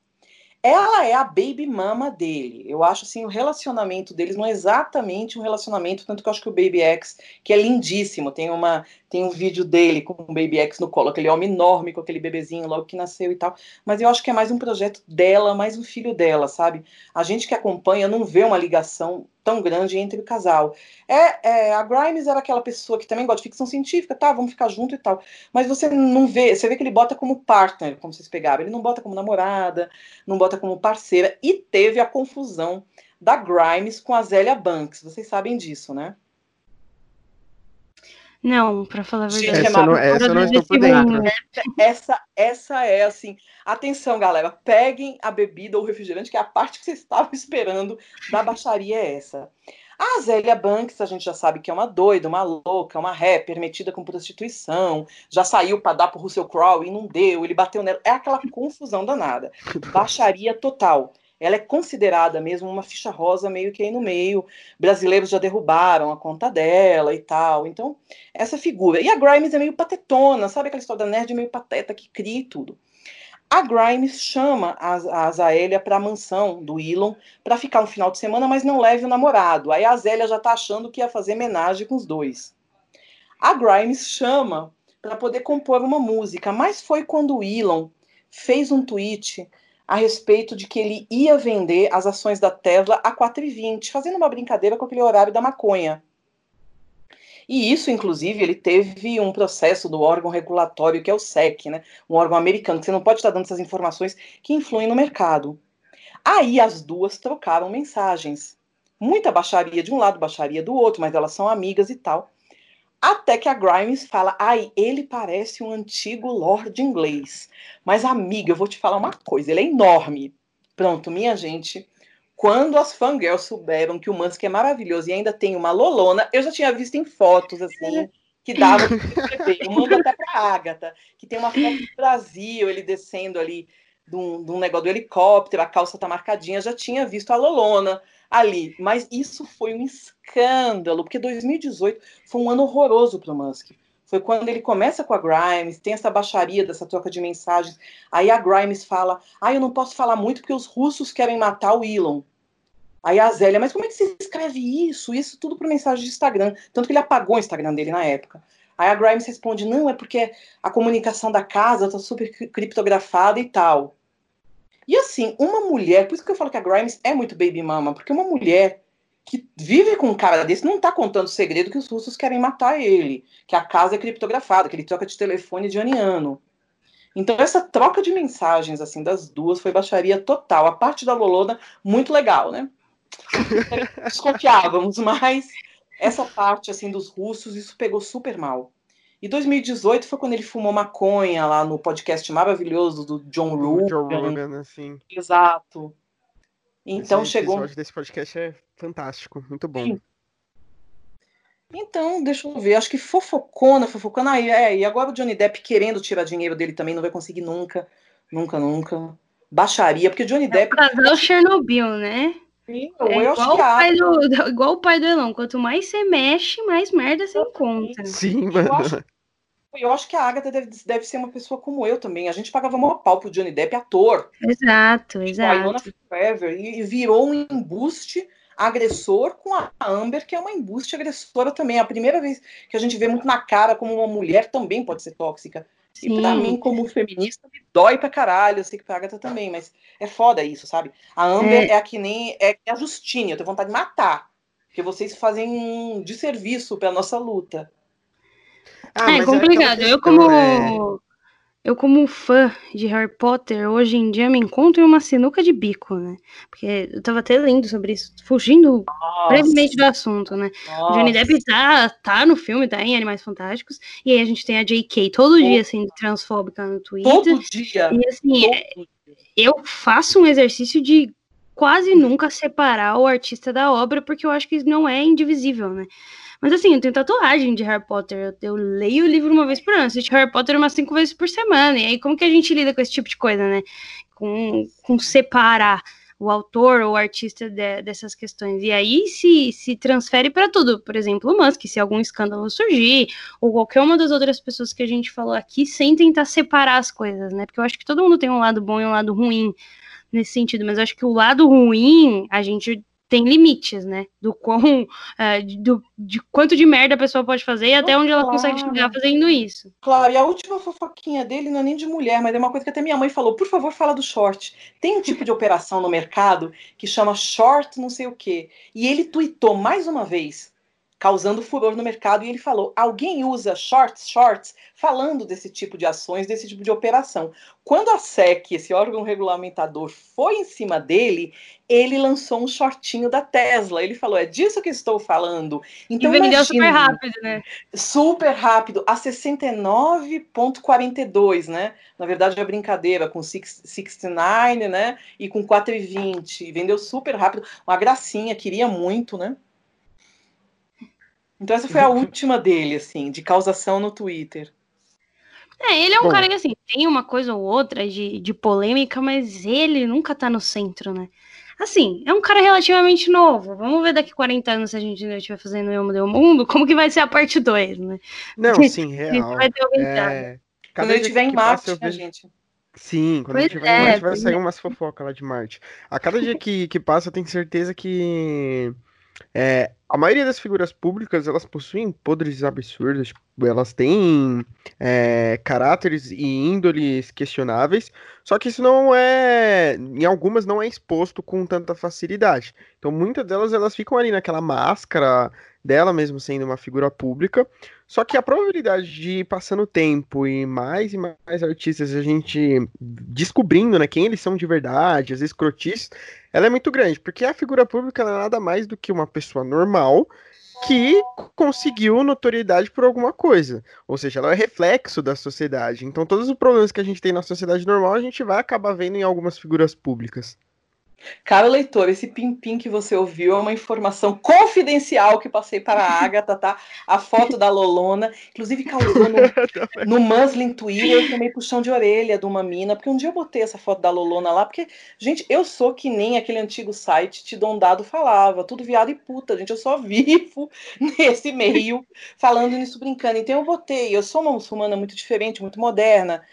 Ela é a baby mama dele. Eu acho assim o relacionamento deles não é exatamente um relacionamento, tanto que eu acho que o Baby X, que é lindíssimo, tem uma tem um vídeo dele com o Baby X no colo, aquele homem enorme com aquele bebezinho logo que nasceu e tal. Mas eu acho que é mais um projeto dela, mais um filho dela, sabe? A gente que acompanha não vê uma ligação tão grande entre o casal. É, é, a Grimes era aquela pessoa que também gosta de ficção científica, tá, vamos ficar junto e tal. Mas você não vê, você vê que ele bota como partner, como vocês pegaram. Ele não bota como namorada, não bota como parceira. E teve a confusão da Grimes com a Zélia Banks. Vocês sabem disso, né? Não, para falar a verdade. Essa, não, essa eu não estou por dentro. Essa, essa é assim. Atenção, galera. Peguem a bebida ou refrigerante, que é a parte que vocês estavam esperando da baixaria é essa. A Zélia Banks, a gente já sabe que é uma doida, uma louca, uma rapper metida com prostituição, já saiu para dar pro Russell Crowe e não deu, ele bateu nela. É aquela confusão danada. Baixaria total ela é considerada mesmo uma ficha rosa meio que aí no meio. Brasileiros já derrubaram a conta dela e tal. Então, essa figura. E a Grimes é meio patetona, sabe aquela história da nerd meio pateta que cria e tudo. A Grimes chama a, a Azélia para a mansão do Elon para ficar um final de semana, mas não leve o namorado. Aí a Azélia já tá achando que ia fazer homenagem com os dois. A Grimes chama para poder compor uma música, mas foi quando o Elon fez um tweet a respeito de que ele ia vender as ações da Tesla a 4,20, fazendo uma brincadeira com aquele horário da maconha. E isso, inclusive, ele teve um processo do órgão regulatório, que é o SEC, né? um órgão americano, que você não pode estar dando essas informações que influem no mercado. Aí as duas trocaram mensagens. Muita baixaria de um lado, baixaria do outro, mas elas são amigas e tal. Até que a Grimes fala: ai, ele parece um antigo Lord inglês. Mas, amiga, eu vou te falar uma coisa: ele é enorme. Pronto, minha gente. Quando as fangirls souberam que o Musk é maravilhoso e ainda tem uma lolona, eu já tinha visto em fotos assim, que dava. Eu mando até pra Agatha, que tem uma foto do Brasil, ele descendo ali de um, de um negócio do helicóptero, a calça tá marcadinha, já tinha visto a lolona ali. Mas isso foi um escândalo, porque 2018 foi um ano horroroso para o Musk. Foi quando ele começa com a Grimes, tem essa baixaria dessa troca de mensagens. Aí a Grimes fala: Ah, eu não posso falar muito porque os russos querem matar o Elon. Aí a Zélia, mas como é que você escreve isso? Isso tudo por mensagem de Instagram. Tanto que ele apagou o Instagram dele na época. Aí a Grimes responde: Não, é porque a comunicação da casa está super criptografada e tal. E assim, uma mulher, por isso que eu falo que a Grimes é muito baby mama, porque uma mulher que vive com um cara desse não tá contando o segredo que os russos querem matar ele, que a casa é criptografada, que ele troca de telefone de ano em ano. Então essa troca de mensagens assim das duas foi baixaria total. A parte da Lolona muito legal, né? Desconfiávamos, mas essa parte assim dos russos isso pegou super mal. E 2018 foi quando ele fumou maconha lá no podcast maravilhoso do John Rogan. John Rogan, assim. Exato. Então Esse chegou. episódio desse podcast é fantástico, muito bom. Sim. Então, deixa eu ver. Acho que fofocona, fofocona. Aí, é, e agora o Johnny Depp querendo tirar dinheiro dele também, não vai conseguir nunca. Nunca, nunca. Baixaria, porque o Johnny É o Depp. casal Chernobyl, né? Sim, É eu acho igual, que o a pai do, igual o pai do Elon. Quanto mais você mexe, mais merda você encontra. Sim, Eu mano. acho, eu acho que a Agatha deve, deve ser uma pessoa como eu também. A gente pagava maior pau pro Johnny Depp, ator. Exato, Wynonna exato. Forever. E, e virou um embuste agressor com a Amber, que é uma embuste agressora também. É a primeira vez que a gente vê muito na cara como uma mulher também pode ser tóxica. E pra Sim. mim, como feminista, me dói pra caralho. Eu sei que pra Agatha também, mas é foda isso, sabe? A Amber é, a que nem é a Justine, eu tenho vontade de matar. Porque vocês fazem um desserviço pra nossa luta. Ah, é mas complicado. aquela eu, como, é- eu, como fã de Harry Potter, hoje em dia me encontro em uma sinuca de bico, né? Porque eu tava até lendo sobre isso, fugindo brevemente do assunto, né? O Johnny Nossa. Depp tá, tá no filme, tá em Animais Fantásticos, e aí a gente tem a J.K. todo dia sendo transfóbica no Twitter. Todo dia. E assim, é, todo dia. eu faço um exercício de quase nunca separar o artista da obra, porque eu acho que não é indivisível, né? Mas assim, eu tenho tatuagem de Harry Potter, eu, eu leio o livro uma vez por ano, assisto Harry Potter umas cinco vezes por semana, e aí como que a gente lida com esse tipo de coisa, né? Com, com separar o autor ou o artista de- dessas questões. E aí se, se transfere para tudo. Por exemplo, o Musk, se algum escândalo surgir, ou qualquer uma das outras pessoas que a gente falou aqui, sem tentar separar as coisas, né? Porque eu acho que todo mundo tem um lado bom e um lado ruim nesse sentido, mas eu acho que o lado ruim, a gente tem limites, né? Do quão, eh, do, de quanto de merda a pessoa pode fazer e até onde ela consegue Claro. chegar fazendo isso. Claro, e a última fofoquinha dele não é nem de mulher, mas é uma coisa que até minha mãe falou. Por favor, fala do short. Tem um tipo de operação no mercado que chama short não sei o quê. E ele tweetou mais uma vez, causando furor no mercado, e ele falou: alguém usa shorts, shorts, falando desse tipo de ações, desse tipo de operação. Quando a SEC, esse órgão regulamentador, foi em cima dele, ele lançou um shortinho da Tesla. Ele falou: é disso que estou falando. Então, e vendeu super rápido, né? super rápido, a 69,42, né? Na verdade é brincadeira, com six- 69, né? E com 4,20. Vendeu super rápido, uma gracinha, queria muito, né? Então essa foi a última dele, assim, de causação no Twitter. É, ele é um Bom. cara que, assim, tem uma coisa ou outra de, de polêmica, mas ele nunca tá no centro, né? Assim, é um cara relativamente novo. Vamos ver daqui 40 anos se a gente ainda estiver fazendo Eu Mudei o Mundo, como que vai ser a parte 2, né? Não, sim, A gente real. vai ter aumentado. É, Quando cada ele dia estiver em passa, Marte, eu né, vejo- gente? Sim, quando Pois a gente tiver é, em Marte vai sair é. umas fofocas lá de Marte. A cada dia que, que passa, eu tenho certeza que é, a maioria das figuras públicas, elas possuem poderes absurdos, tipo, elas têm é, caráteres e índoles questionáveis, só que isso não é, em algumas não é exposto com tanta facilidade. Então, muitas delas, elas ficam ali naquela máscara dela mesmo sendo uma figura pública, só que a probabilidade de passando tempo e mais e mais artistas a gente descobrindo, né, quem eles são de verdade, as escrotices, ela é muito grande, porque a figura pública é nada mais do que uma pessoa normal que conseguiu notoriedade por alguma coisa. Ou seja, ela é reflexo da sociedade. Então, todos os problemas que a gente tem na sociedade normal, a gente vai acabar vendo em algumas figuras públicas. Caro leitor, esse pim-pim que você ouviu é uma informação confidencial que passei para a Agatha, tá? A foto da Lolona, inclusive causou no, no Muslin Twitter, eu tomei puxão de orelha de uma mina, porque um dia eu botei essa foto da Lolona lá, porque, gente, eu sou que nem aquele antigo site Te Dom Dado falava, tudo viado e puta, gente, eu só vivo nesse meio, falando nisso, brincando. Então eu botei, eu sou uma muçulmana muito diferente, muito moderna,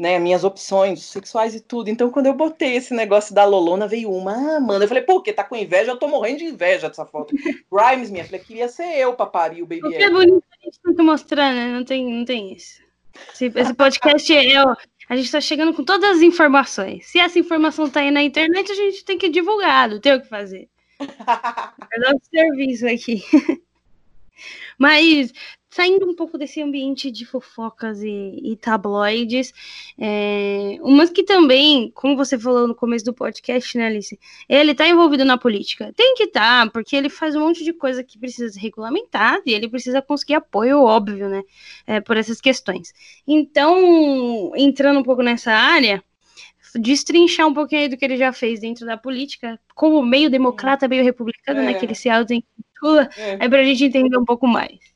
né, minhas opções sexuais e tudo. Então, quando eu botei esse negócio da Lolona, veio uma, ah, mano, eu falei, pô, que tá com inveja? Eu tô morrendo de inveja dessa foto. Grimes, minha filha, queria ser eu pra parir o Baby O que é bonito a gente tem que mostrar, né? Não tem, não tem isso. Esse, esse podcast é. ó, A gente tá chegando com todas as informações. Se essa informação tá aí na internet, a gente tem que divulgar, não tem o que fazer. É nosso serviço aqui. Mas saindo um pouco desse ambiente de fofocas e, e tabloides, é, umas que também, como você falou no começo do podcast, né, Alice? Ele tá envolvido na política. Tem que estar, tá, porque ele faz um monte de coisa que precisa ser regulamentada e ele precisa conseguir apoio, óbvio, né, é, por essas questões. Então, entrando um pouco nessa área, destrinchar um pouquinho aí do que ele já fez dentro da política, como meio democrata, meio republicano, né, é. né, que ele se auto-intitula, é. é pra gente entender um pouco mais.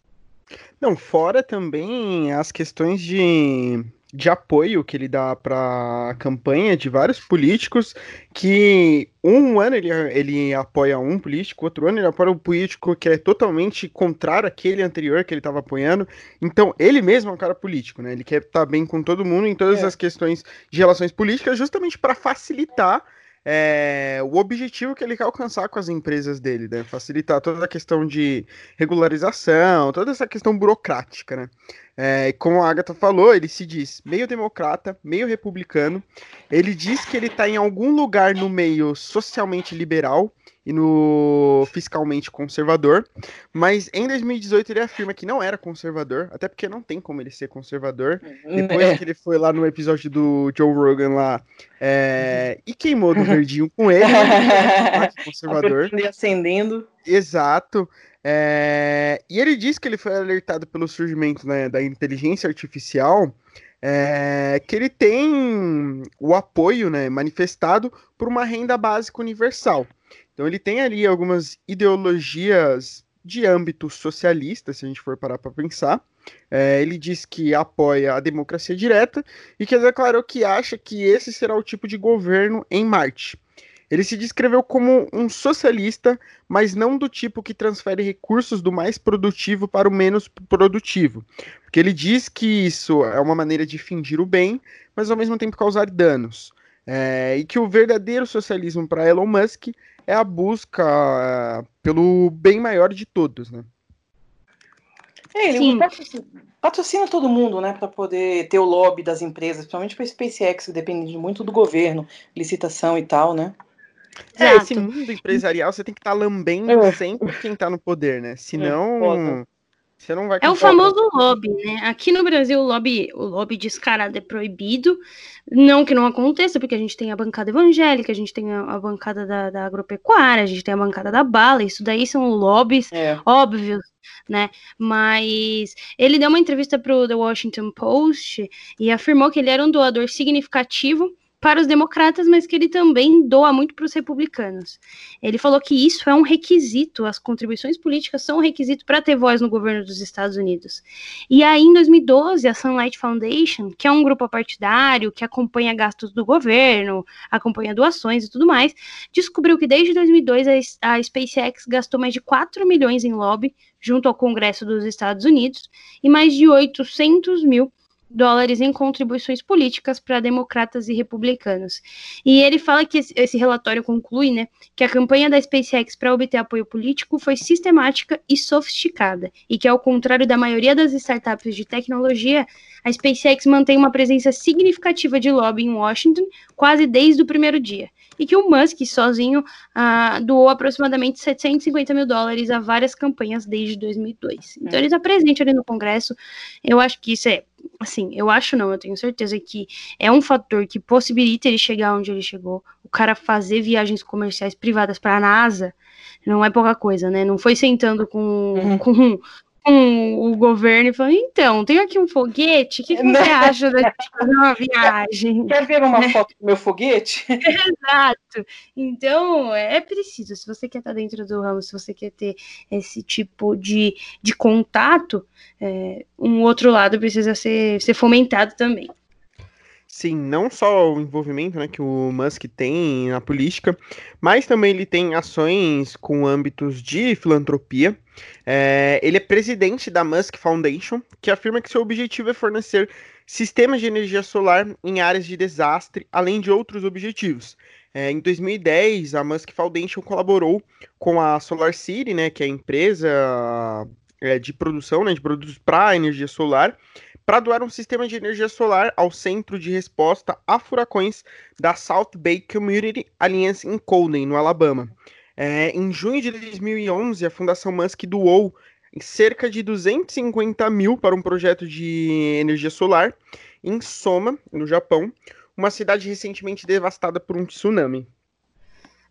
Não, fora também as questões de, de apoio que ele dá para a campanha de vários políticos, que um ano ele, ele apoia um político, outro ano ele apoia um político que é totalmente contrário àquele anterior que ele estava apoiando. Então, ele mesmo é um cara político, né? Ele quer estar bem com todo mundo em todas é. as questões de relações políticas, justamente para facilitar é, o objetivo que ele quer alcançar com as empresas dele, né? Facilitar toda a questão de regularização, toda essa questão burocrática, né? É, como a Agatha falou, ele se diz meio democrata, meio republicano. Ele diz que ele está em algum lugar no meio socialmente liberal e no fiscalmente conservador, mas em 2018 ele afirma que não era conservador, até porque não tem como ele ser conservador. Depois é. que ele foi lá no episódio do Joe Rogan lá é, e queimou do verdinho com ele, né, conservador. acendendo. Exato. É, e ele disse que ele foi alertado pelo surgimento né, da inteligência artificial, é, que ele tem o apoio né, manifestado por uma renda básica universal. Então ele tem ali algumas ideologias de âmbito socialista, se a gente for parar para pensar. É, ele diz que apoia a democracia direta e que declarou que acha que esse será o tipo de governo em Marte. Ele se descreveu como um socialista, mas não do tipo que transfere recursos do mais produtivo para o menos produtivo. Porque ele diz que isso é uma maneira de fingir o bem, mas ao mesmo tempo causar danos. É, e que o verdadeiro socialismo para Elon Musk é a busca é, pelo bem maior de todos, né? É, ele patrocina, patrocina, todo mundo, né, para poder ter o lobby das empresas, principalmente para a SpaceX, que depende muito do governo, licitação e tal, né? É, esse mundo empresarial você tem que estar tá lambendo é. sempre quem está no poder, né? Senão, é, você não vai É o famoso lobby, né? Aqui no Brasil o lobby, o lobby descarado é proibido. Não que não aconteça, porque a gente tem a bancada evangélica, a gente tem a, a bancada da, da, agropecuária, a gente tem a bancada da bala, isso daí são lobbies é. óbvios, né? Mas ele deu uma entrevista para o The Washington Post e afirmou que ele era um doador significativo para os democratas, mas que ele também doa muito para os republicanos. Ele falou que isso é um requisito, as contribuições políticas são um requisito para ter voz no governo dos Estados Unidos. E aí, em 2012, a Sunlight Foundation, que é um grupo partidário que acompanha gastos do governo, acompanha doações e tudo mais, descobriu que desde 2002 a, a SpaceX gastou mais de 4 milhões em lobby junto ao Congresso dos Estados Unidos e mais de 800 mil dólares em contribuições políticas para democratas e republicanos. E ele fala que esse relatório conclui, né, que a campanha da SpaceX para obter apoio político foi sistemática e sofisticada, e que ao contrário da maioria das startups de tecnologia, a SpaceX mantém uma presença significativa de lobby em Washington quase desde o primeiro dia, e que o Musk sozinho uh, doou aproximadamente 750 mil dólares a várias campanhas desde 2002. Então é. ele está presente ali no Congresso. Eu acho que isso é assim, eu acho não, eu tenho certeza que é um fator que possibilita ele chegar onde ele chegou. O cara fazer viagens comerciais privadas para a NASA não é pouca coisa, né? Não foi sentando com, uhum. com com o governo e falando, então, tenho aqui um foguete, o que, que você acha de fazer uma viagem? Quer ver uma foto do meu foguete? Exato. Então, é preciso, se você quer estar dentro do ramo, se você quer ter esse tipo de, de contato, é, um outro lado precisa ser, ser fomentado também. Sim, não só o envolvimento né, que o Musk tem na política, mas também ele tem ações com âmbitos de filantropia. É, ele é presidente da Musk Foundation, que afirma que seu objetivo é fornecer sistemas de energia solar em áreas de desastre, além de outros objetivos. É, em 2010, a Musk Foundation colaborou com a Solar City, né, que é a empresa é, de produção né, de produtos para energia solar, para doar um sistema de energia solar ao Centro de Resposta a Furacões da South Bay Community Alliance em Colden, no Alabama. É, em junho de 2011, a Fundação Musk doou cerca de 250 mil para um projeto de energia solar em Soma, no Japão, uma cidade recentemente devastada por um tsunami.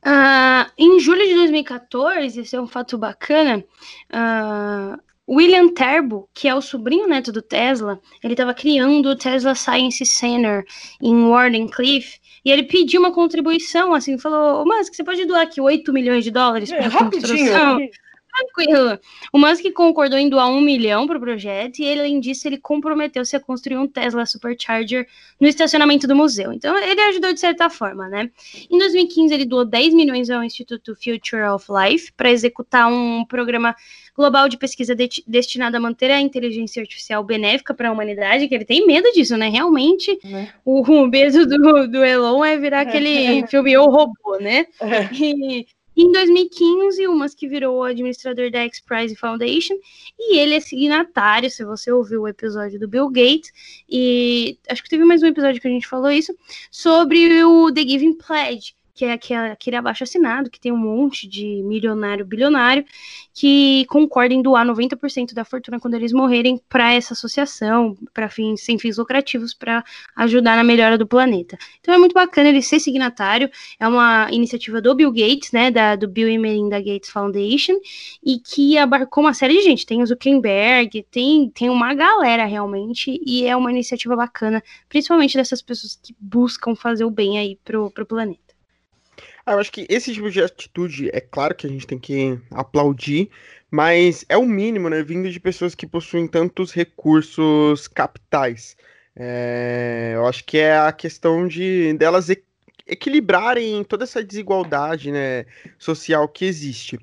Uh, em julho de 2014, esse é um fato bacana, uh, William Terbo, que é o sobrinho neto do Tesla, ele estava criando o Tesla Science Center em Wardenclyffe, e ele pediu uma contribuição, assim, falou, mas você pode doar aqui 8 milhões de dólares para é, a construção? Tranquilo. O Musk concordou em doar um milhão para o projeto e, além disso, ele comprometeu-se a construir um Tesla Supercharger no estacionamento do museu. Então, ele ajudou de certa forma, né? Em 2015, ele doou 10 milhões ao Instituto Future of Life para executar um programa global de pesquisa de destinado a manter a inteligência artificial benéfica para a humanidade, que ele tem medo disso, né? Realmente, é. o, o medo do, do Elon é virar aquele filme O Robô, né? É. E em 2015, o Musk virou o administrador da X Prize Foundation e ele é signatário, se você ouviu o episódio do Bill Gates, e acho que teve mais um episódio que a gente falou isso, sobre o The Giving Pledge, que é aquele abaixo assinado, que tem um monte de milionário, bilionário, que concorda em doar 90% da fortuna quando eles morrerem para essa associação, para fins sem fins lucrativos, para ajudar na melhora do planeta. Então é muito bacana ele ser signatário, é uma iniciativa do Bill Gates, né, da, do Bill e Melinda Gates Foundation, e que abarcou uma série de gente, tem o Zuckerberg, tem, tem uma galera realmente, e é uma iniciativa bacana, principalmente dessas pessoas que buscam fazer o bem aí pro, pro planeta. Ah, eu acho que esse tipo de atitude, é claro que a gente tem que aplaudir, mas é o mínimo, né? Vindo de pessoas que possuem tantos recursos capitais. É, eu acho que é a questão de delas equilibrarem toda essa desigualdade né, social que existe.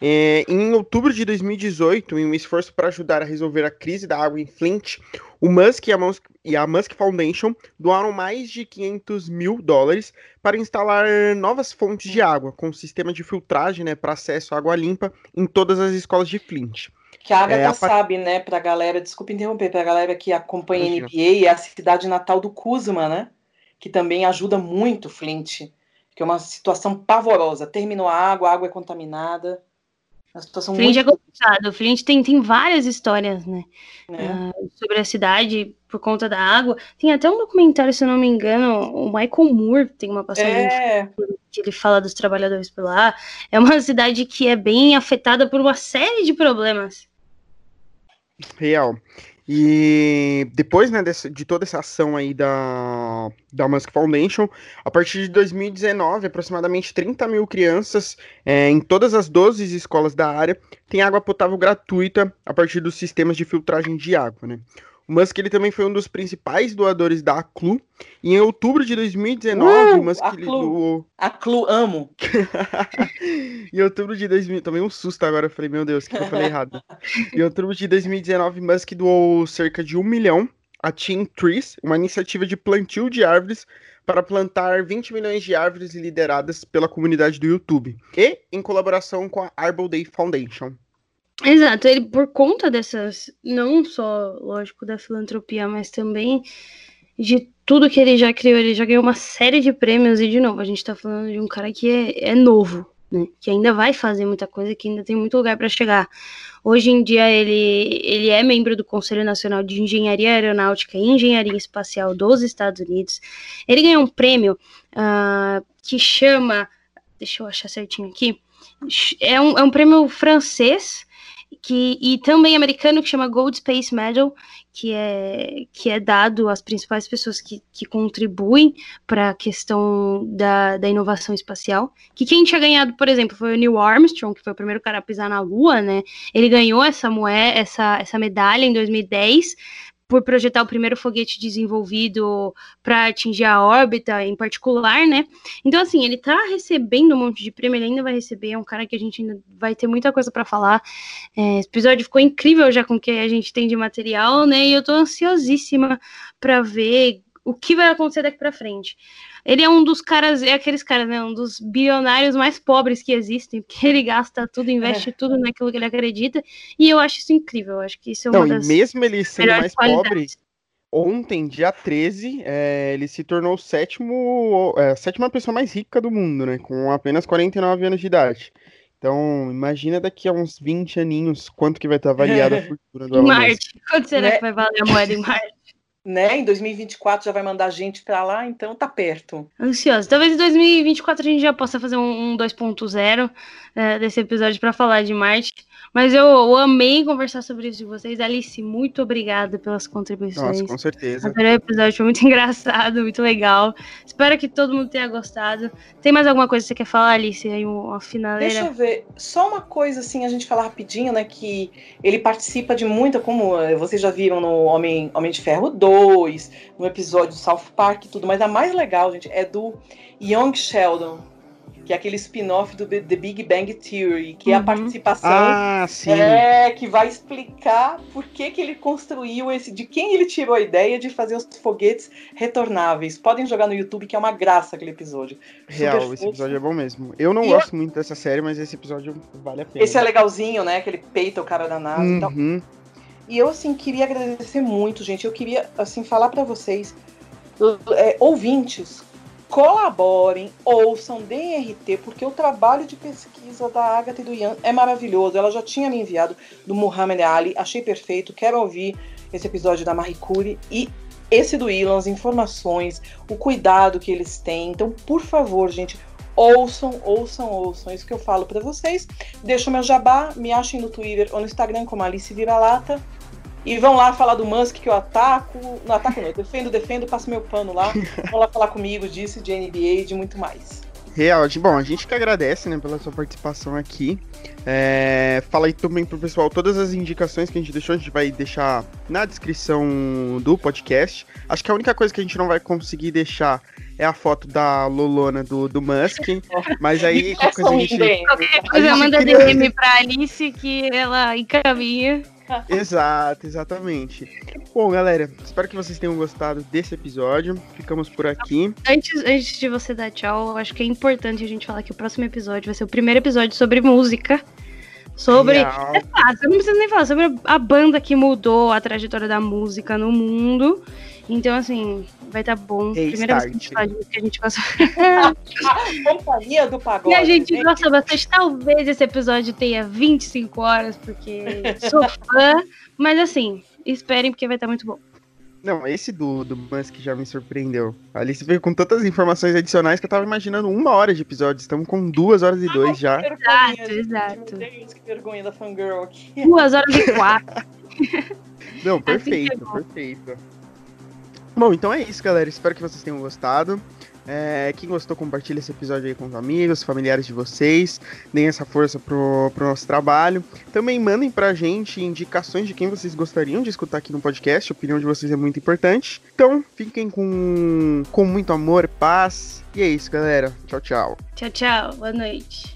É, em outubro de 2018, em um esforço para ajudar a resolver a crise da água em Flint, o Musk e a, Musk e a Musk Foundation doaram mais de 500 mil dólares para instalar novas fontes de água, com um sistema de filtragem né, para acesso à água limpa em todas as escolas de Flint. Que a Agatha é, a... sabe, né, para a galera, desculpa interromper, para a galera que acompanha a NBA, é a cidade natal do Kuzma, né? Que também ajuda muito Flint, que é uma situação pavorosa. Terminou a água, a água é contaminada. Uma situação Flint muito... é complicado. Flint tem, tem várias histórias, né? É. Uh, sobre a cidade por conta da água. Tem até um documentário, se eu não me engano, o Michael Moore tem uma passagem é. que ele fala dos trabalhadores por lá. É uma cidade que é bem afetada por uma série de problemas. Real. E depois né, desse, de toda essa ação aí da, da Musk Foundation, a partir de 2019, aproximadamente 30 mil crianças é, em todas as 12 escolas da área têm água potável gratuita a partir dos sistemas de filtragem de água. Né? O Musk ele também foi um dos principais doadores da Aclu. E em outubro de 2019, uh, o Musk Aclu. doou. Aclu, amo. em outubro de 2000, tomei um susto agora, falei, meu Deus, o que eu falei errado? em outubro de 2019, Musk doou cerca de um milhão a Team Trees, uma iniciativa de plantio de árvores para plantar 20 milhões de árvores lideradas pela comunidade do YouTube. E em colaboração com a Arbor Day Foundation. Exato, ele por conta dessas, não só, lógico, da filantropia, mas também de tudo que ele já criou, ele já ganhou uma série de prêmios, e de novo, a gente tá falando de um cara que é, é novo, né? Que ainda vai fazer muita coisa, que ainda tem muito lugar para chegar. Hoje em dia ele, ele é membro do Conselho Nacional de Engenharia Aeronáutica e Engenharia Espacial dos Estados Unidos. Ele ganhou um prêmio uh, que chama, deixa eu achar certinho aqui, é um, é um prêmio francês que, e também americano que chama Gold Space Medal, que é, que é dado às principais pessoas que, que contribuem para a questão da, da inovação espacial. Que quem tinha ganhado, por exemplo, foi o Neil Armstrong, que foi o primeiro cara a pisar na Lua, né? Ele ganhou essa moeda, essa, essa medalha em 2010 por projetar o primeiro foguete desenvolvido para atingir a órbita em particular, né? Então, assim, ele tá recebendo um monte de prêmio, ele ainda vai receber, é um cara que a gente ainda vai ter muita coisa para falar. É, esse episódio ficou incrível já com o que a gente tem de material, né? E eu tô ansiosíssima para ver o que vai acontecer daqui para frente. Ele é um dos caras, é aqueles caras, né? Um dos bilionários mais pobres que existem, porque ele gasta tudo, investe é. tudo naquilo que ele acredita. E eu acho isso incrível. Eu acho que isso é uma Não, das. E mesmo ele sendo mais pobre, ontem, dia 13, é, ele se tornou o sétimo, é, a sétima pessoa mais rica do mundo, né? Com apenas 49 anos de idade. Então, imagina daqui a uns 20 aninhos quanto que vai estar avaliada a fortuna do Em Elon Musk. Marte. Quanto será Né? que vai valer a moeda em Marte? Né? Em 2024 já vai mandar gente pra lá, então tá perto. Ansiosa. Talvez em 2024 a gente já possa fazer um, um 2.0 é, desse episódio para falar de Marte. Mas eu, eu amei conversar sobre isso com vocês. Alice, muito obrigada pelas contribuições. Nossa, com certeza. Adorei o episódio, foi muito engraçado, muito legal. Espero que todo mundo tenha gostado. Tem mais alguma coisa que você quer falar, Alice? Aí uma finaleira? Deixa eu ver. Só uma coisa assim, a gente falar rapidinho, né? Que ele participa de muita, como eh, vocês já viram no Homem, Homem de Ferro 2, no episódio do South Park e tudo, mas a mais legal, gente, é do Young Sheldon, que é aquele spin-off do The Big Bang Theory, que é a Uhum. participação. Ah, sim. É, que vai explicar por que, que ele construiu esse. De quem ele tirou a ideia de fazer os foguetes retornáveis. Podem jogar no YouTube, que é uma graça aquele episódio. Real, super esse episódio é bom mesmo. Eu não E gosto muito dessa série, mas esse episódio vale a pena. Esse é legalzinho, né? Que ele peita o cara da NASA e tal. Uhum. E eu, assim, queria agradecer muito, gente. Eu queria, assim, falar pra vocês, é, ouvintes, colaborem, ouçam, deem RT, porque o trabalho de pesquisa da Agatha e do Ian é maravilhoso. Ela já tinha me enviado do Muhammad Ali, achei perfeito, quero ouvir esse episódio da Marie Curie e esse do Ilan, as informações, o cuidado que eles têm. Então, por favor, gente, ouçam, ouçam, ouçam. É isso que eu falo pra vocês. Deixa o meu jabá, me achem no Twitter ou no Instagram como Alice Vira-Lata. E vão lá falar do Musk que eu ataco. Não ataco não, eu defendo, defendo, passo meu pano lá. Vão lá falar comigo disso, de NBA e de muito mais. Real, bom, a gente que agradece, né, pela sua participação aqui. É, fala aí também pro pessoal todas as indicações que a gente deixou, a gente vai deixar na descrição do podcast. Acho que a única coisa que a gente não vai conseguir deixar é a foto da Lolona do, do Musk, mas aí qualquer coisa a gente... Qualquer A coisa, gente manda DM pra Alice que ela encaminha. Exato, exatamente. Bom, galera, espero que vocês tenham gostado desse episódio. Ficamos por aqui. Antes, antes de você dar tchau, eu acho que é importante a gente falar que o próximo episódio vai ser o primeiro episódio sobre música. Sobre. Real. Ah, eu não preciso nem falar, sobre a banda que mudou a trajetória da música no mundo. Então, assim, vai estar bom. Primeira vez que a gente disso, que a gente gosta. Companhia do pagode. E a gente né? gosta bastante. Talvez esse episódio tenha 25 horas, porque sou fã. Mas assim, esperem, porque vai estar muito bom. Não, esse do, do Musk já me surpreendeu. A Alice veio com tantas informações adicionais que eu tava imaginando uma hora de episódio. Estamos com duas horas e dois já. Exato, gente. exato. Meu Deus, que vergonha da fangirl aqui. Duas horas e quatro. Não, Assim é perfeito, bom. então é isso, galera. Espero que vocês tenham gostado. É, quem gostou, compartilha esse episódio aí com os amigos, familiares de vocês. Deem essa força pro, pro nosso trabalho. Também mandem pra gente indicações de quem vocês gostariam de escutar aqui no podcast. A opinião de vocês é muito importante. Então, fiquem com, com muito amor, paz. E é isso, galera. Tchau, tchau. Tchau, tchau. Boa noite.